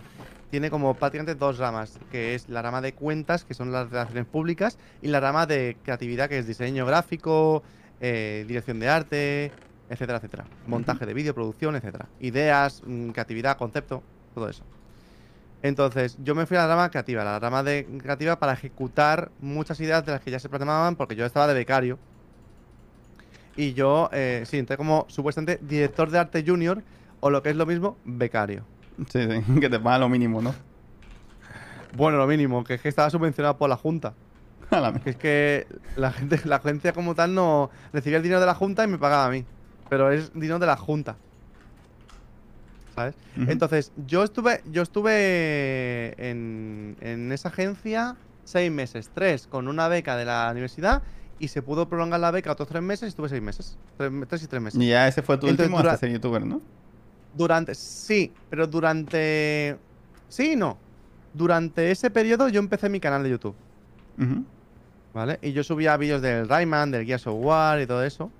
tiene como prácticamente dos ramas, que es la rama de cuentas, que son las relaciones públicas, y la rama de creatividad, que es diseño gráfico, eh, dirección de arte, etcétera, etcétera. Montaje de vídeo, producción, etcétera. Ideas, mm, creatividad, concepto, todo eso. Entonces, yo me fui a la rama creativa, la rama de creativa para ejecutar muchas ideas de las que ya se plasmaban, porque yo estaba de becario. Y yo, eh, sí, entré como supuestamente director de arte junior, o lo que es lo mismo, becario. Sí, sí, que te pagan lo mínimo, ¿no? Bueno, lo mínimo, que es que estaba subvencionado por la Junta. Que es que la gente, la agencia como tal no recibía el dinero de la Junta y me pagaba a mí. Pero es dinero de la Junta. ¿Sabes? Entonces, yo estuve, yo estuve en, en esa agencia seis meses, tres con una beca de la universidad y se pudo prolongar la beca otros tres meses y estuve seis meses. Tres, tres y tres meses. Y ya ese fue tu Entonces, último hasta ser youtuber, ¿no? Durante, sí, pero durante... Sí y no. Durante ese periodo yo empecé mi canal de YouTube. ¿vale? Y yo subía vídeos del Rayman, del Gears of War y todo eso.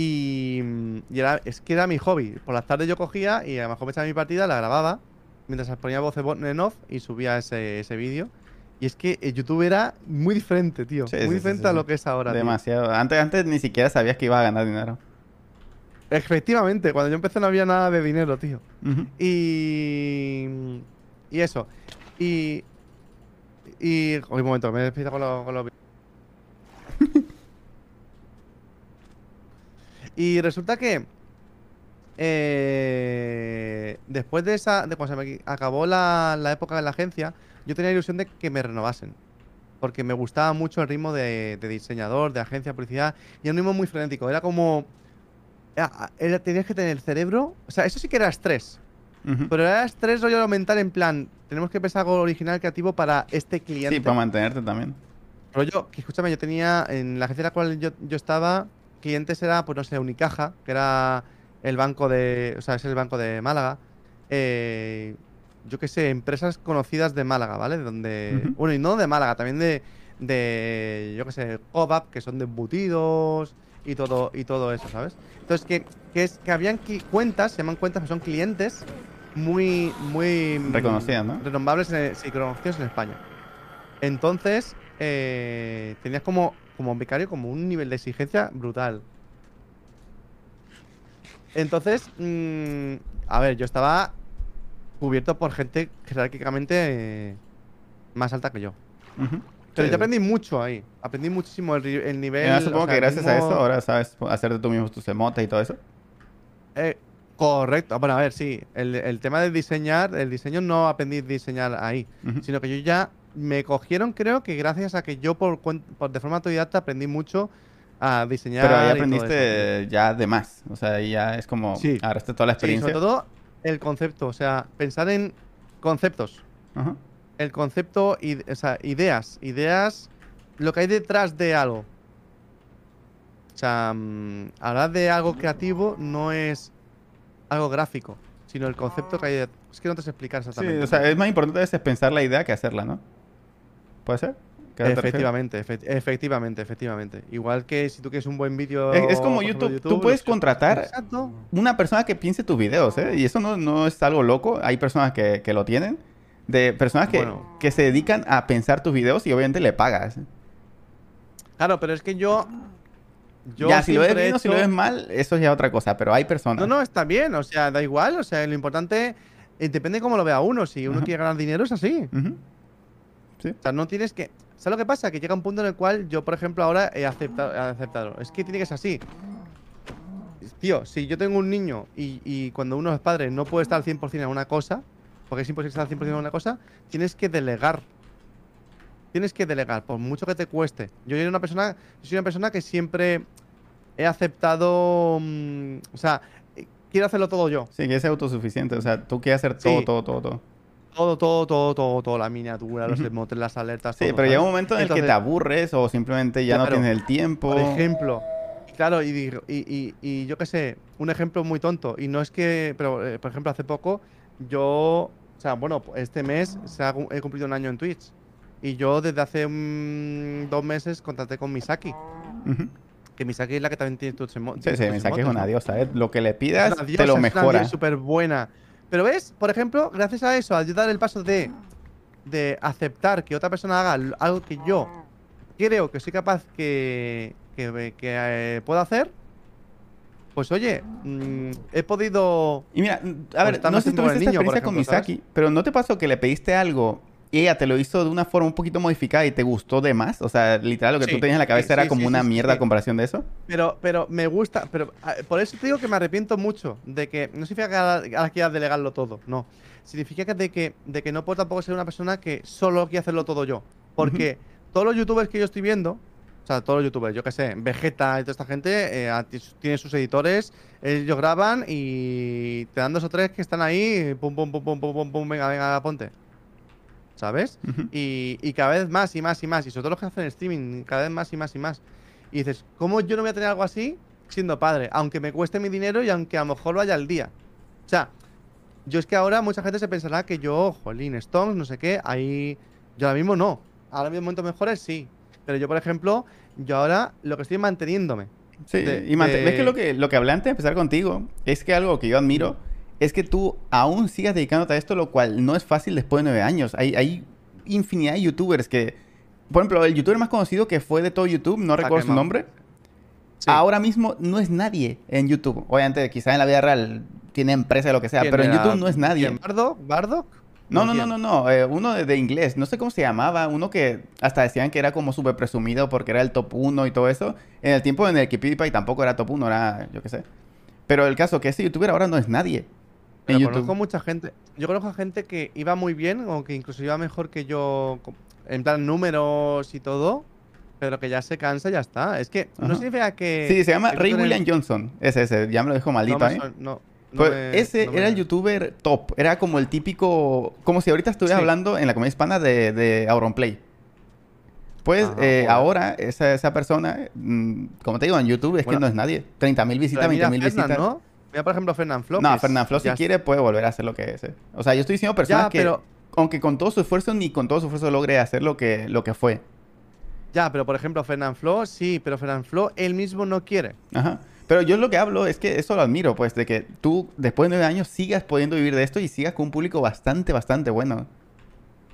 Y, y era, es que era mi hobby. Por las tardes yo cogía y a lo mejor me echaba mi partida, la grababa, mientras ponía voz en off y subía ese, ese vídeo. Y es que el YouTube era muy diferente, tío. Sí, muy sí, diferente sí, a lo que es ahora. tío. Demasiado. Antes, antes ni siquiera sabías que iba a ganar dinero. Efectivamente, cuando yo empecé no había nada de dinero, tío. Y. Y eso. Y. Y. Un momento, me despido con los. Con los... y resulta que. eh, después de esa. De cuando se me acabó la, la época en la agencia, yo tenía ilusión de que me renovasen. Porque me gustaba mucho el ritmo de, de diseñador, de agencia de publicidad. Y era un ritmo muy frenético. Era como. era- era- tenías que tener el cerebro. O sea, eso sí que era estrés. Pero era estrés rollo mental en plan, tenemos que pensar algo original, creativo para este cliente. Sí, para mantenerte también. Rollo, que escúchame, yo tenía, en la agencia en la cual yo, yo estaba, clientes era, pues no sé, Unicaja, que era el banco de, o sea, es el banco de Málaga. Eh, yo qué sé, empresas conocidas de Málaga, ¿vale? De Donde, Ujú. bueno, y no de Málaga, también de, de yo qué sé, Cobap, que son de embutidos y todo, y todo eso, ¿sabes? Entonces, que, que es que habían cuentas, se llaman cuentas, que son clientes muy, muy Reconocidas, ¿no? renombrables, en, sí, conocidos en España. Entonces, eh, tenías como, como becario como un nivel de exigencia brutal. Entonces, mm, a ver, yo estaba cubierto por gente jerárquicamente eh, más alta que yo. Pero Sí, yo aprendí mucho ahí. Aprendí muchísimo el, nivel. Ya, o supongo sea, que gracias a eso ahora sabes hacerte tú mismo tus emotes y todo eso. Eh, Correcto. Bueno, a ver, sí. El, el tema de diseñar, el diseño no aprendí a diseñar ahí, sino que yo ya me cogieron, creo que gracias a que yo por, por- de forma autodidacta aprendí mucho a diseñar. Pero ahí aprendiste eso. ya de más. O sea, ahí ya es como Sí. agarraste toda la Sí, experiencia. sobre todo el concepto, o sea, pensar en conceptos. Ajá. El concepto, o sea, ideas, ideas, lo que hay detrás de algo. O sea, mm, hablar de algo creativo no es algo gráfico, sino el concepto que hay detrás. Es que no te sé explicar Sí, exactamente. o sea, es más importante a veces pensar la idea que hacerla, ¿no? ¿Puede ser? Efectivamente, efect- efectivamente, efectivamente. Igual que si tú quieres un buen vídeo. Es, es como ejemplo, YouTube. Tú puedes contratar Exacto. una persona que piense tus videos, ¿eh? Y eso no, no es algo loco. Hay personas que, que lo tienen. De personas que, Bueno. que se dedican a pensar tus videos y obviamente le pagas. Claro, pero es que yo. yo ya, si lo ves bien o si lo hecho- ves mal, eso es ya otra cosa. Pero hay personas. No, no, está bien, o sea, da igual, o sea, lo importante eh, depende cómo lo vea uno, si uno Ajá. quiere ganar dinero es así. Ujú. Sí. O sea, no tienes que... ¿Sabes lo que pasa? Que llega un punto en el cual yo, por ejemplo, ahora he aceptado, he aceptado. Es que tiene que ser así. Tío, si yo tengo un niño y, y cuando uno es padre no puede estar al 100% en una cosa, porque es imposible estar al 100% en una cosa, tienes que delegar. Tienes que delegar, por mucho que te cueste. Yo soy una persona, soy una persona que siempre he aceptado... mm, o sea, eh, quiero hacerlo todo yo. Sí, que es autosuficiente. O sea, tú quieres hacer todo, Sí. todo, todo, todo. Todo, todo, todo, todo, todo, la miniatura, los emotes, las alertas, Sí, todo, pero llega un momento en el que te aburres o simplemente ya no tienes el tiempo. Por ejemplo, claro, y, digo- y, y- y yo qué sé, un ejemplo muy tonto, y no es que, pero eh, por ejemplo, hace poco yo, o sea, bueno, este mes se ha he cumplido un año en Twitch, y yo desde hace dos meses contacté con Misaki, que Misaki es la que también tiene tus emo- Sí, sí, saques emotes, una diosa, ¿eh? Lo que le Es pidas, te lo es mejora. diosa súper buena. Pero ves, por ejemplo, gracias a eso, al yo dar el paso de, de aceptar que otra persona haga algo que yo creo que soy capaz que, que, que, eh, puedo hacer, pues oye, mm, he podido... Y mira, a ver, estar no sé si tuviste niño, experiencia con ejemplo, ¿sabes? Misaki, pero ¿no te pasó que le pediste algo y ella te lo hizo de una forma un poquito modificada y te gustó de más? O sea, literal, lo que tú tenías en la cabeza sí, era sí, como una mierda a comparación de eso. Pero, pero me gusta, pero ah, por eso te digo que me arrepiento mucho de que no significa que ahora ahora quiera delegarlo todo, no. Significa que de que, de que no puedo tampoco ser una persona que solo quiere hacerlo todo yo. Porque todos los youtubers que yo estoy viendo, o sea, todos los youtubers, yo qué sé, Vegeta y toda esta gente, eh, tienen sus editores, ellos graban y te dan dos o tres que están ahí, pum, pum, pum, pum, pum, pum, pum, venga, venga, ponte. ¿Sabes? Y, y cada vez más y más y más. Y sobre todo los que hacen streaming, cada vez más y más y más. Y dices, ¿cómo yo no voy a tener algo así siendo padre? Aunque me cueste mi dinero y aunque a lo mejor vaya al día. O sea, yo es que ahora mucha gente se pensará que yo, jolín, Stones, no sé qué, ahí. Yo ahora mismo no. Ahora mismo momentos mejores sí. Pero yo, por ejemplo, yo ahora lo que estoy es manteniéndome. Sí, de- y mante- ves que lo que lo que hablé antes de empezar contigo es que algo que yo admiro es que tú aún sigas dedicándote a esto, lo cual no es fácil después de nueve años. Hay, hay infinidad de youtubers que, por ejemplo, el youtuber más conocido que fue de todo YouTube, no recuerdo su nombre, Sí. ahora mismo no es nadie en YouTube. Obviamente, quizás en la vida real tiene empresa o lo que sea, ¿Quién pero en? YouTube no es nadie. ¿Quién? ¿Bardock? No, no, no, no, no. eh, uno de, de inglés. No sé cómo se llamaba. Uno que hasta decían que era como súper presumido porque era el top 1 y todo eso. En el tiempo en el que PewDiePie tampoco era top 1, era yo qué sé. Pero el caso que ese youtuber ahora no es nadie. Pero conozco YouTube. mucha gente. Yo conozco a gente que iba muy bien, o que incluso iba mejor que yo, en plan números y todo, pero que ya se cansa y ya está. Es que no Ajá. significa que. Sí, se llama Ray William Johnson. Ese, ese. Ya me lo dijo no maldito suena- no- no me- ese no era me- el youtuber top. Era como el típico. Como si ahorita estuvieras Sí. hablando en la comedia hispana de, de Auronplay. Pues Ajá, eh, ahora, esa, esa persona, mm, como te digo, en YouTube es que no es nadie. 30.000 visitas, Pero mira 20.000 Fernan, visitas. ¿no? Mira, por ejemplo, Fernand Flo. No, Fernán Flo, si quiere, puede volver a hacer lo que es. eh. O sea, yo estoy diciendo personas Ya, que, pero- aunque con todo su esfuerzo, ni con todo su esfuerzo logre hacer lo que, lo que fue. Ya, pero por ejemplo, Fernand Flo, sí, pero Fernand Flo él mismo no quiere. Ajá. Pero yo lo que hablo es que eso lo admiro, pues, de que tú, después de nueve años, sigas pudiendo vivir de esto y sigas con un público bastante, bastante bueno.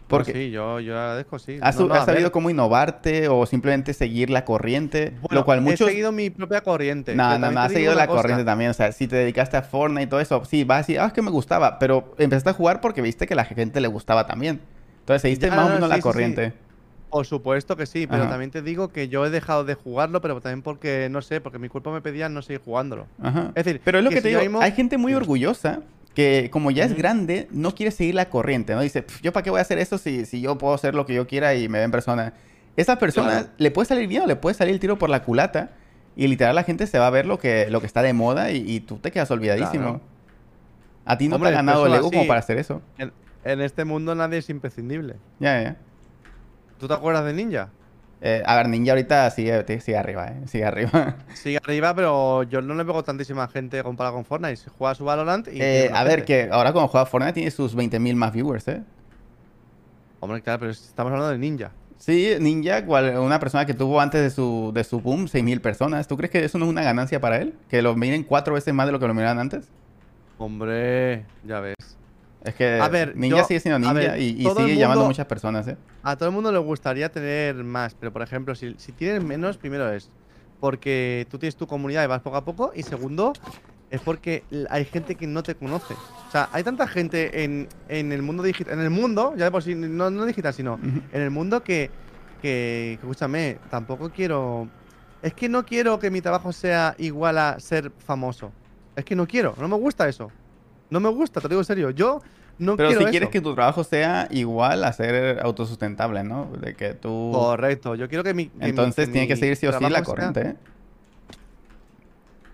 Porque No, sí, yo, yo agradezco, sí. has, No, no, has a ver, sabido cómo innovarte o simplemente seguir la corriente, bueno, lo cual muchos... He seguido mi propia corriente. No, no, no, has seguido la cosa. corriente también. O sea, si te dedicaste a Fortnite y todo eso, sí, vas a decir, ah, es que me gustaba, pero empezaste a jugar porque viste que a la gente le gustaba también. Entonces seguiste Ya, más o no, menos sí, la sí. corriente. Por supuesto que sí, pero Ajá. también te digo que yo he dejado de jugarlo, pero también porque, no sé, porque mi cuerpo me pedía no seguir jugándolo. Ajá. Es decir, Pero es lo que, que te si digo, mismo- hay gente muy orgullosa que como ya es grande, no quiere seguir la corriente, ¿no? Dice, "Pf, ¿yo para qué voy a hacer eso si, si yo puedo hacer lo que yo quiera y me ven persona? Esas personas Claro. le puede salir bien o le puede salir el tiro por la culata y literal la gente se va a ver lo que, lo que está de moda y, y tú te quedas olvidadísimo. Claro. A ti no Hombre, te ha ganado el eso ego como para hacer eso. En, en este mundo nadie es imprescindible. Ya, ya. ¿Tú te acuerdas de Ninja? Eh, a ver, Ninja ahorita sigue, sigue arriba, ¿eh? Sigue arriba. Sigue arriba, pero yo no le veo tantísima gente comparado con Fortnite. Juega su Valorant y. Eh, a ver, gente. que ahora cuando juega Fortnite tiene sus 20.000 más viewers, ¿eh? Hombre, claro, pero estamos hablando de Ninja. Sí, Ninja, cual- una persona que tuvo antes de su, de su boom 6.000 personas. ¿Tú crees que eso no es una ganancia para él? ¿Que lo miren cuatro veces más de lo que lo miraban antes? Hombre, ya ves. Es que A ver, Ninja yo- sigue siendo Ninja ver, y, sigue llamando a muchas personas, ¿eh? A todo el mundo le gustaría tener más, pero por ejemplo, si, si tienes menos, primero es porque tú tienes tu comunidad y vas poco a poco, y segundo, es porque hay gente que no te conoce. O sea, hay tanta gente en, en el mundo digital, en el mundo, ya de por sí, no, no digital, sino en el mundo que, que, escúchame, tampoco quiero. Es que no quiero que mi trabajo sea igual a ser famoso. Es que no quiero, no me gusta eso. No me gusta, te lo digo en serio. Yo no Pero quiero si eso. quieres que tu trabajo sea igual a ser autosustentable, ¿no? De que tú... Correcto, yo quiero que mi. que Entonces tiene que seguir sí o sí la sea- corriente, ¿eh?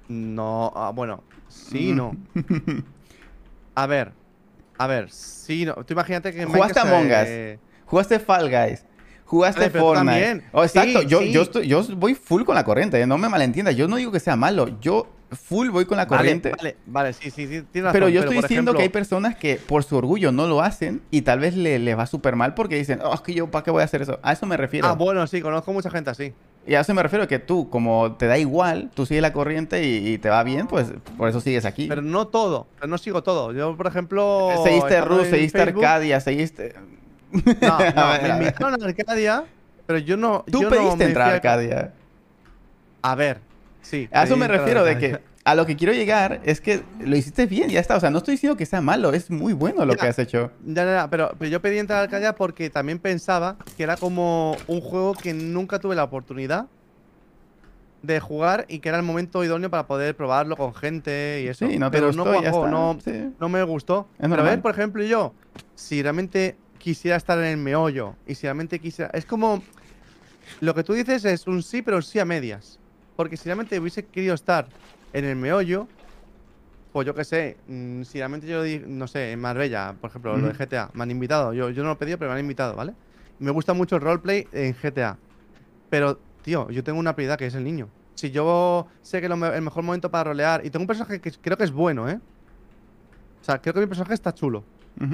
No, ah, bueno, sí, no. A ver, a ver, sí, no. Tú imagínate que. Jugaste Among Us. eh, Jugaste Fall Guys. Jugaste Vale, Fortnite. Oh, exacto. Sí, yo, sí. Yo, estoy- yo voy full con la corriente, ¿eh? no me malentiendas. Yo no digo que sea malo. Yo full voy con la corriente. Vale, vale, sí, sí, sí, tienes razón. Pero yo estoy diciendo que hay personas que por su orgullo no lo hacen y tal vez le, le va súper mal porque dicen, oh, es que yo, ¿para qué voy a hacer eso? A eso me refiero. Ah, bueno, sí, conozco mucha gente así. Y a eso me refiero que tú, como te da igual, tú sigues la corriente y, y te va bien, pues por eso sigues aquí. Pero no todo, pero no sigo todo. Yo, por ejemplo. seguiste estando Rus, seguiste Facebook- Arcadia, seguiste... No, A no, ver, me invitaron a Arcadia, pero yo no. Tú yo no pediste me entrar a Arcadia. A ver, sí. A eso me refiero de que a lo que quiero llegar es que lo hiciste bien, ya está. O sea, no estoy diciendo que sea malo, es muy bueno lo Ya. que has hecho. Ya, ya, ya, pero, pero yo pedí entrar a Arcadia porque también pensaba que era como un juego que nunca tuve la oportunidad de jugar y que era el momento idóneo para poder probarlo con gente y eso. Sí, no te pero gustó no no, Sí. no me gustó. Es pero a ver, por ejemplo, yo, si realmente quisiera estar en el meollo y si realmente quisiera. Es como. Lo que tú dices es un sí, pero un sí a medias. Porque si realmente hubiese querido estar en el meollo, pues yo qué sé, mm, si realmente yo di, no sé, en Marbella, por ejemplo, lo de. GTA, me han invitado. Yo, yo no lo he pedido, pero me han invitado, ¿vale? Me gusta mucho el roleplay en GTA. Pero, tío, yo tengo una prioridad que es el niño. Si yo sé que lo me- el mejor momento para rolear. Y tengo un personaje que creo que es bueno, ¿eh? O sea, creo que mi personaje está chulo.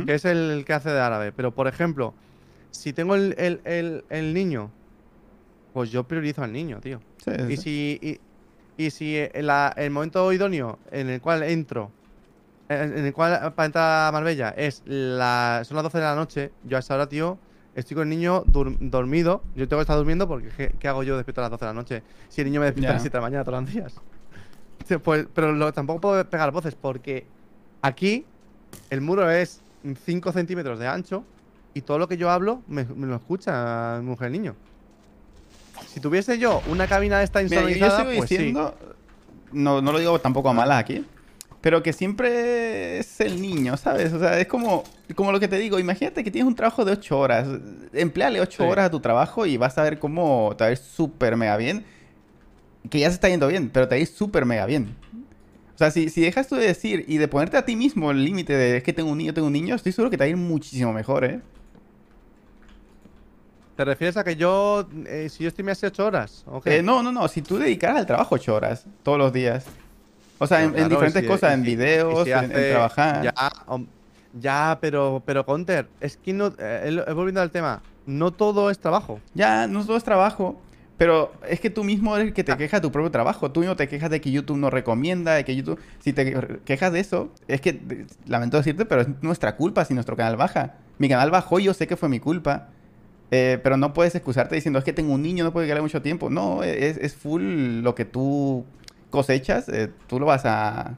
Que es el que hace de árabe. Pero, por ejemplo, si tengo el- el- el niño, pues yo priorizo al niño, tío. Sí, Y sí. si, y, y si el momento idóneo en el cual entro, en, en el cual para entrar a Marbella es la, son las 12 de la noche, yo a esa hora, tío, estoy con el niño dormido. Yo tengo que estar durmiendo porque ¿qué, qué hago yo despierto a las 12 de la noche si el niño me despierta a las 7 de la mañana todos los días? Pues, pero lo- tampoco puedo pegar voces porque aquí el muro es 5 centímetros de ancho y todo lo que yo hablo me, me lo escucha mi mujer el niño. Si tuviese yo una cabina de esta Mira, yo- insonorizada, sigo pues sí. no, no lo digo tampoco a malas aquí, pero que siempre es el niño, ¿sabes? O sea, es como, como lo que te digo, imagínate que tienes un trabajo de 8 horas, empleale 8 Sí. horas a tu trabajo y vas a ver cómo te va a ir súper mega bien, que ya se está yendo bien, pero te va a ir súper mega bien. O sea, si, si dejas tú de decir y de ponerte a ti mismo el límite de es que tengo un niño, tengo un niño, estoy seguro que te va a ir muchísimo mejor, ¿eh? ¿Te refieres a que yo, eh, si yo hace 8 horas? ¿o qué? Eh, no, no, no. Si tú dedicaras al trabajo ocho horas todos los días. O sea, en, diferentes si- cosas, en si- videos, si en, trabajar. Ya, ya, pero, pero Counter, es que no. eh, el- eh, volviendo al tema, no todo es trabajo. Ya, no todo es trabajo. Pero es que tú mismo eres el que te quejas de tu propio trabajo. Tú mismo te quejas de que YouTube no recomienda, de que YouTube... Si te quejas de eso, es que, lamento decirte, pero es nuestra culpa si nuestro canal baja. Mi canal bajó y yo sé que fue mi culpa. Eh, pero no puedes excusarte diciendo, es que tengo un niño, no puedo dedicarle mucho tiempo. No, es, es full lo que tú cosechas, eh, tú lo vas a,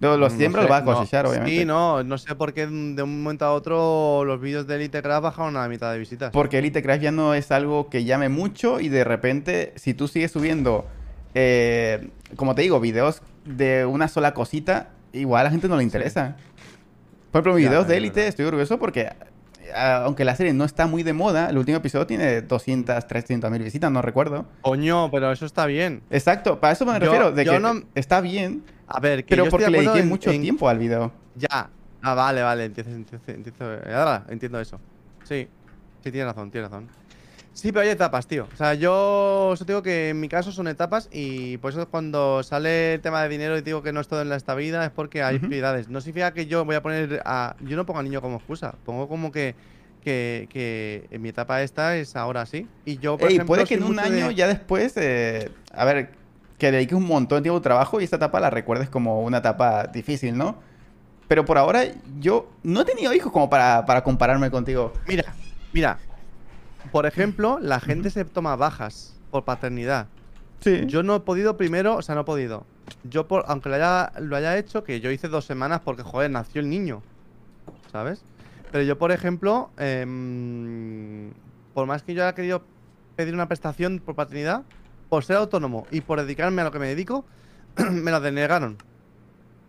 Lo- No siembra sé, lo vas a no. cosechar, obviamente. Sí, no, no sé por qué de un momento a otro los vídeos de Elite Craft bajaron a la mitad de visitas. Porque Elite Craft ya no es algo que llame mucho y de repente, si tú sigues subiendo, eh, como te digo, videos de una sola cosita, igual a la gente no le interesa. Por ejemplo, mis Ya, videos de Elite, estoy orgulloso porque, aunque la serie no está muy de moda, el último episodio tiene 200, 300 mil visitas, no recuerdo. Coño, pero eso está bien. Exacto, para eso me Yo- refiero, de yo que no- está bien, A ver, que pero yo estoy porque de le dediqué en- mucho en- tiempo al video. Ya. Ah, vale, vale, entiendo, entiendo, entiendo, entiendo eso. Sí, sí, tienes razón, tienes razón. Sí, pero hay etapas, tío. O sea, yo os digo que en mi caso son etapas y por eso cuando sale el tema de dinero y digo que no es todo en esta vida es porque hay Ujú. prioridades. No significa que yo voy a poner a... Yo no pongo al niño como excusa, pongo como que, que, que en mi etapa esta es ahora sí. Y yo, por Ey, ejemplo, puede que en un año de- ya después, eh, a ver, que dediques un montón de tiempo tu trabajo y esta etapa la recuerdes como una etapa difícil, ¿no? Pero por ahora yo no he tenido hijos como para, para compararme contigo. Mira, mira. Por ejemplo, la gente se toma bajas por paternidad. Sí. Yo no he podido primero, o sea, no he podido. Yo, por, aunque lo haya, lo haya hecho, que yo hice dos semanas porque, joder, nació el niño. ¿Sabes? Pero yo, por ejemplo, em, por más que yo haya querido pedir una prestación por paternidad, por ser autónomo y por dedicarme a lo que me dedico, me la denegaron.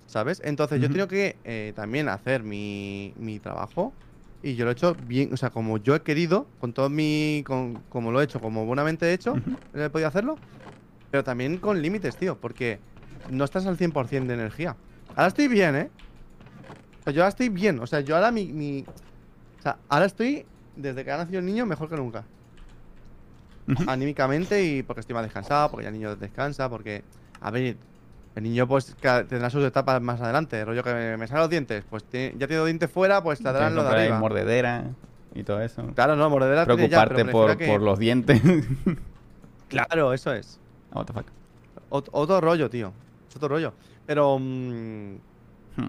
¿Sabes? Entonces yo he Ujú. tenido que eh, también hacer mi, mi trabajo y yo lo he hecho bien, o sea, como yo he querido, con todo mi. Con, como lo he hecho, como buenamente he hecho, he podido hacerlo, pero también con límites, tío, porque no estás al 100% de energía. Ahora estoy bien, ¿eh? O sea, yo ahora estoy bien, o sea, yo ahora mi, mi. O sea, ahora estoy, desde que ha nacido el niño, mejor que nunca. Anímicamente y porque estoy más descansado, porque ya el niño descansa, porque. A ver, el niño pues tendrá sus etapas más adelante. Rollo que me, me salen los dientes, pues tiene- ya tiene los dientes fuera, pues Tienes saldrán que lo de arriba. mordedera y todo eso. Claro, no, mordedera tiene ya, Preocuparte por, que- por los dientes. Claro, eso es. What the fuck. Ot- otro rollo, tío. Es otro rollo. Pero. mm, Hmm.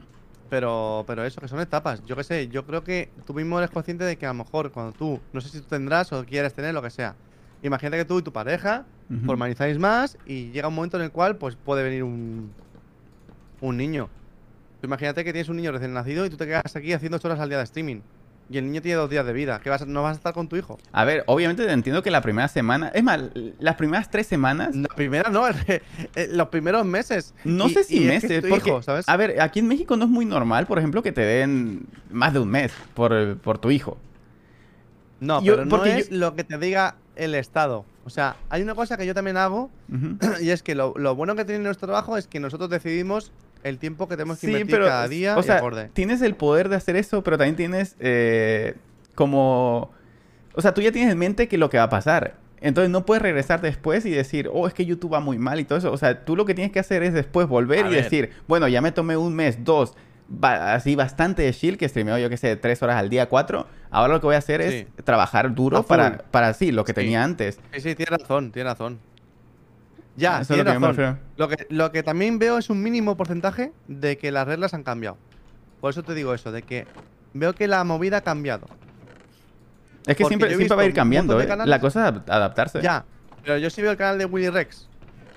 pero, pero eso, que son etapas. Yo qué sé, yo creo que tú mismo eres consciente de que a lo mejor cuando tú, no sé si tú tendrás o quieres tener, lo que sea. Imagínate que tú y tu pareja Formalizáis más y llega un momento en el cual pues puede venir un, un niño. Imagínate que tienes un niño recién nacido y tú te quedas aquí haciendo 8 horas al día de streaming. Y el niño tiene dos días de vida. ¿Qué vas a- ¿No vas a estar con tu hijo? A ver, obviamente entiendo que la primera semana. Es más, las primeras tres semanas. La primera no, eh, los primeros meses. No Y- sé si es que meses, es porque, hijo, ¿sabes? a ver, aquí en México no es muy normal, por ejemplo, que te den más de un mes por, por tu hijo. No, Yo- pero no porque es lo que te diga el Estado. O sea, hay una cosa que yo también hago y es que lo, lo bueno que tiene nuestro trabajo es que nosotros decidimos el tiempo que tenemos que Sí, invertir pero, cada día o y sea, acorde. tienes el poder de hacer eso, pero también tienes eh, como... O sea, tú ya tienes en mente que lo que va a pasar. Entonces no puedes regresar después y decir, oh, es que YouTube va muy mal y todo eso. O sea, tú lo que tienes que hacer es después volver A y ver. decir, bueno, ya me tomé un mes, dos, así bastante de chill, que streameo yo que sé, tres horas al día, cuatro. Ahora lo que voy a hacer es Sí. trabajar duro para, para sí, lo que Sí. tenía antes. Sí, sí, tienes razón, tienes razón. Ya, Eso es lo que razón. refiero. Lo que, lo que también veo es un mínimo porcentaje de que las reglas han cambiado. Por eso te digo eso, de que veo que la movida ha cambiado. Es que Porque siempre, siempre va a ir cambiando, ¿eh? La cosa es adap- adaptarse. Ya, pero yo sí veo el canal de Willy Rex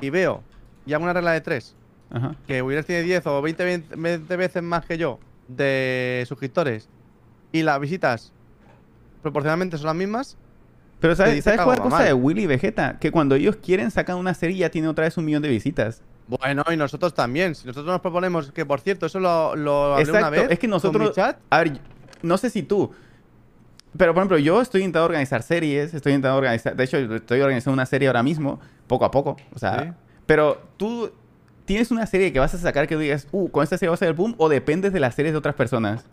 y veo, y hago una regla de tres, Ajá. que Rex tiene 10 o 20, ve- 20 veces más que yo de suscriptores y las visitas proporcionalmente son las mismas, Pero ¿sabes, ¿sabes cuál es la cosa de. Willy y Vegeta? Que cuando ellos quieren sacan una serie y ya tiene otra vez un millón de visitas. Bueno, y nosotros también. Si nosotros nos proponemos, que por cierto, eso lo, lo hablé una Exacto, vez es que con nosotros... mi chat. A ver, no sé si tú... Pero, por ejemplo, yo estoy intentando organizar series, estoy intentando organizar... De hecho, estoy organizando una serie ahora mismo, poco a poco. O sea, Sí. pero tú tienes una serie que vas a sacar que tú digas, uh, con esta serie va a ser el boom, o dependes de las series de otras personas.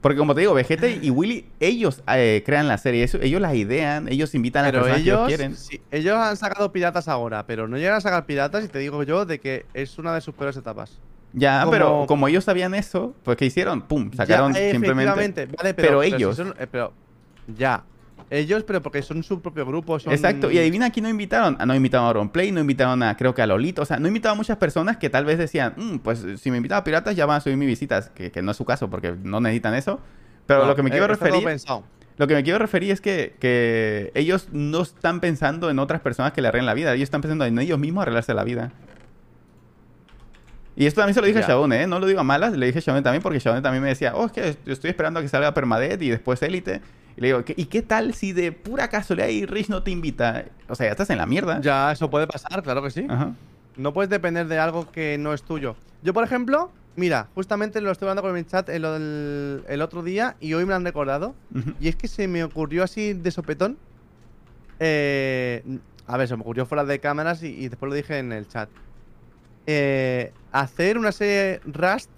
Porque como te digo, Vegeta y Willy, ellos eh, crean la serie, ellos las idean, ellos invitan a las Pero personas ellos quieren. sí, ellos han sacado piratas ahora, pero no llegan a sacar piratas y te digo yo de que es una de sus peores etapas. Ya, como- pero como ellos sabían eso, pues ¿qué hicieron? Pum, sacaron Ya, simplemente... vale, pero si ellos. son- eh, pero, ya. Ellos, pero porque son su propio grupo. Son... Exacto, y adivina quién no invitaron. Ah, no invitaron a Auronplay, no invitaron a, creo que a Lolito. O sea, no invitaron a muchas personas que tal vez decían, "Mm, pues si me invitan a Piratas ya van a subir mis visitas. Que, que no es su caso, porque no necesitan eso. Pero No, lo que me eh, quiero referir... Lo que me quiero referir es que, que ellos no están pensando en otras personas que le arreglen la vida. Ellos están pensando en ellos mismos arreglarse la vida. Y esto también se lo dije a Ya. Shaone, ¿eh? No lo digo a malas, le dije a Shaone también porque Shaone también me decía, oh, es que yo estoy esperando a que salga Permadeath y después Elite. Y le digo, ¿qué- ¿y qué tal si de pura casualidad y Rich no te invita? O sea, ya estás en la mierda. Ya, eso puede pasar, claro que sí. Ajá. No puedes depender de algo que no es tuyo. Yo, por ejemplo, mira, justamente lo estoy hablando con mi chat el, el- el otro día y hoy me lo han recordado. Y es que se me ocurrió así de sopetón. eh, a ver, se me ocurrió fuera de cámaras y, y después lo dije en el chat. Eh, hacer una serie Rust.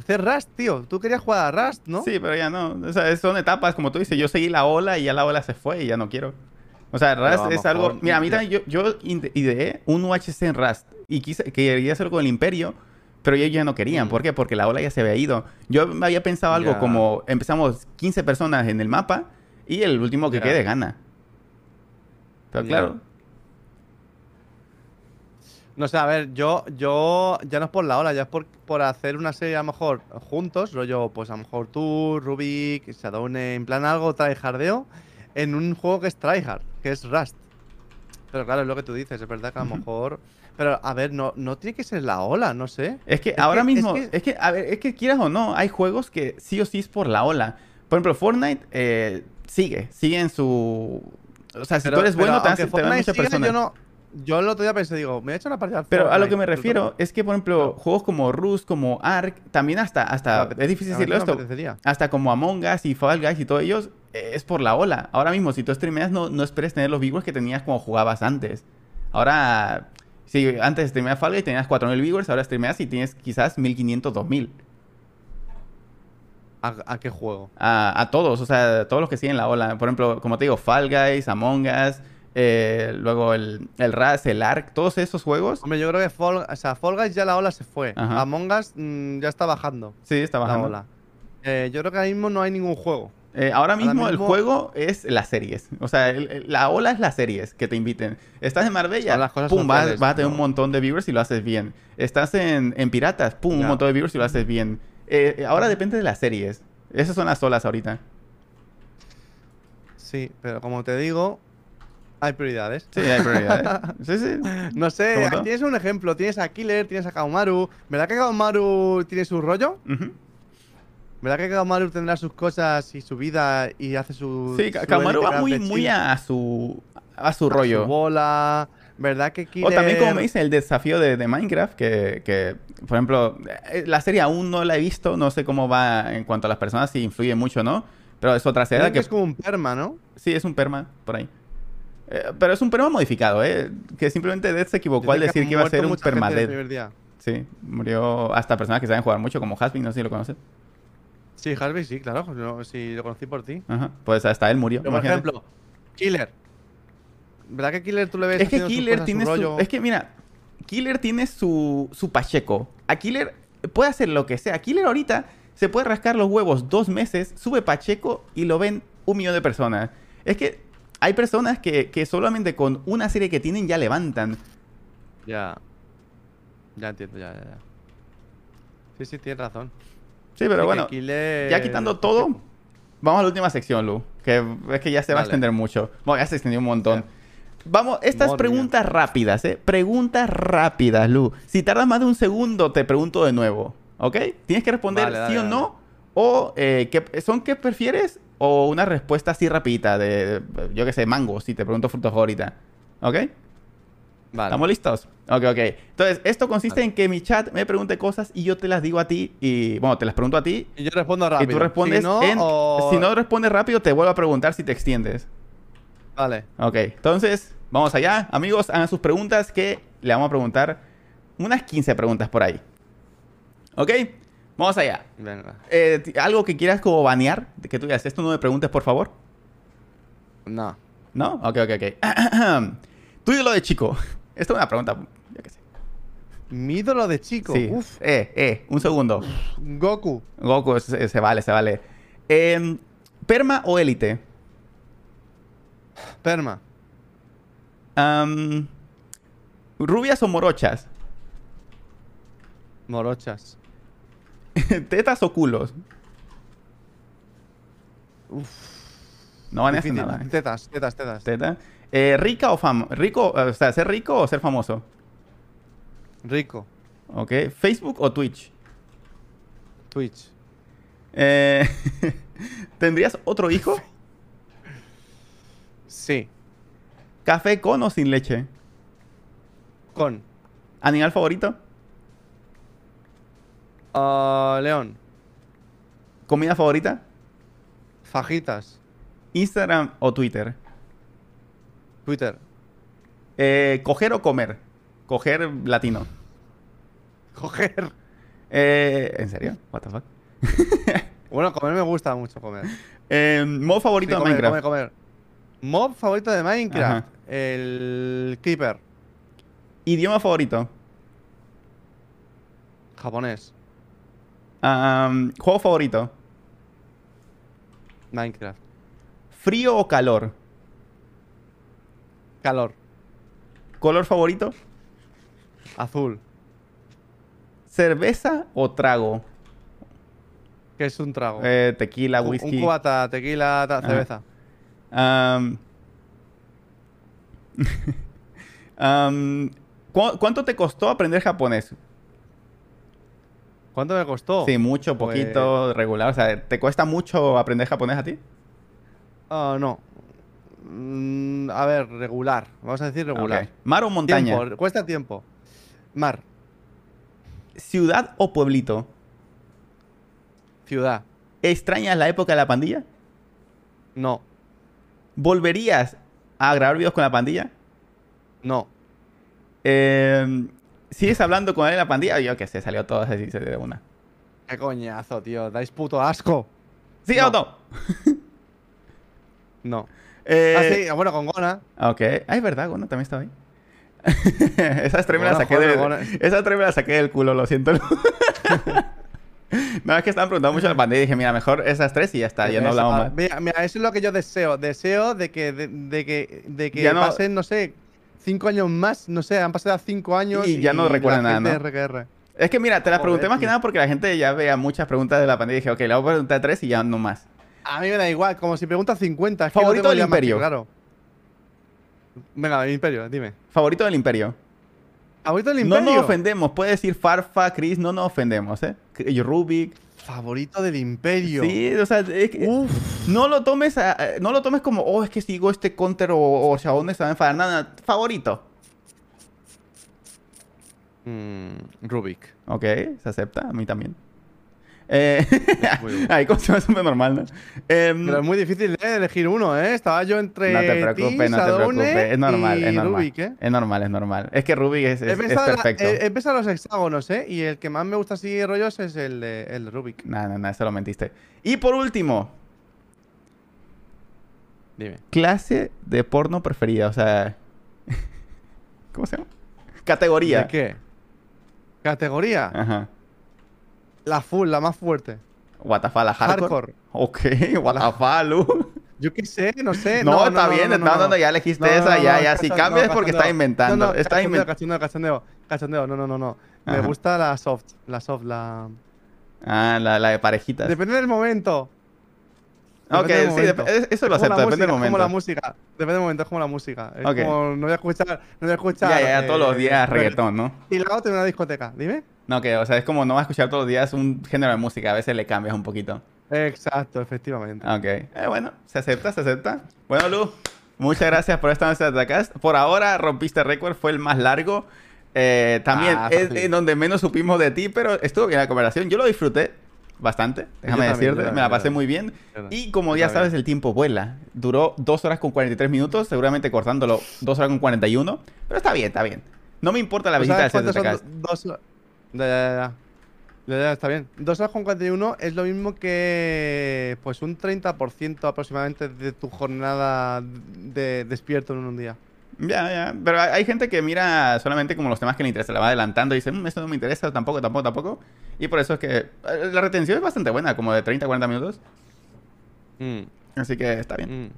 Hacer Rust, tío. Tú querías jugar a Rust, ¿no? Sí, pero ya no. O sea, son etapas, como tú dices. Yo seguí la ola y ya la ola se fue y ya no quiero. O sea, Rust es algo... mejor Mira, a mí ya- también yo, yo ide- ideé un UHC en Rust y quise, quería hacerlo con el Imperio, pero ellos ya no querían. Mm. ¿Por qué? Porque la ola ya se había ido. Yo me había pensado algo como empezamos 15 personas en el mapa y el último que quede gana. Pero claro, No sé, a ver, yo, yo ya no es por la ola, ya es por, por hacer una serie a lo mejor juntos, rollo, pues a lo mejor tú, Rubik, Shadowne, en plan algo tryhardeo, en un juego que es tryhard, que es Rust. Pero claro, es lo que tú dices, es verdad que a lo mejor... Pero a ver, no, no tiene que ser la ola, no sé. Es que Es ahora que- es mismo, que- es que, a ver, es que quieras o no, hay juegos que sí o sí es por la ola. Por ejemplo, Fortnite eh, sigue, sigue en su... O sea, si Pero- tú eres bueno, te, hace- te Fortnite personas. Yo, no, yo el otro día pensé, digo, me he hecho una partida Pero a lo que me refiero es que, por ejemplo, juegos como Rust, como Ark, también hasta, hasta no, es difícil decirlo no esto, hasta como Among Us y Fall Guys y todos ellos, eh, es por la ola. Ahora mismo, si tú streameas, no, no esperes tener los viewers que tenías como jugabas antes. Ahora, si antes streameas Fall Guys tenías 4.000 viewers, ahora streameas y tienes quizás 1.500, 2.000. ¿A, a qué juego? A, a todos, o sea, a todos los que siguen la ola. Por ejemplo, como te digo, Fall Guys, Among Us, eh, luego el, el Rust, el Ark, todos esos juegos. Hombre, yo creo que Fall, o sea, Fall Guys ya la ola se fue. Ajá. Among Us mm, ya está bajando Sí, está la bajando. ola. Eh, yo creo que ahora mismo no hay ningún juego. Eh, ahora mismo el mismo- juego es las series. O sea, el- el- la ola es las series que te inviten. Estás en Marbella, las cosas pum, vas, vas a tener ¿no? un montón de viewers si lo haces bien. Estás en, en Piratas, pum, un montón de viewers si lo haces bien. Ahora depende de las series. Esas son las olas ahorita. Sí, pero como te digo, hay prioridades. Sí, hay prioridades. sí, sí. No sé, tienes un ejemplo, tienes a Killer, tienes a Kaumaru. ¿Verdad que Kaumaru tiene su rollo? ¿Verdad que Kaumaru tendrá sus cosas y su vida y hace su. Sí, su Kamaru va muy, muy a su, a su a rollo. Su bola. ¿Verdad que Killer. O también, como me dice, el desafío de, de Minecraft, que, que, por ejemplo, eh, la serie aún no la he visto, no sé cómo va en cuanto a las personas, si influye mucho o no, pero es otra serie que es como un perma, ¿no? sí es un perma por ahí. Eh, pero es un perma modificado, ¿eh? Que simplemente Dead se equivocó al decir que iba a ser un permadeath. Sí, murió hasta personas que saben jugar mucho, como Hasbin, no sé si lo conoces. Sí, Harvey, sí, claro. no, sí, lo conocí por ti. Ajá. Pues hasta él murió. Pero, por ejemplo, Killer. ¿Verdad que Killer tú le ves Es que Killer cosas, tiene su, rollo? Es que mira, Killer tiene su, su Pacheco. A Killer puede hacer lo que sea. Killer ahorita se puede rascar los huevos dos meses, sube Pacheco y lo ven un millón de personas. Es que hay personas que, que solamente con una serie que tienen ya levantan. Ya. Ya entiendo, ya, ya, ya. Sí, sí, tienes razón. Sí, pero Sí, bueno, ya quitando todo, vamos a la última sección, Lu. Que es que ya se va a extender mucho. Bueno, ya se extendió un montón. Vamos, estas Madre mía. preguntas rápidas, ¿eh? Preguntas rápidas, Lu. Si tardas más de un segundo, te pregunto de nuevo, ¿ok? Tienes que responder Vale, dale, sí o dale. no. O, eh, ¿qué- ¿son qué prefieres? O una respuesta así rapidita de, yo qué sé, mango, si te pregunto fruta favorita. ¿Ok? Vale. ¿Estamos listos? Ok, ok. Entonces, esto consiste Vale. en que mi chat me pregunte cosas y yo te las digo a ti. Y, bueno, te las pregunto a ti. Y yo respondo rápido. Y tú respondes si no, en... o- Si no respondes rápido, te vuelvo a preguntar si te extiendes. Vale. Ok, entonces, vamos allá. Amigos, hagan sus preguntas que le vamos a preguntar unas 15 preguntas por ahí. Ok, vamos allá. Venga. Eh, ¿Algo que quieras como banear? Que tú digas, esto no me preguntes, por favor. No. ¿No? Ok, ok, ok. tú y lo de chico. Esto es una pregunta, yo qué sé. Mi ídolo de chico. Sí. Uf. Eh, eh, un segundo. Goku. Goku, se, se vale, se vale. Em, ¿Perma o élite? Perma. ¿Rubias o morochas? Morochas. ¿Tetas o culos? Uf. No van a hacer nada. ¿eh? Tetas, tetas, tetas. Teta. Eh, ¿Rica o fam rico? O sea, ¿ser rico o ser famoso? Rico. Ok. ¿Facebook o Twitch? Twitch. Eh, ¿Tendrías otro hijo? Sí. ¿Café con o sin leche? Con. ¿Animal favorito? Ah, León. ¿Comida favorita? Fajitas. ¿Instagram o Twitter? Twitter. Eh, ¿Coger o comer? Coger latino. Coger. Eh, ¿En serio? What the fuck? Bueno, comer me gusta mucho comer. Eh, ¿Modo favorito Sí, de comer, Minecraft? comer, comer. Mob favorito de Minecraft. Ajá. El Creeper. ¿Idioma favorito? Japonés. ¿Juego favorito? Minecraft. ¿Frío o calor? Calor. ¿Color favorito? Azul. ¿Cerveza o trago? Que es un trago. Eh, tequila, whisky. Un cubata, tequila, ta- cerveza. Am, am, ¿cu- ¿Cuánto te costó aprender japonés? ¿Cuánto me costó? Sí, mucho, Pues- poquito, regular. O sea, ¿te cuesta mucho aprender japonés a ti? Ah, no. Mm, a ver, regular. Vamos a decir regular. Ok. ¿Mar o montaña? Tiempo, cuesta tiempo. Mar. ¿Ciudad o pueblito? Ciudad. ¿Extrañas la época de la pandilla? No. ¿Volverías a grabar videos con la pandilla? No. Eh, ¿Sigues hablando con él en la pandilla? Yo qué sé, salió todo así de una. Qué coñazo, tío. Dais puto asco. ¿Sí No. o no? No. Eh, ah, sí, bueno, con Gona. Ok. Ah, es verdad, Gona también estaba ahí. Esa tres me la Gona, saqué joder, de... Gona. Esa tres me la saqué del culo, lo siento. no, es que estaban preguntando mucho de la pandilla y dije, mira, mejor esas tres y ya está, ya no hablamos ah, más. Mira, mira, eso es lo que yo deseo. Deseo de que, de, de que, de que Ya no- pasen, no sé, cinco años más. No sé, han pasado cinco años. Y ya no recuerdan la nada, RQR. Es que mira, te las pregunté más que nada porque la gente ya veía muchas preguntas de la pandilla y dije, ok, le voy a preguntar tres y ya no más. A mí me da igual, como si preguntas 50. es que no ¿Favorito del más Imperio? Claro. Venga, el Imperio, dime. Favorito del Imperio. ¿Favorito del No Imperio? nos ofendemos, puede decir Farfa, Chris, no nos ofendemos, ¿eh? Y Rubik. Favorito del Imperio. Sí, o sea, es que Uf. no lo tomes a- no lo tomes como, oh, es que sigo este counter o, o Xiaomi se va a enfadar. Nada, favorito. Mm, Rubik. Ok, se acepta, a mí también. Eh. Ahí como se me súper normal, ¿no? Em, Pero es muy difícil de elegir uno, ¿eh? Estaba yo entre. no te preocupes, no te preocupes. Es normal, es normal. Rubik, ¿eh? Es normal, es normal. Es que Rubik es, es- es la- perfecto. he- he pensado en los hexágonos, ¿eh? Y el que más me gusta así rollos es el el Rubik. No, no, no, eso lo mentiste. Y por último, Dime. clase de porno preferida, o sea... ¿Cómo se llama? Categoría. ¿De qué? Categoría. Ajá. La full, la más fuerte. What the fuck, la hardcore. Hardcore. Ok, what the fuck, Lu. Yo qué sé, no sé. No, está bien, no, no, no, ya elegiste esa, ya, ya. Si cambias es porque estás inventando. No, no, Estás cachondeo, inventando. cachondeo, cachondeo, cachondeo. No, no, no, no. Me Ajá. gusta la soft, la soft, la... Ah, la, la de parejitas. Depende del momento. ok, Depende del sí, momento. dep- eso lo acepto, depende del música, Es como la momento. música. Depende del momento, es como la música. Es Ok. como, no voy a escuchar, no voy a escuchar. Ya, ya, todos los eh, días reggaetón. reggaetón, ¿no? Y otra en una discoteca, dime. No, que, o sea, es como no vas a escuchar todos los días un género de música, a veces le cambias un poquito. Exacto, efectivamente. Ok, eh, bueno, se acepta, se acepta. Bueno, Lu, muchas gracias por esta noche de Atacast. Por ahora rompiste récord, fue el más largo. Eh, también Ah, es en donde menos supimos de ti, pero estuvo bien la conversación. Yo lo disfruté bastante, déjame también, decirte, también, me la pasé muy bien. Y como ya sabes, el tiempo vuela. Duró 2 horas con 43 minutos, seguramente cortándolo 2 horas con 41. Pero está bien, está bien. No me importa la ¿Tú visita cuántos Atacast. dos? Ya, ya, ya. Ya, ya, está bien. Dos horas con 41 es lo mismo que pues un 30% aproximadamente de tu jornada de despierto en un día. Ya, ya. Pero hay gente que mira solamente como los temas que le interesan, la va adelantando y dice, "Mm, esto no me interesa, tampoco, tampoco, tampoco. Y por eso es que eh, la retención es bastante buena, como de 30 a 40 minutos. Así que está bien.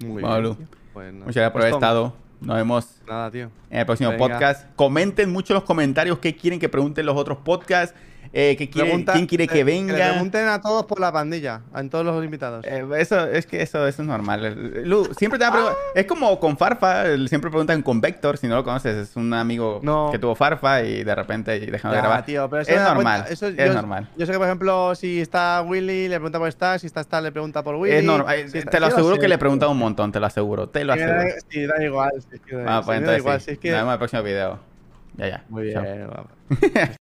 Mm. Muy Bueno, bien. Nada. Muchas gracias por haber Pues, Tom, estado. Nos vemos Nada, tío. en el próximo Venga. podcast. Comenten mucho en los comentarios qué quieren que pregunten los otros podcasts. Eh, que quiere, Pregunta- quién quiere que le venga. pregunten a todos por la pandilla, a todos los invitados. Eh, eso, es que eso, eso es normal. Lu, siempre te van a pregun- Es como con Farfa, siempre preguntan con Vector, si no lo conoces, es un amigo No. que tuvo Farfa y de repente dejaron de grabar. tío, pero eso es normal, cuenta- eso es yo- normal. Yo sé que, por ejemplo, si está Willy, le pregunta por estar, si está Star, le pregunta por Willy. Es normal. eh, si está- te lo aseguro que le he preguntado un montón, te lo aseguro, te lo Sí, aseguro. Sí, da igual. sí, que da, Ah, sí, pues da igual, sí. si es que... Nos vemos en el próximo video. Ya, ya. Muy bien.